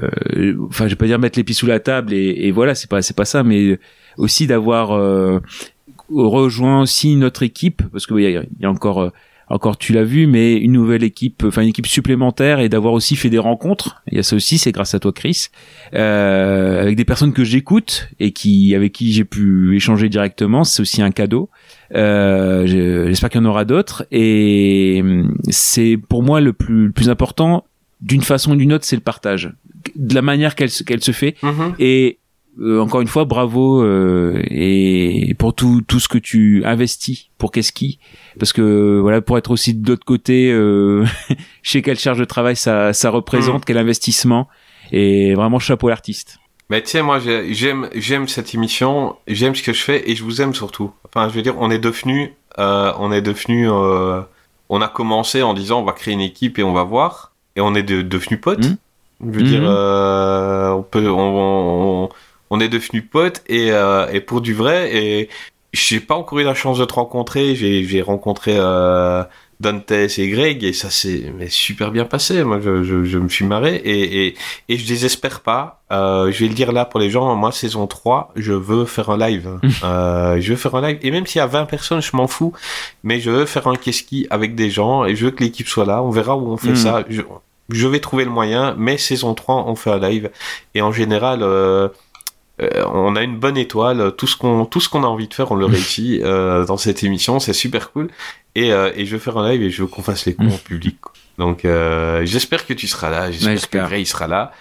enfin, je vais pas dire mettre les pieds sous la table et, voilà, c'est pas c'est pas ça, mais aussi d'avoir euh, rejoint aussi notre équipe, parce que oui, il y, y a encore euh, encore tu l'as vu, mais une nouvelle équipe, enfin une équipe supplémentaire et d'avoir aussi fait des rencontres. Il y a ça aussi, c'est grâce à toi, Chris, euh, avec des personnes que j'écoute et qui avec qui j'ai pu échanger directement. C'est aussi un cadeau. Euh, je- J'espère qu'il y en aura d'autres. Et hum, c'est pour moi le plus, le plus important, d'une façon ou d'une autre, c'est le partage, de la manière qu'elle se- qu'elle se fait. Mhm. Et euh, encore une fois, bravo euh, et pour tout tout ce que tu investis pour Keski, parce que voilà, pour être aussi de l'autre côté, euh, je sais quelle charge de travail ça ça représente, quel investissement, et vraiment chapeau à l'artiste. Mais tu sais, moi, j'ai- j'aime, j'aime cette émission, j'aime ce que je fais et je vous aime surtout. Enfin, je veux dire, on est devenu, euh, on est devenu, on a commencé en disant on va créer une équipe et on va voir, et on est de, devenu potes. Mhm. Je veux dire, euh, on peut, on, on, on est devenu potes et, euh, et pour du vrai. Et j'ai pas encore eu la chance de te rencontrer. J'ai, rencontré euh, Dantes et Greg et ça s'est super bien passé. Moi, je, je, je me suis marré et, et, et je désespère pas. Euh, je vais le dire là pour les gens. Moi, saison 3, je veux faire un live. euh, je veux faire un live. Et même s'il y a 20 personnes, je m'en fous. Mais je veux faire un keski avec des gens et je veux que l'équipe soit là. On verra où on fait Mhm. ça. Je, je vais trouver le moyen. Mais saison 3, on fait un live. Et en général, euh, euh, on a une bonne étoile. Tout ce qu'on, tout ce qu'on a envie de faire, on le réussit euh, dans cette émission. C'est super cool. Et, euh, et je veux faire un live et je veux qu'on fasse les cons en public. quoi. Donc, euh, j'espère que tu seras là. J'espère que. Gray sera là.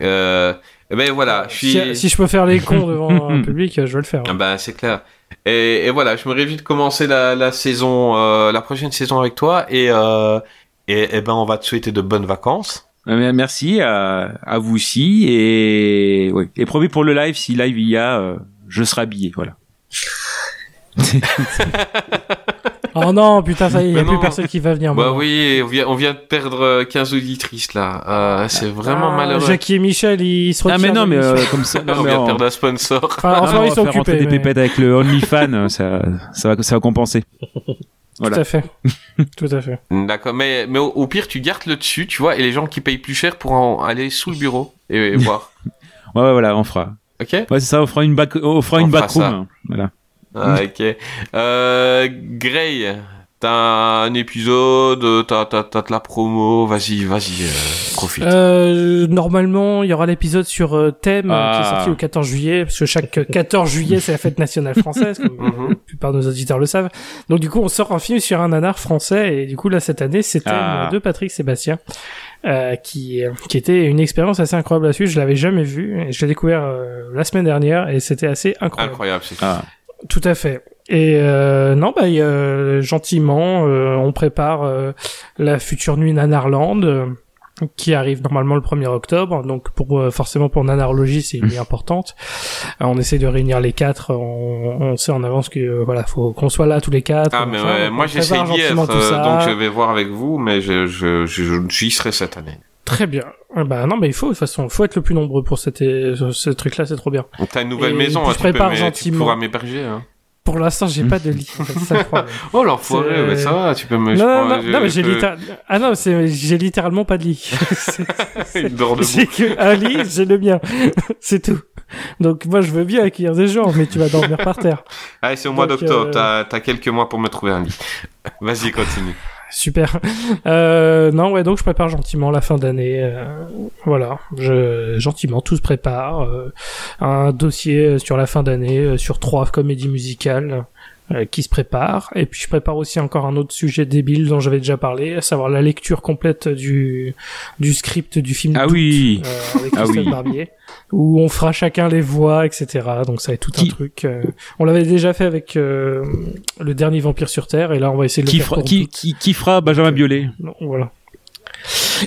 Euh, ben voilà, je suis. Si, si je peux faire les cons devant un public, je vais le faire. Ah ben, c'est clair. Et, et voilà, je me réjouis de commencer la, la saison, euh, la prochaine saison avec toi. Et, euh, et, et ben, on va te souhaiter de bonnes vacances. Euh, Merci à, à vous aussi et oui. Et promis pour le live, si live il y a, euh, je serai habillé, voilà. Oh non, putain, ça y est, il n'y a plus personne qui va venir. Bah maintenant. oui, on vient, on vient de perdre euh, 15 auditrices là. Euh, c'est vraiment Ah, malheureux. Jackie et Michel, ils se Ah retirent. mais non, mais euh, comme ça, non, on mais vient de en- perdre un sponsor. Enfin, en non, ils on sont va faire occupés. des mais- pépettes avec le OnlyFans, ça, ça va, ça va compenser. Tout à fait. Tout à fait. D'accord, mais, mais au, au pire, tu gardes le dessus, tu vois, et les gens qui payent plus cher pourront aller sous le bureau et, et voir. Ouais, ouais, voilà, on fera. Ok Ouais, c'est ça, on fera une back, on fera On une fera backroom. ça. hein, Voilà. Ah, ok. Euh, Gray, t'as un épisode, t'as, t'as, t'as de la promo, vas-y, vas-y, euh, profite. Euh, normalement, il y aura l'épisode sur euh, thème euh, qui est Ah. sorti le 14 juillet, parce que chaque euh, 14 juillet, c'est la fête nationale française, comme Mhm. la plupart de nos auditeurs le savent. Donc du coup, on sort un film sur un nanar français, et du coup, là, cette année, c'est thème Ah. de Patrick Sébastien, euh, qui, qui était une expérience assez incroyable à suivre. Je l'avais jamais vu, et je l'ai découvert euh, la semaine dernière, et c'était assez incroyable. Incroyable, c'est Ah. Tout à fait. Et euh, non, bah, euh, gentiment, euh, on prépare euh, la future nuit Nanarland, euh, qui arrive normalement le 1er octobre. Donc pour euh, forcément pour Nanarlogie, c'est une nuit importante. Euh, on essaie de réunir les quatre. On, on sait en avance que voilà, faut qu'on soit là tous les quatre. Ah, mais ouais, moi j'essaie d'y être, gentiment tout ça. donc je vais voir avec vous, mais je, je, je, j'y serai cette année. Très bien. Ah Bah non, mais il faut de toute façon, faut être le plus nombreux pour cette, ce truc-là, c'est trop bien. T'as une nouvelle Et maison, puis hein, tu, peux, prépare mais tu pourras m'héberger. Hein. Pour l'instant, j'ai pas de lit. ça. Oh l'enfoiré, mais ça va, tu peux me... Non, non, non, je- non, mais j'ai littéral- Ah non, j'ai littéralement pas de lit. Il dort debout. j'ai que un lit, j'ai le mien. c'est tout. Donc moi, je veux bien accueillir des gens, mais tu vas dormir par terre. Allez, c'est au mois d'octobre, euh, t'as quelques mois pour me trouver un lit. Vas-y, continue. Super. Euh, non, ouais, donc je prépare gentiment la fin d'année. euh, voilà, je, gentiment, tout se prépare. euh, un dossier sur la fin d'année, euh, sur trois comédies musicales euh, qui se préparent. Et puis je prépare aussi encore un autre sujet débile dont j'avais déjà parlé, à savoir la lecture complète du, du script du film Ah Doute, oui. euh, avec Ah Christophe oui. Barbier, où on fera chacun les voix, etc. Donc ça va être tout un truc. euh, on l'avait déjà fait avec euh, le dernier Vampire sur Terre, et là on va essayer de le Qui faire pour qui, qui, qui fera Benjamin Biolay? Non, voilà.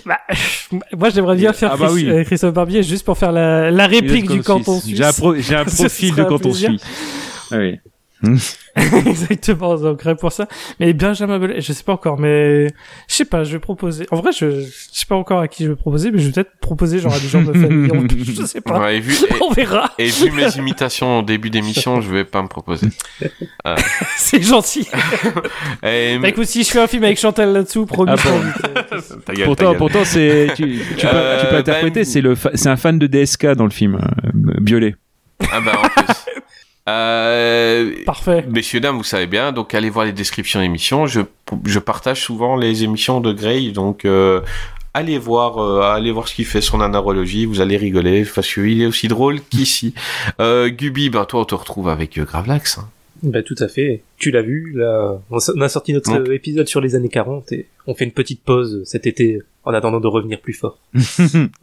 Bah, moi, j'aimerais bien faire Ah bah Chris- oui. euh, Christophe Barbier juste pour faire la, la réplique du canton suisse. J'ai un, pro- profil de canton suisse. Ah oui. Exactement, donc rien pour ça. Mais Benjamin Biolay, je sais pas encore, mais je sais pas, je vais proposer. En vrai, je, je sais pas encore à qui je vais proposer, mais je vais peut-être proposer genre à des gens de ma famille. On- je sais pas. Ouais, et vu, On verra. et, et vu mes imitations au début d'émission, je vais pas me proposer. Euh, C'est gentil. et- Bah, écoute, si je fais un film avec Chantal là-dessous, promis, Ah bon. Ta gueule, Pourtant, pourtant, c'est tu, tu peux, Euh, tu peux interpréter. ben- C'est le, fa- c'est un fan de DSK dans le film, euh, Biolay. Ah bah en plus. Euh, Parfait. Messieurs, dames, vous savez bien, donc allez voir les descriptions d'émissions. Je, je partage souvent les émissions de Grey, donc euh, allez voir, euh, allez voir ce qu'il fait sur nanarologie, vous allez rigoler, parce qu'il est aussi drôle qu'ici. Euh, Gubi, ben toi on te retrouve avec euh, Gravelax. hein. Bah tout à fait. Tu l'as vu, là, on a sorti notre épisode sur les années 40 et on fait une petite pause cet été en attendant de revenir plus fort.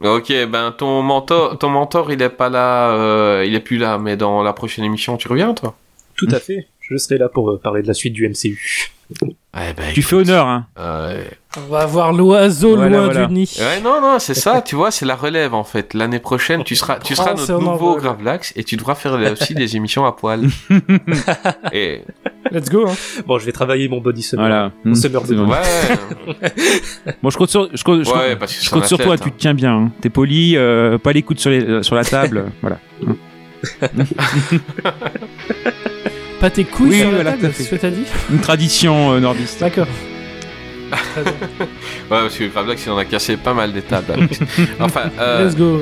Ok, ben ton mentor, ton mentor il est pas là, euh, il est plus là, mais dans la prochaine émission tu reviens toi? Tout à fait. Je serai là pour euh, parler de la suite du MCU. Ben, Tu fais honneur, hein. euh, On va voir l'oiseau Voilà, loin voilà. du nid. Ouais, non, non, c'est ça, tu vois, c'est la relève en fait. L'année prochaine, tu seras, tu seras notre un nouveau. Gravelax et tu devras faire aussi des émissions à poil. et Let's go, hein. Bon, je vais travailler mon body summer. Voilà. Mon Hmm, summer body. bon. ouais, Moi, je compte sur, je compte, je ouais, compte- parce que je compte toi. Tu te tiens bien. hein. T'es poli, euh, pas les coudes sur, les, sur la table. voilà. Pas tes couilles Oui, sur la voilà, table, tout à c'est ce que t'as dit? Une tradition euh, nordiste. D'accord. Ouais, parce que Gravelax il en a cassé pas mal des tables. Alex. enfin, euh, Let's go.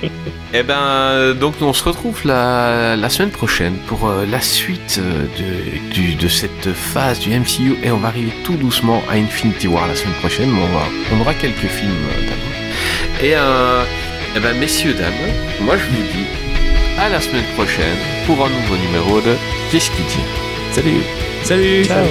eh ben, donc on se retrouve la, la semaine prochaine pour euh, la suite euh, de, du- de cette phase du MCU et on va arriver tout doucement à Infinity War la semaine prochaine, mais on, va, on aura quelques films d'abord. Et euh, eh ben, messieurs, dames, moi je vous dis à la semaine prochaine pour un nouveau numéro de Qu'est-ce qu'il dit Salut. Salut. Ciao.